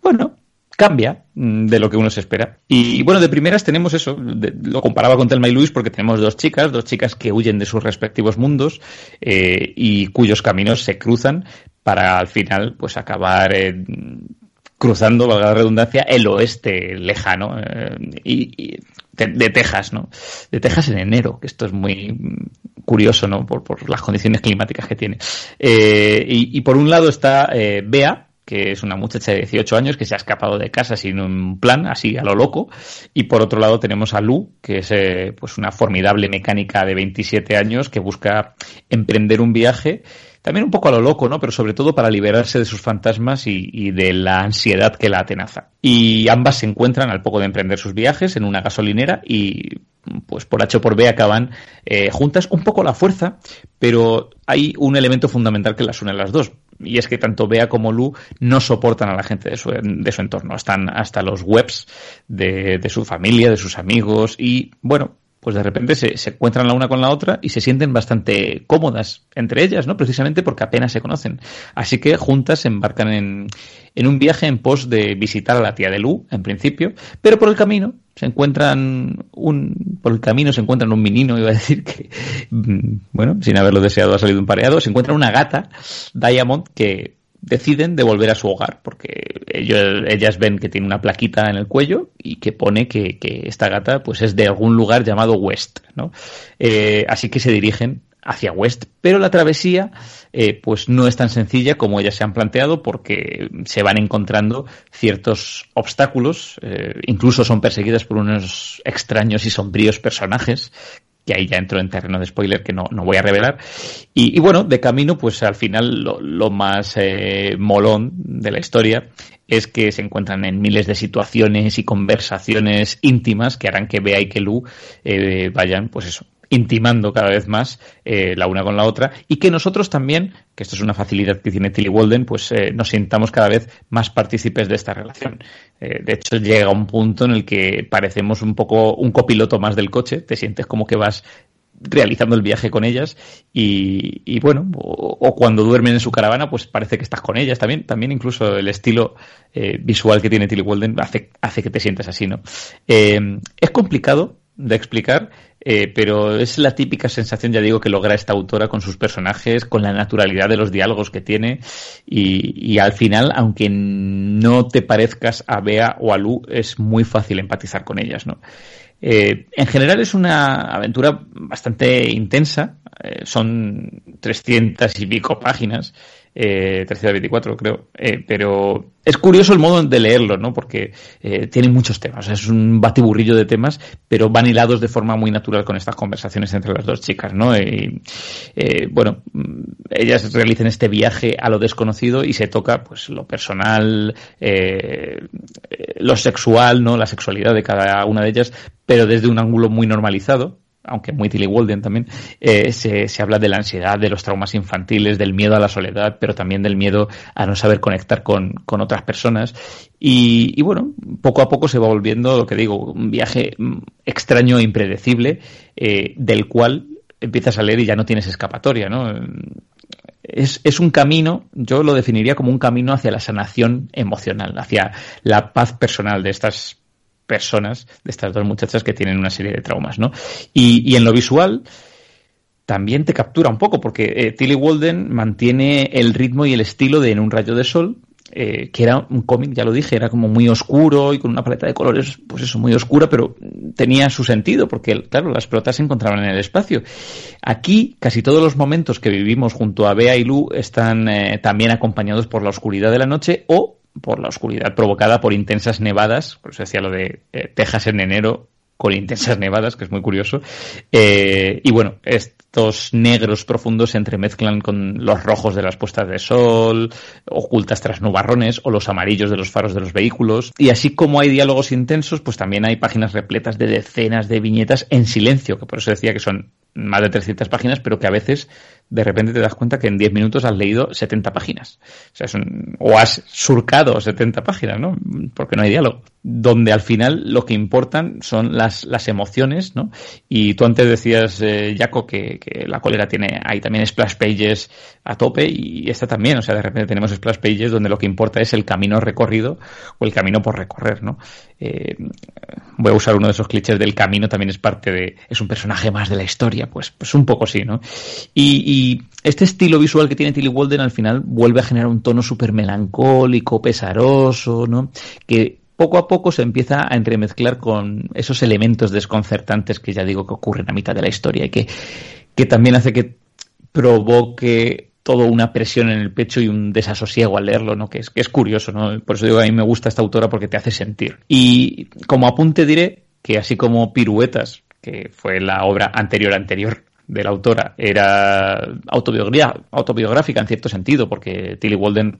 bueno, cambia mm, de lo que uno se espera. Y bueno, de primeras tenemos eso, lo comparaba con Telma y Luis porque tenemos dos chicas, dos chicas que huyen de sus respectivos mundos eh, y cuyos caminos se cruzan para al final pues acabar eh, cruzando, valga la redundancia, el oeste lejano eh, y, de, Texas, ¿no? De Texas en enero, que esto es muy curioso, ¿no? Por, por las condiciones climáticas que tiene. Eh, y, por un lado está Bea, que es una muchacha de 18 años que se ha escapado de casa sin un plan, así a lo loco. Y por otro lado tenemos a Lu, que es eh, pues una formidable mecánica de 27 años que busca emprender un viaje, también un poco a lo loco, ¿no? Pero sobre todo para liberarse de sus fantasmas y, de la ansiedad que la atenaza. Y ambas se encuentran al poco de emprender sus viajes en una gasolinera y pues por H o por B acaban eh, juntas un poco la fuerza, pero hay un elemento fundamental que las une a las dos. Y es que tanto Bea como Lu no soportan a la gente de su, de su entorno. Están hasta los webs de, de su familia, de sus amigos y, bueno, pues de repente se, se, encuentran la una con la otra y se sienten bastante cómodas entre ellas, ¿no? Precisamente porque apenas se conocen. Así que juntas se embarcan en, en un viaje en pos de visitar a la tía de Lu, en principio, pero por el camino se encuentran un por el camino se encuentran un menino iba a decir que mm, bueno sin haberlo deseado ha salido un pareado se encuentran una gata Diamond que deciden devolver a su hogar porque ellos, ellas ven que tiene una plaquita en el cuello y que pone que, que esta gata pues es de algún lugar llamado West ¿no? Eh, así que se dirigen hacia West pero la travesía eh, pues no es tan sencilla como ellas se han planteado porque se van encontrando ciertos obstáculos eh, incluso son perseguidas por unos extraños y sombríos personajes que ahí ya entro en terreno de spoiler que no, no voy a revelar. Y, bueno, de camino, pues al final lo, lo más eh, molón de la historia es que se encuentran en miles de situaciones y conversaciones íntimas que harán que Bea y que Lu eh, vayan, pues eso, intimando cada vez más eh, la una con la otra y que nosotros también, que esto es una facilidad que tiene Tilly Walden, pues eh, nos sintamos cada vez más partícipes de esta relación. Eh, de hecho, llega un punto en el que parecemos un poco un copiloto más del coche, te sientes como que vas realizando el viaje con ellas y, y bueno, o, cuando duermen en su caravana, pues parece que estás con ellas también, también incluso el estilo visual que tiene Tilly Walden hace, hace que te sientas así, ¿no? Es complicado de explicar, eh, pero es la típica sensación, ya digo, que logra esta autora con sus personajes, con la naturalidad de los diálogos que tiene. Y, al final, aunque no te parezcas a Bea o a Lu, es muy fácil empatizar con ellas, ¿no? Eh, en general es una aventura bastante intensa, eh, son 300 y pico páginas, eh, 324 creo, eh, pero es curioso el modo de leerlo, ¿no? Porque eh, tiene muchos temas, es un batiburrillo de temas, pero van hilados de forma muy natural con estas conversaciones entre las dos chicas, ¿no? Y, eh, bueno, ellas realizan este viaje a lo desconocido y se toca, pues, lo personal, eh, lo sexual, ¿no? La sexualidad de cada una de ellas, pero desde un ángulo muy normalizado, aunque muy Tilly Walden también, eh, se, se, habla de la ansiedad, de los traumas infantiles, del miedo a la soledad, pero también del miedo a no saber conectar con, con otras personas. Y, y, bueno, poco a poco se va volviendo, lo que digo, un viaje extraño e impredecible, eh, del cual empiezas a leer y ya no tienes escapatoria, ¿no? Es, es, un camino, yo lo definiría como un camino hacia la sanación emocional, hacia la paz personal de estas personas, de estas dos muchachas que tienen una serie de traumas, ¿no? Y, y en lo visual también te captura un poco, porque eh, Tilly Walden mantiene el ritmo y el estilo de En un rayo de sol, eh, que era un cómic, ya lo dije, era como muy oscuro y con una paleta de colores, pues eso, muy oscura, pero tenía su sentido, porque, claro, las pelotas se encontraban en el espacio. Aquí, casi todos los momentos que vivimos junto a Bea y Lu están eh, también acompañados por la oscuridad de la noche o por la oscuridad provocada por intensas nevadas, por eso decía lo de eh, Texas en enero con intensas nevadas, que es muy curioso. Eh, y bueno, estos negros profundos se entremezclan con los rojos de las puestas de sol, ocultas tras nubarrones, o los amarillos de los faros de los vehículos. Y así como hay diálogos intensos, pues también hay páginas repletas de decenas de viñetas en silencio, que por eso decía que son más de 300 páginas, pero que a veces de repente te das cuenta que en 10 minutos has leído 70 páginas. O, sea, o has surcado 70 páginas, ¿no? Porque no hay diálogo. Donde al final lo que importan son las, las emociones, ¿no? Y tú antes decías, eh, Jaco, que, que, la cólera tiene, hay también splash pages a tope y esta también. O sea, de repente tenemos splash pages donde lo que importa es el camino recorrido o el camino por recorrer, ¿no? Eh, voy a usar uno de esos clichés del camino, también es parte de, es un personaje más de la historia, pues, pues un poco sí, ¿no? Y, este estilo visual que tiene Tilly Walden al final vuelve a generar un tono súper melancólico, pesaroso, ¿no? Que poco a poco se empieza a entremezclar con esos elementos desconcertantes que ya digo que ocurren a mitad de la historia y que, que también hace que provoque todo una presión en el pecho y un desasosiego al leerlo, ¿no? Que es, que es curioso, ¿no? Por eso digo, a mí me gusta esta autora porque te hace sentir. Y como apunte diré que así como Piruetas, que fue la obra anterior anterior de la autora, era autobiográfica en cierto sentido, porque Tilly Walden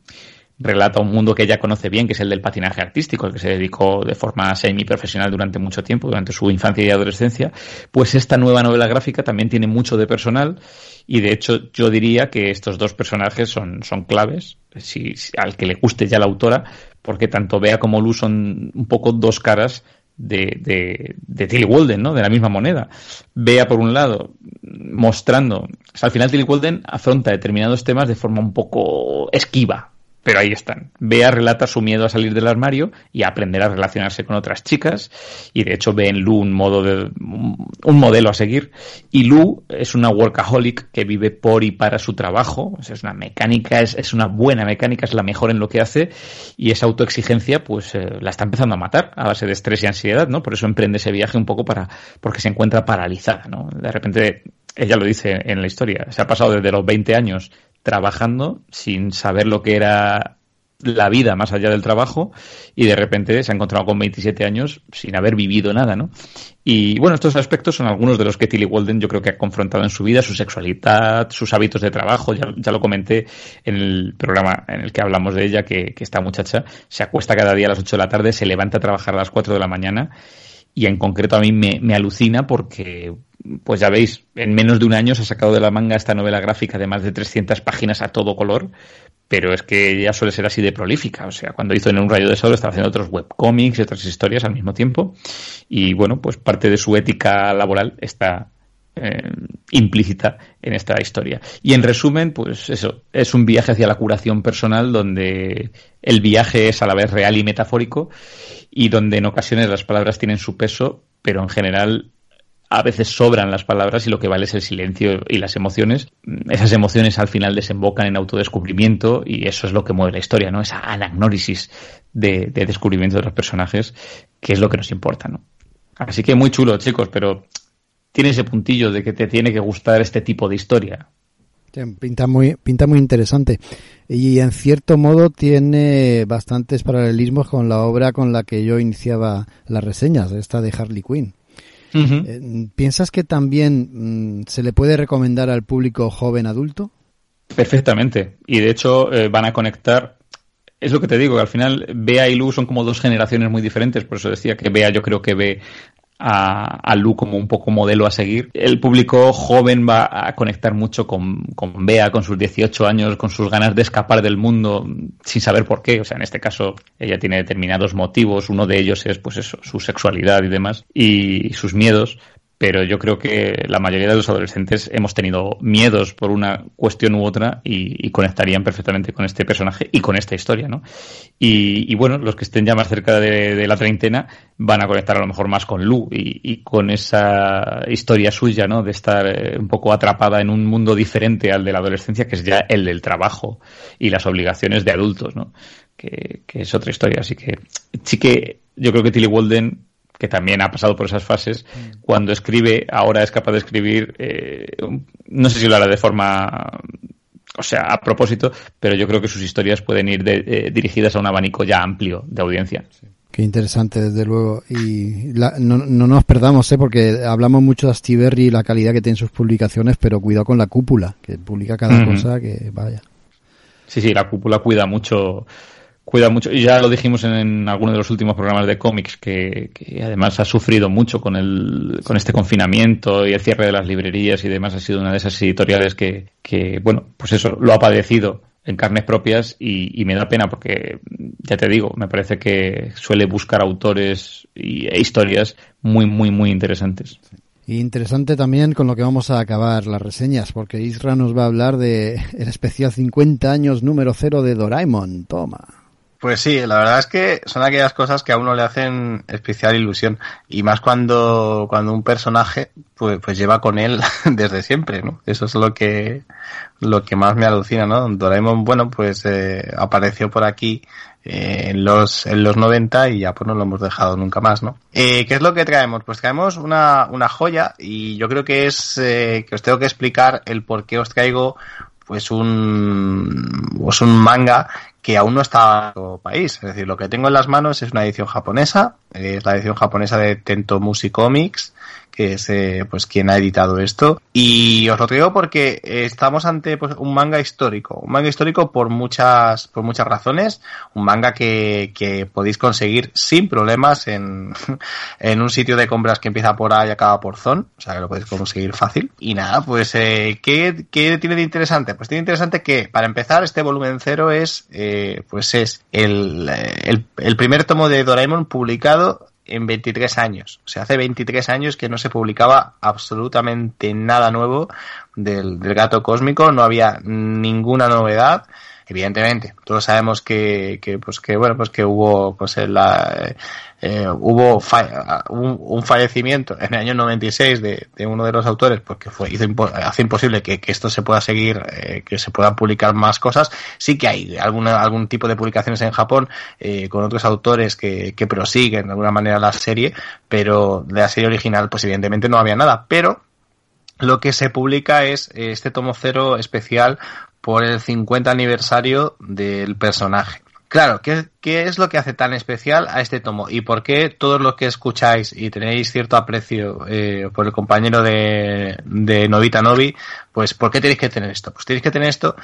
relata un mundo que ella conoce bien, que es el del patinaje artístico, el que se dedicó de forma semi-profesional durante mucho tiempo, durante su infancia y adolescencia, pues esta nueva novela gráfica también tiene mucho de personal y de hecho yo diría que estos dos personajes son, son claves, si, al que le guste ya la autora, porque tanto Bea como Lu son un poco dos caras de, de, de Tilly Walden, ¿no? De la misma moneda. Bea, por un lado, mostrando. Al final Tilly Walden afronta determinados temas de forma un poco esquiva, pero ahí están. Bea relata su miedo a salir del armario y aprender a relacionarse con otras chicas. Y de hecho ve en Lu un, modo de, un modelo a seguir. Y Lu es una workaholic que vive por y para su trabajo. es una mecánica, es, es, una buena mecánica, es la mejor en lo que hace. Y esa autoexigencia, pues eh, la está empezando a matar a base de estrés y ansiedad, ¿no? Por eso emprende ese viaje un poco para, porque se encuentra paralizada, ¿no? De repente, ella lo dice en la historia, se ha pasado desde los 20 años trabajando sin saber lo que era la vida más allá del trabajo y de repente se ha encontrado con 27 años sin haber vivido nada, ¿no? Y bueno, estos aspectos son algunos de los que Tilly Walden yo creo que ha confrontado en su vida, su sexualidad, sus hábitos de trabajo, ya, ya lo comenté en el programa en el que hablamos de ella, que, que esta muchacha se acuesta cada día a las 8 de la tarde, se levanta a trabajar a las 4 de la mañana y en concreto a mí me, alucina porque pues ya veis, en menos de un año se ha sacado de la manga esta novela gráfica de más de 300 páginas a todo color, pero es que ya suele ser así de prolífica. O sea, cuando hizo En un rayo de sol estaba haciendo otros webcomics y otras historias al mismo tiempo. Y bueno, pues parte de su ética laboral está eh, implícita en esta historia. Y en resumen, pues eso, es un viaje hacia la curación personal donde el viaje es a la vez real y metafórico y donde en ocasiones las palabras tienen su peso, pero en general a veces sobran las palabras y lo que vale es el silencio y las emociones. Esas emociones al final desembocan en autodescubrimiento y eso es lo que mueve la historia, ¿no? Esa anagnórisis de, de descubrimiento de los personajes, que es lo que nos importa, ¿no? Así que muy chulo, chicos, pero tiene ese puntillo de que te tiene que gustar este tipo de historia. Pinta muy, pinta muy interesante. Y en cierto modo tiene bastantes paralelismos con la obra con la que yo iniciaba las reseñas, esta de Harley Quinn. Uh -huh. ¿Piensas que también mm, se le puede recomendar al público joven adulto? Perfectamente. Y de hecho eh, van a conectar. Es lo que te digo, que al final Bea y Lu son como dos generaciones muy diferentes. Por eso decía que Bea yo creo que ve a, a, Lu como un poco modelo a seguir. El público joven va a conectar mucho con, con Bea, con sus 18 años, con sus ganas de escapar del mundo sin saber por qué. O sea, en este caso ella tiene determinados motivos. Uno de ellos es, pues eso, su sexualidad y demás, y sus miedos pero yo creo que la mayoría de los adolescentes hemos tenido miedos por una cuestión u otra y, conectarían perfectamente con este personaje y con esta historia, ¿no? Y, y bueno, los que estén ya más cerca de, la treintena van a conectar a lo mejor más con Lu y, y con esa historia suya, ¿no? De estar eh, un poco atrapada en un mundo diferente al de la adolescencia, que es ya el del trabajo y las obligaciones de adultos, ¿no? Que, que es otra historia. Así que sí que yo creo que Tilly Walden que también ha pasado por esas fases, mm. cuando escribe, ahora es capaz de escribir, eh, no sé si lo hará de forma, o sea, a propósito, pero yo creo que sus historias pueden ir de, eh, dirigidas a un abanico ya amplio de audiencia. Sí. Qué interesante, desde luego. Y la, no, no, nos perdamos, ¿eh? porque hablamos mucho de Astiberri y la calidad que tiene sus publicaciones, pero cuidado con la cúpula, que publica cada mm -hmm. cosa que vaya. Sí, sí, la cúpula cuida mucho cuida mucho y ya lo dijimos en, en alguno de los últimos programas de cómics que, que, además ha sufrido mucho con el con este confinamiento y el cierre de las librerías y demás ha sido una de esas editoriales que, que bueno pues eso lo ha padecido en carnes propias y, me da pena porque ya te digo me parece que suele buscar autores y, e historias muy muy muy interesantes y interesante también con lo que vamos a acabar las reseñas, porque Isra nos va a hablar de el especial 50 años número cero de Doraemon. Toma. Pues sí, la verdad es que son aquellas cosas que a uno le hacen especial ilusión y más cuando cuando un personaje pues, pues lleva con él [laughs] desde siempre, ¿no? Eso es lo que lo que más me alucina, ¿no? Doraemon, bueno, pues eh, apareció por aquí eh, en los en los 90 y ya pues no lo hemos dejado nunca más, ¿no? Eh, ¿Qué es lo que traemos? Pues traemos una una joya y yo creo que es eh, que os tengo que explicar el por qué os traigo pues un pues un manga que aún no está en todo país. Es decir, lo que tengo en las manos es una edición japonesa, es la edición japonesa de Tento Music Comics, que es eh, pues quien ha editado esto. Y os lo traigo porque estamos ante pues, un manga histórico. Un manga histórico por muchas, por muchas razones. Un manga que, que podéis conseguir sin problemas en, [laughs] en un sitio de compras que empieza por A y acaba por Zon. O sea que lo podéis conseguir fácil. Y nada, pues eh, ¿qué, ¿qué, tiene de interesante? Pues tiene interesante que para empezar este volumen cero es eh, pues es el, el, el primer tomo de Doraemon publicado en 23 años. O sea, hace 23 años que no se publicaba absolutamente nada nuevo del, del gato cósmico, no había ninguna novedad evidentemente todos sabemos que, que pues que bueno pues que hubo pues la eh, hubo un, un, fallecimiento en el año 96 de, de uno de los autores porque fue hizo hace imposible que, esto se pueda seguir eh, que se puedan publicar más cosas sí que hay alguna, algún tipo de publicaciones en Japón eh, con otros autores que, que prosiguen de alguna manera la serie pero de la serie original pues evidentemente no había nada pero lo que se publica es este tomo cero especial por el 50 aniversario del personaje. Claro, ¿qué, ¿qué, es lo que hace tan especial a este tomo? ¿Y por qué todos los que escucháis y tenéis cierto aprecio eh, por el compañero de, de Novita Novi, pues ¿por qué tenéis que tener esto? Pues tenéis que tener esto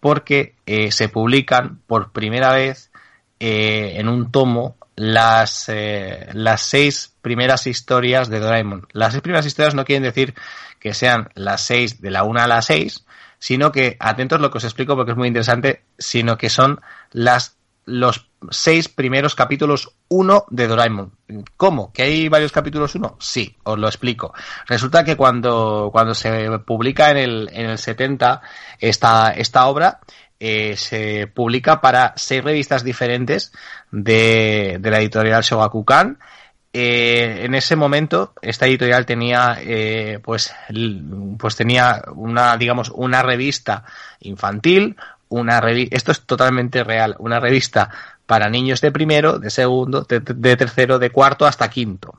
porque eh, se publican por primera vez eh, en un tomo las, eh, las seis primeras historias de Doraemon. Las seis primeras historias no quieren decir que sean las seis de la una a la seis, sino que, atentos lo que os explico porque es muy interesante, sino que son las los seis primeros capítulos 1 de Doraemon. ¿Cómo? ¿Que hay varios capítulos 1? Sí, os lo explico. Resulta que cuando, cuando se publica en el, en el 70 esta, esta obra, eh, se publica para seis revistas diferentes de, de la editorial Shogakukan eh, en ese momento esta editorial tenía eh, pues pues tenía una digamos una revista infantil una revista esto es totalmente real una revista para niños de primero de segundo de, tercero de cuarto hasta quinto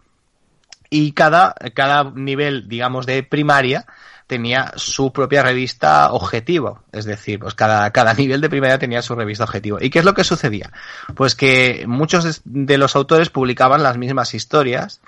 y cada cada nivel digamos de primaria tenía su propia revista objetivo. Es decir, pues cada, cada nivel de primaria tenía su revista objetivo. ¿Y qué es lo que sucedía? Pues que muchos de los autores publicaban las mismas historias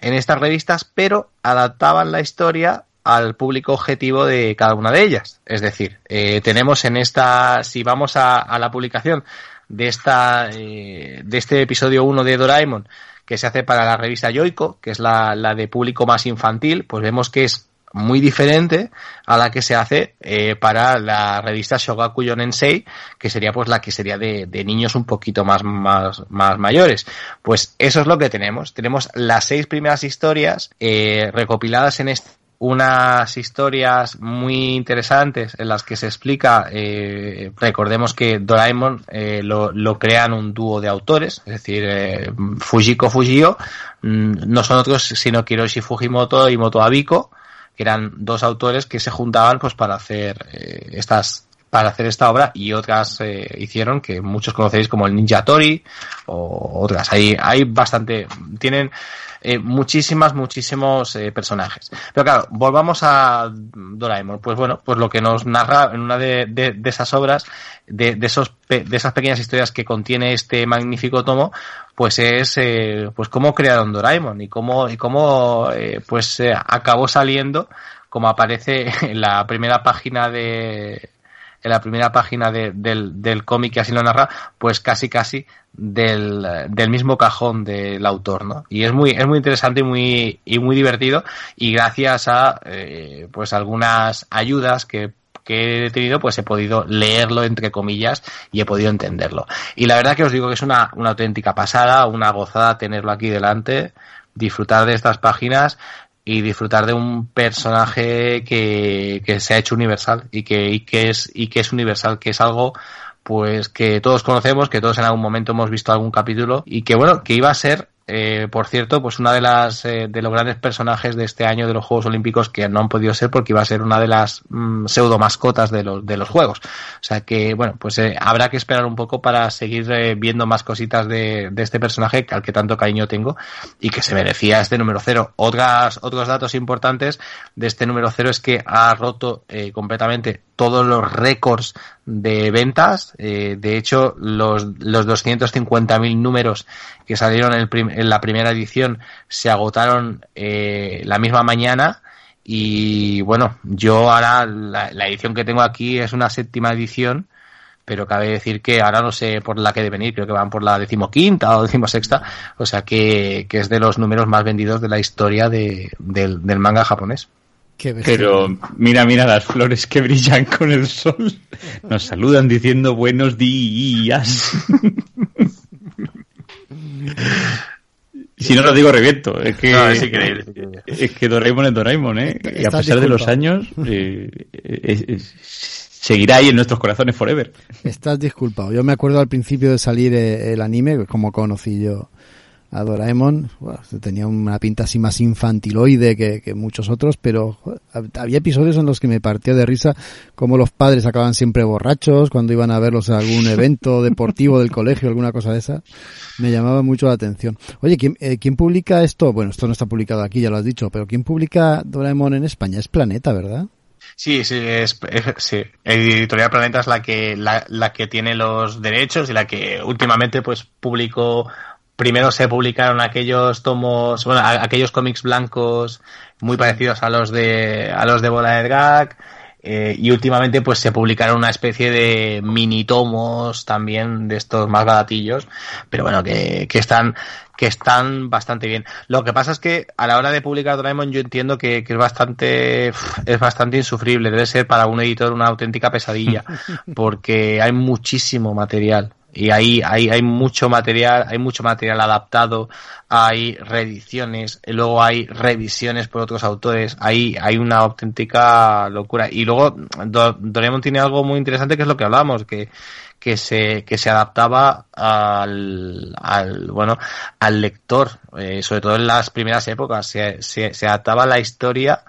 en estas revistas, pero adaptaban la historia al público objetivo de cada una de ellas. Es decir, eh, tenemos en esta, si vamos a, a la publicación de esta, eh, de este episodio 1 de Doraemon, que se hace para la revista Yoico, que es la, la de público más infantil, pues vemos que es muy diferente a la que se hace eh, para la revista Shogaku Yonensei, que sería pues la que sería de, niños un poquito más, más, más mayores. Pues eso es lo que tenemos. Tenemos las seis primeras historias eh, recopiladas en este unas historias muy interesantes en las que se explica, eh, recordemos que Doraemon eh, lo, lo, crean un dúo de autores, es decir, eh, Fujiko Fujio, mm, no son otros sino Kiroshi Fujimoto y Moto Abiko, que eran dos autores que se juntaban pues para hacer eh, estas para hacer esta obra y otras eh, hicieron que muchos conocéis como el Ninja Tori o otras. Hay, hay bastante, tienen eh, muchísimas, muchísimos eh, personajes. Pero claro, volvamos a Doraemon. Pues bueno, pues lo que nos narra en una de, de, esas obras, de, de, esos, de esas pequeñas historias que contiene este magnífico tomo, pues es eh, pues cómo crearon Doraemon y cómo, y cómo eh, pues acabó saliendo como aparece en la primera página de en la primera página de, del, del cómic que así lo narra, pues casi casi del, del mismo cajón del autor, ¿no? Y es muy, es muy interesante y muy, y muy divertido y gracias a eh, pues algunas ayudas que que he tenido, pues he podido leerlo entre comillas y he podido entenderlo. Y la verdad que os digo que es una, una auténtica pasada, una gozada tenerlo aquí delante, disfrutar de estas páginas y disfrutar de un personaje que, que se ha hecho universal y que, que es y que es universal, que es algo pues que todos conocemos, que todos en algún momento hemos visto algún capítulo y que bueno, que iba a ser eh, por cierto, pues una de las eh, de los grandes personajes de este año de los Juegos Olímpicos que no han podido ser porque iba a ser una de las mm, pseudo mascotas de los de los Juegos. O sea que bueno, pues eh, habrá que esperar un poco para seguir viendo más cositas de, de, este personaje al que tanto cariño tengo y que se merecía este número cero. Otras otros datos importantes de este número cero es que ha roto completamente todos los récords de ventas. De hecho, los, los 250.000 números que salieron en, la primera edición se agotaron eh, la misma mañana. Y bueno, yo ahora la, la, edición que tengo aquí es una séptima edición, pero cabe decir que ahora no sé por la que deben ir, creo que van por la decimoquinta o decimosexta, o sea que, que es de los números más vendidos de la historia de, del, del manga japonés. Pero mira, mira las flores que brillan con el sol. Nos saludan diciendo buenos días. [laughs] si no lo digo, reviento. Es que, es, increíble, es que Doraemon es Doraemon, ¿eh? Y a pesar de los años, eh, seguirá ahí en nuestros corazones forever. Estás disculpado. Yo me acuerdo al principio de salir eh, el anime, como conocí yo a Doraemon. tenía una pinta así más infantiloide que, muchos otros, pero había episodios en los que me partía de risa como los padres acaban siempre borrachos cuando iban a verlos en algún [laughs] evento deportivo del colegio, alguna cosa de esa. Me llamaba mucho la atención. Oye, ¿quién, eh, ¿quién publica esto? Bueno, esto no está publicado aquí, ya lo has dicho, pero ¿quién publica Doraemon en España? Es Planeta, ¿verdad? Sí, sí, es, sí. Editorial Planeta es la que la, la, que tiene los derechos y la que últimamente pues publicó primero se publicaron aquellos tomos, bueno, aquellos cómics blancos muy parecidos a los de a los de Bola de Gag eh, y últimamente pues se publicaron una especie de mini tomos también de estos más baratillos, pero bueno, que, que están que están bastante bien. Lo que pasa es que a la hora de publicar Doraemon yo entiendo que, que es bastante es bastante insufrible, debe ser para un editor una auténtica pesadilla, [laughs] porque hay muchísimo material y ahí hay, hay mucho material, hay mucho material adaptado, hay reediciones, luego hay revisiones por otros autores, hay, hay una auténtica locura. Y luego Doraemon tiene algo muy interesante que es lo que hablamos, que, que se, que se adaptaba al, al bueno, al lector, eh, sobre todo en las primeras épocas, se, se, se adaptaba a la historia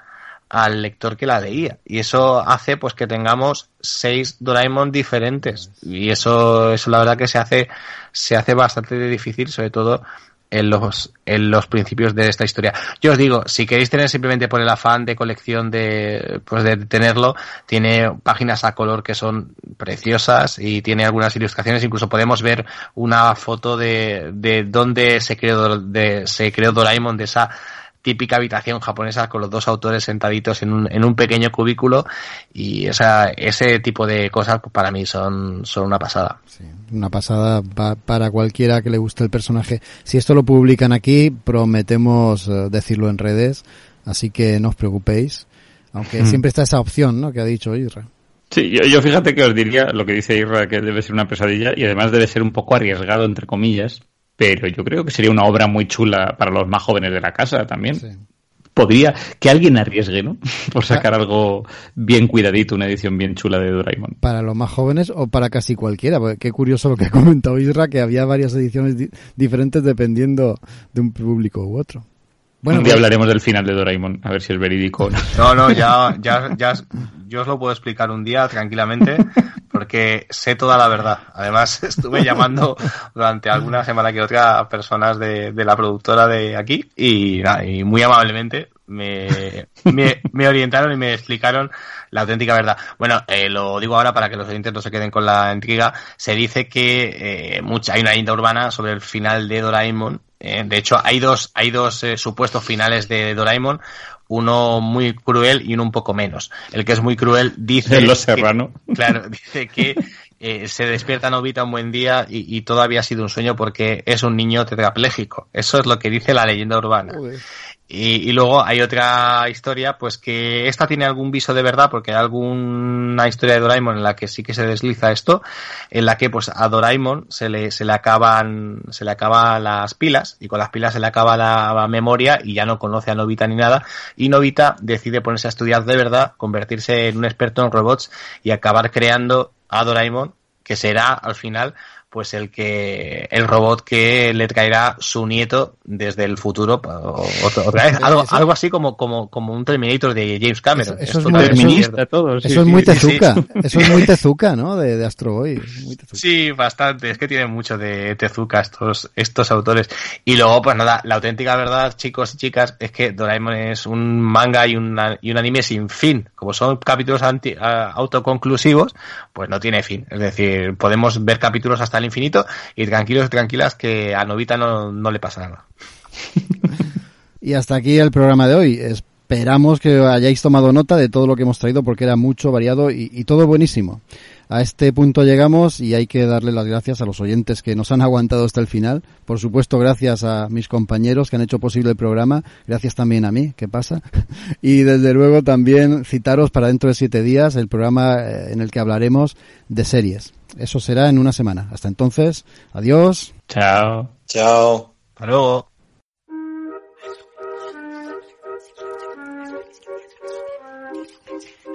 al lector que la leía. Y eso hace pues que tengamos seis Doraemon diferentes. Y eso, eso la verdad que se hace, se hace bastante difícil, sobre todo en los, en los principios de esta historia. Yo os digo, si queréis tener simplemente por el afán de colección de, pues de tenerlo, tiene páginas a color que son preciosas y tiene algunas ilustraciones, incluso podemos ver una foto de, de dónde se creó, se creó Doraemon, de esa típica habitación japonesa con los dos autores sentaditos en un, en un pequeño cubículo y esa, ese tipo de cosas pues, para mí son, son una pasada. una pasada para cualquiera que le guste el personaje. Si esto lo publican aquí, prometemos eh, decirlo en redes, así que no os preocupéis, aunque siempre está esa opción ¿no? que ha dicho Isra. Sí, yo, yo, fíjate que os diría lo que dice Isra, que debe ser una pesadilla y además debe ser un poco arriesgado, entre comillas, pero yo creo que sería una obra muy chula para los más jóvenes de la casa también. Podría que alguien arriesgue, ¿no? [laughs] Por sacar algo bien cuidadito, una edición bien chula de Doraemon. Para los más jóvenes o para casi cualquiera, porque qué curioso lo que ha comentado Isra, que había varias ediciones diferentes dependiendo de un público u otro. Bueno, un día pues- hablaremos del final de Doraemon, a ver si es verídico o no. No, no, ya, ya, ya, yo os lo puedo explicar un día tranquilamente, porque sé toda la verdad. Además, [laughs] estuve llamando durante alguna semana que otra a personas de, de la productora de aquí y, y muy amablemente me, me, orientaron y me explicaron la auténtica verdad. Bueno, eh, lo digo ahora para que los oyentes no se queden con la intriga. Se dice que eh, mucha, hay una leyenda urbana sobre el final de Doraemon. Eh, de hecho, hay dos, hay dos eh, supuestos finales de Doraemon. Uno muy cruel y uno un poco menos. El que es muy cruel dice. [laughs] Los Serrano. claro, dice que eh, se despierta Novita un buen día y, y, todo había sido un sueño porque es un niño tetrapléjico. Eso es lo que dice la leyenda urbana. Y, y, luego hay otra historia, pues que esta tiene algún viso de verdad, porque hay alguna historia de Doraemon en la que sí que se desliza esto, en la que pues a Doraemon se le, se le acaban, se le acaban las pilas, y con las pilas se le acaba la memoria y ya no conoce a Novita ni nada, y Novita decide ponerse a estudiar de verdad, convertirse en un experto en robots y acabar creando a Doraemon, que será al final pues el que el robot que le traerá su nieto desde el futuro otra vez. Algo, algo así como como como un Terminator de James Cameron. Eso, es muy terminista todo [laughs] eso es muy tezuka eso es muy tezuka no de, de Astro Boy sí bastante es que tiene mucho de tezuka estos estos autores. Y luego pues nada la auténtica verdad chicos y chicas es que Doraemon es un manga y, una, y un anime sin fin. Como son capítulos anti, autoconclusivos pues no tiene fin. Es decir podemos ver capítulos hasta infinito y tranquilos tranquilas que a Novita no, no le pasa nada. [laughs] y hasta aquí el programa de hoy. Esperamos que hayáis tomado nota de todo lo que hemos traído porque era mucho, variado y, y todo buenísimo. A este punto llegamos y hay que darle las gracias a los oyentes que nos han aguantado hasta el final. Por supuesto, gracias a mis compañeros que han hecho posible el programa. Gracias también a mí, ¿qué pasa? [laughs] Y desde luego también citaros para dentro de siete días el programa eh, en el que hablaremos de series. Eso será en una semana. Hasta entonces, adiós. Chao. Chao. Hasta luego.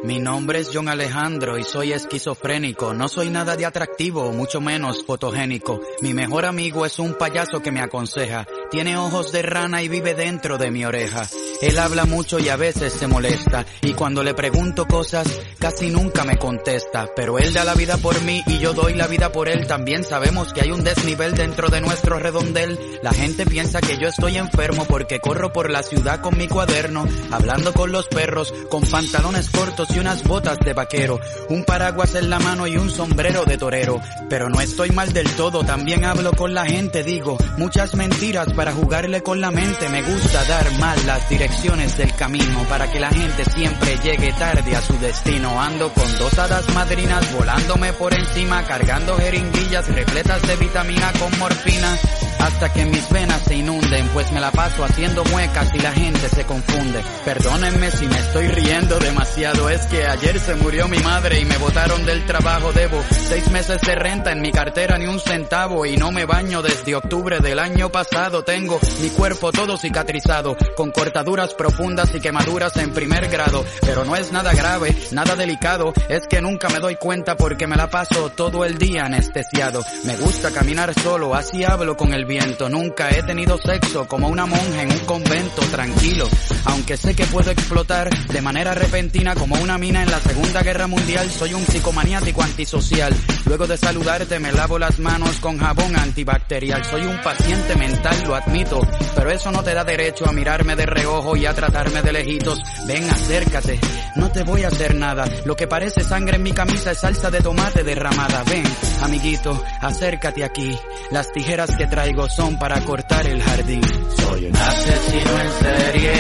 Mi nombre es John Alejandro y soy esquizofrénico. No soy nada de atractivo, mucho menos fotogénico. Mi mejor amigo es un payaso que me aconseja. Tiene ojos de rana y vive dentro de mi oreja. Él habla mucho y a veces se molesta. Y cuando le pregunto cosas, casi nunca me contesta. Pero él da la vida por mí y yo doy la vida por él. También sabemos que hay un desnivel dentro de nuestro redondel. La gente piensa que yo estoy enfermo porque corro por la ciudad con mi cuaderno, hablando con los perros, con pantalones cortos unas botas de vaquero, un paraguas en la mano y un sombrero de torero. Pero no estoy mal del todo, también hablo con la gente, digo muchas mentiras para jugarle con la mente. Me gusta dar mal las direcciones del camino para que la gente siempre llegue tarde a su destino. Ando con dos hadas madrinas volándome por encima, cargando jeringuillas repletas de vitamina con morfina hasta que mis venas se inunden, pues me la paso haciendo muecas y la gente se confunde. Perdónenme si me estoy riendo demasiado, es que ayer se murió mi madre y me botaron del trabajo, debo seis meses de renta en mi cartera ni un centavo y no me baño desde octubre del año pasado. Tengo mi cuerpo todo cicatrizado, con cortaduras profundas y quemaduras en primer grado, pero no es nada grave, nada delicado, es que nunca me doy cuenta porque me la paso todo el día anestesiado. Me gusta caminar solo, así hablo con el viento. Nunca he tenido sexo como una monja en un convento tranquilo. Aunque sé que puedo explotar de manera repentina como una mina en la Segunda Guerra Mundial, soy un psicomaniático antisocial. Luego de saludarte me lavo las manos con jabón antibacterial. Soy un paciente mental, lo admito, pero eso no te da derecho a mirarme de reojo y a tratarme de lejitos. Ven, acércate, no te voy a hacer nada. Lo que parece sangre en mi camisa es salsa de tomate derramada. Ven, amiguito, acércate aquí. Las tijeras que traigo son para cortar el jardín. Soy un asesino en serie,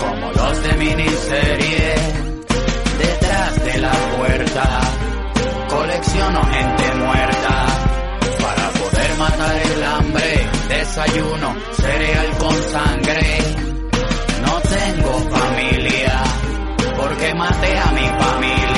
como los de miniserie. Detrás de la puerta, colecciono gente muerta. Para poder matar el hambre, desayuno, cereal con sangre. No tengo familia, porque maté a mi familia.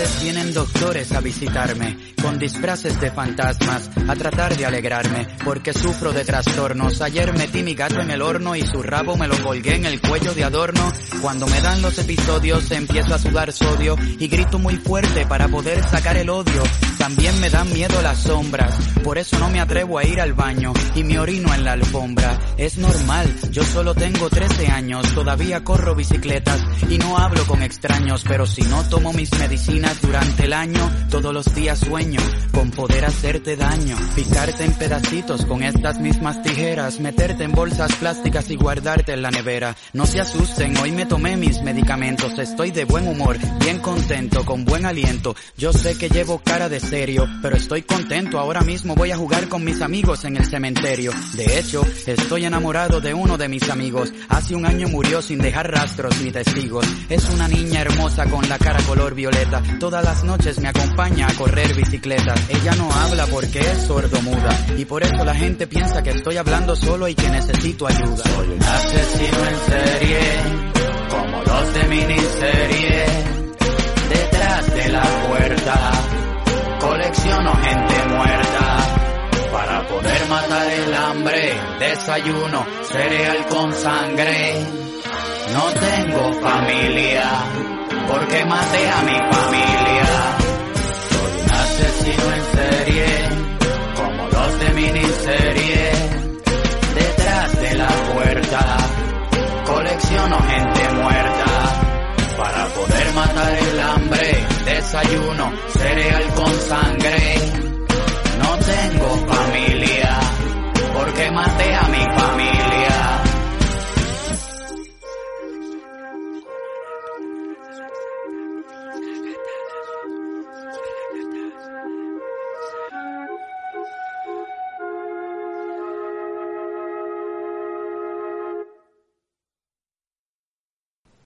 Veces vienen doctores a visitarme con disfraces de fantasmas a tratar de alegrarme porque sufro de trastornos. Ayer metí mi gato en el horno y su rabo me lo colgué en el cuello de adorno. Cuando me dan los episodios empiezo a sudar sodio y grito muy fuerte para poder sacar el odio. También me dan miedo las sombras, por eso no me atrevo a ir al baño y me orino en la alfombra. Es normal, yo solo tengo 13 años, todavía corro bicicletas y no hablo con extraños, pero si no tomo mis medicinas durante el año, todos los días sueño con poder hacerte daño, picarte en pedacitos con estas mismas tijeras, meterte en bolsas plásticas y guardarte en la nevera. No se asusten, hoy me tomé mis medicamentos, estoy de buen humor, bien contento, con buen aliento. Yo sé que llevo cara de serio, pero estoy contento, ahora mismo voy a jugar con mis amigos en el cementerio. De hecho, estoy enamorado de uno de mis amigos, hace un año murió sin dejar rastros ni testigos. Es una niña hermosa con la cara color violeta, todas las noches me acompaña a correr bicicleta ella no habla porque es sordo-muda y por eso la gente piensa que estoy hablando solo y que necesito ayuda. Soy un asesino en serie, como los de miniserie, detrás de la puerta, colecciono gente muerta. Para poder matar el hambre, desayuno, cereal con sangre. No tengo familia, porque maté a mi familia. Soy un asesino en serie, como los de miniserie. Detrás de la puerta, colecciono gente muerta. Para poder matar el hambre, desayuno cereal con sangre. No tengo familia, porque maté a mi familia.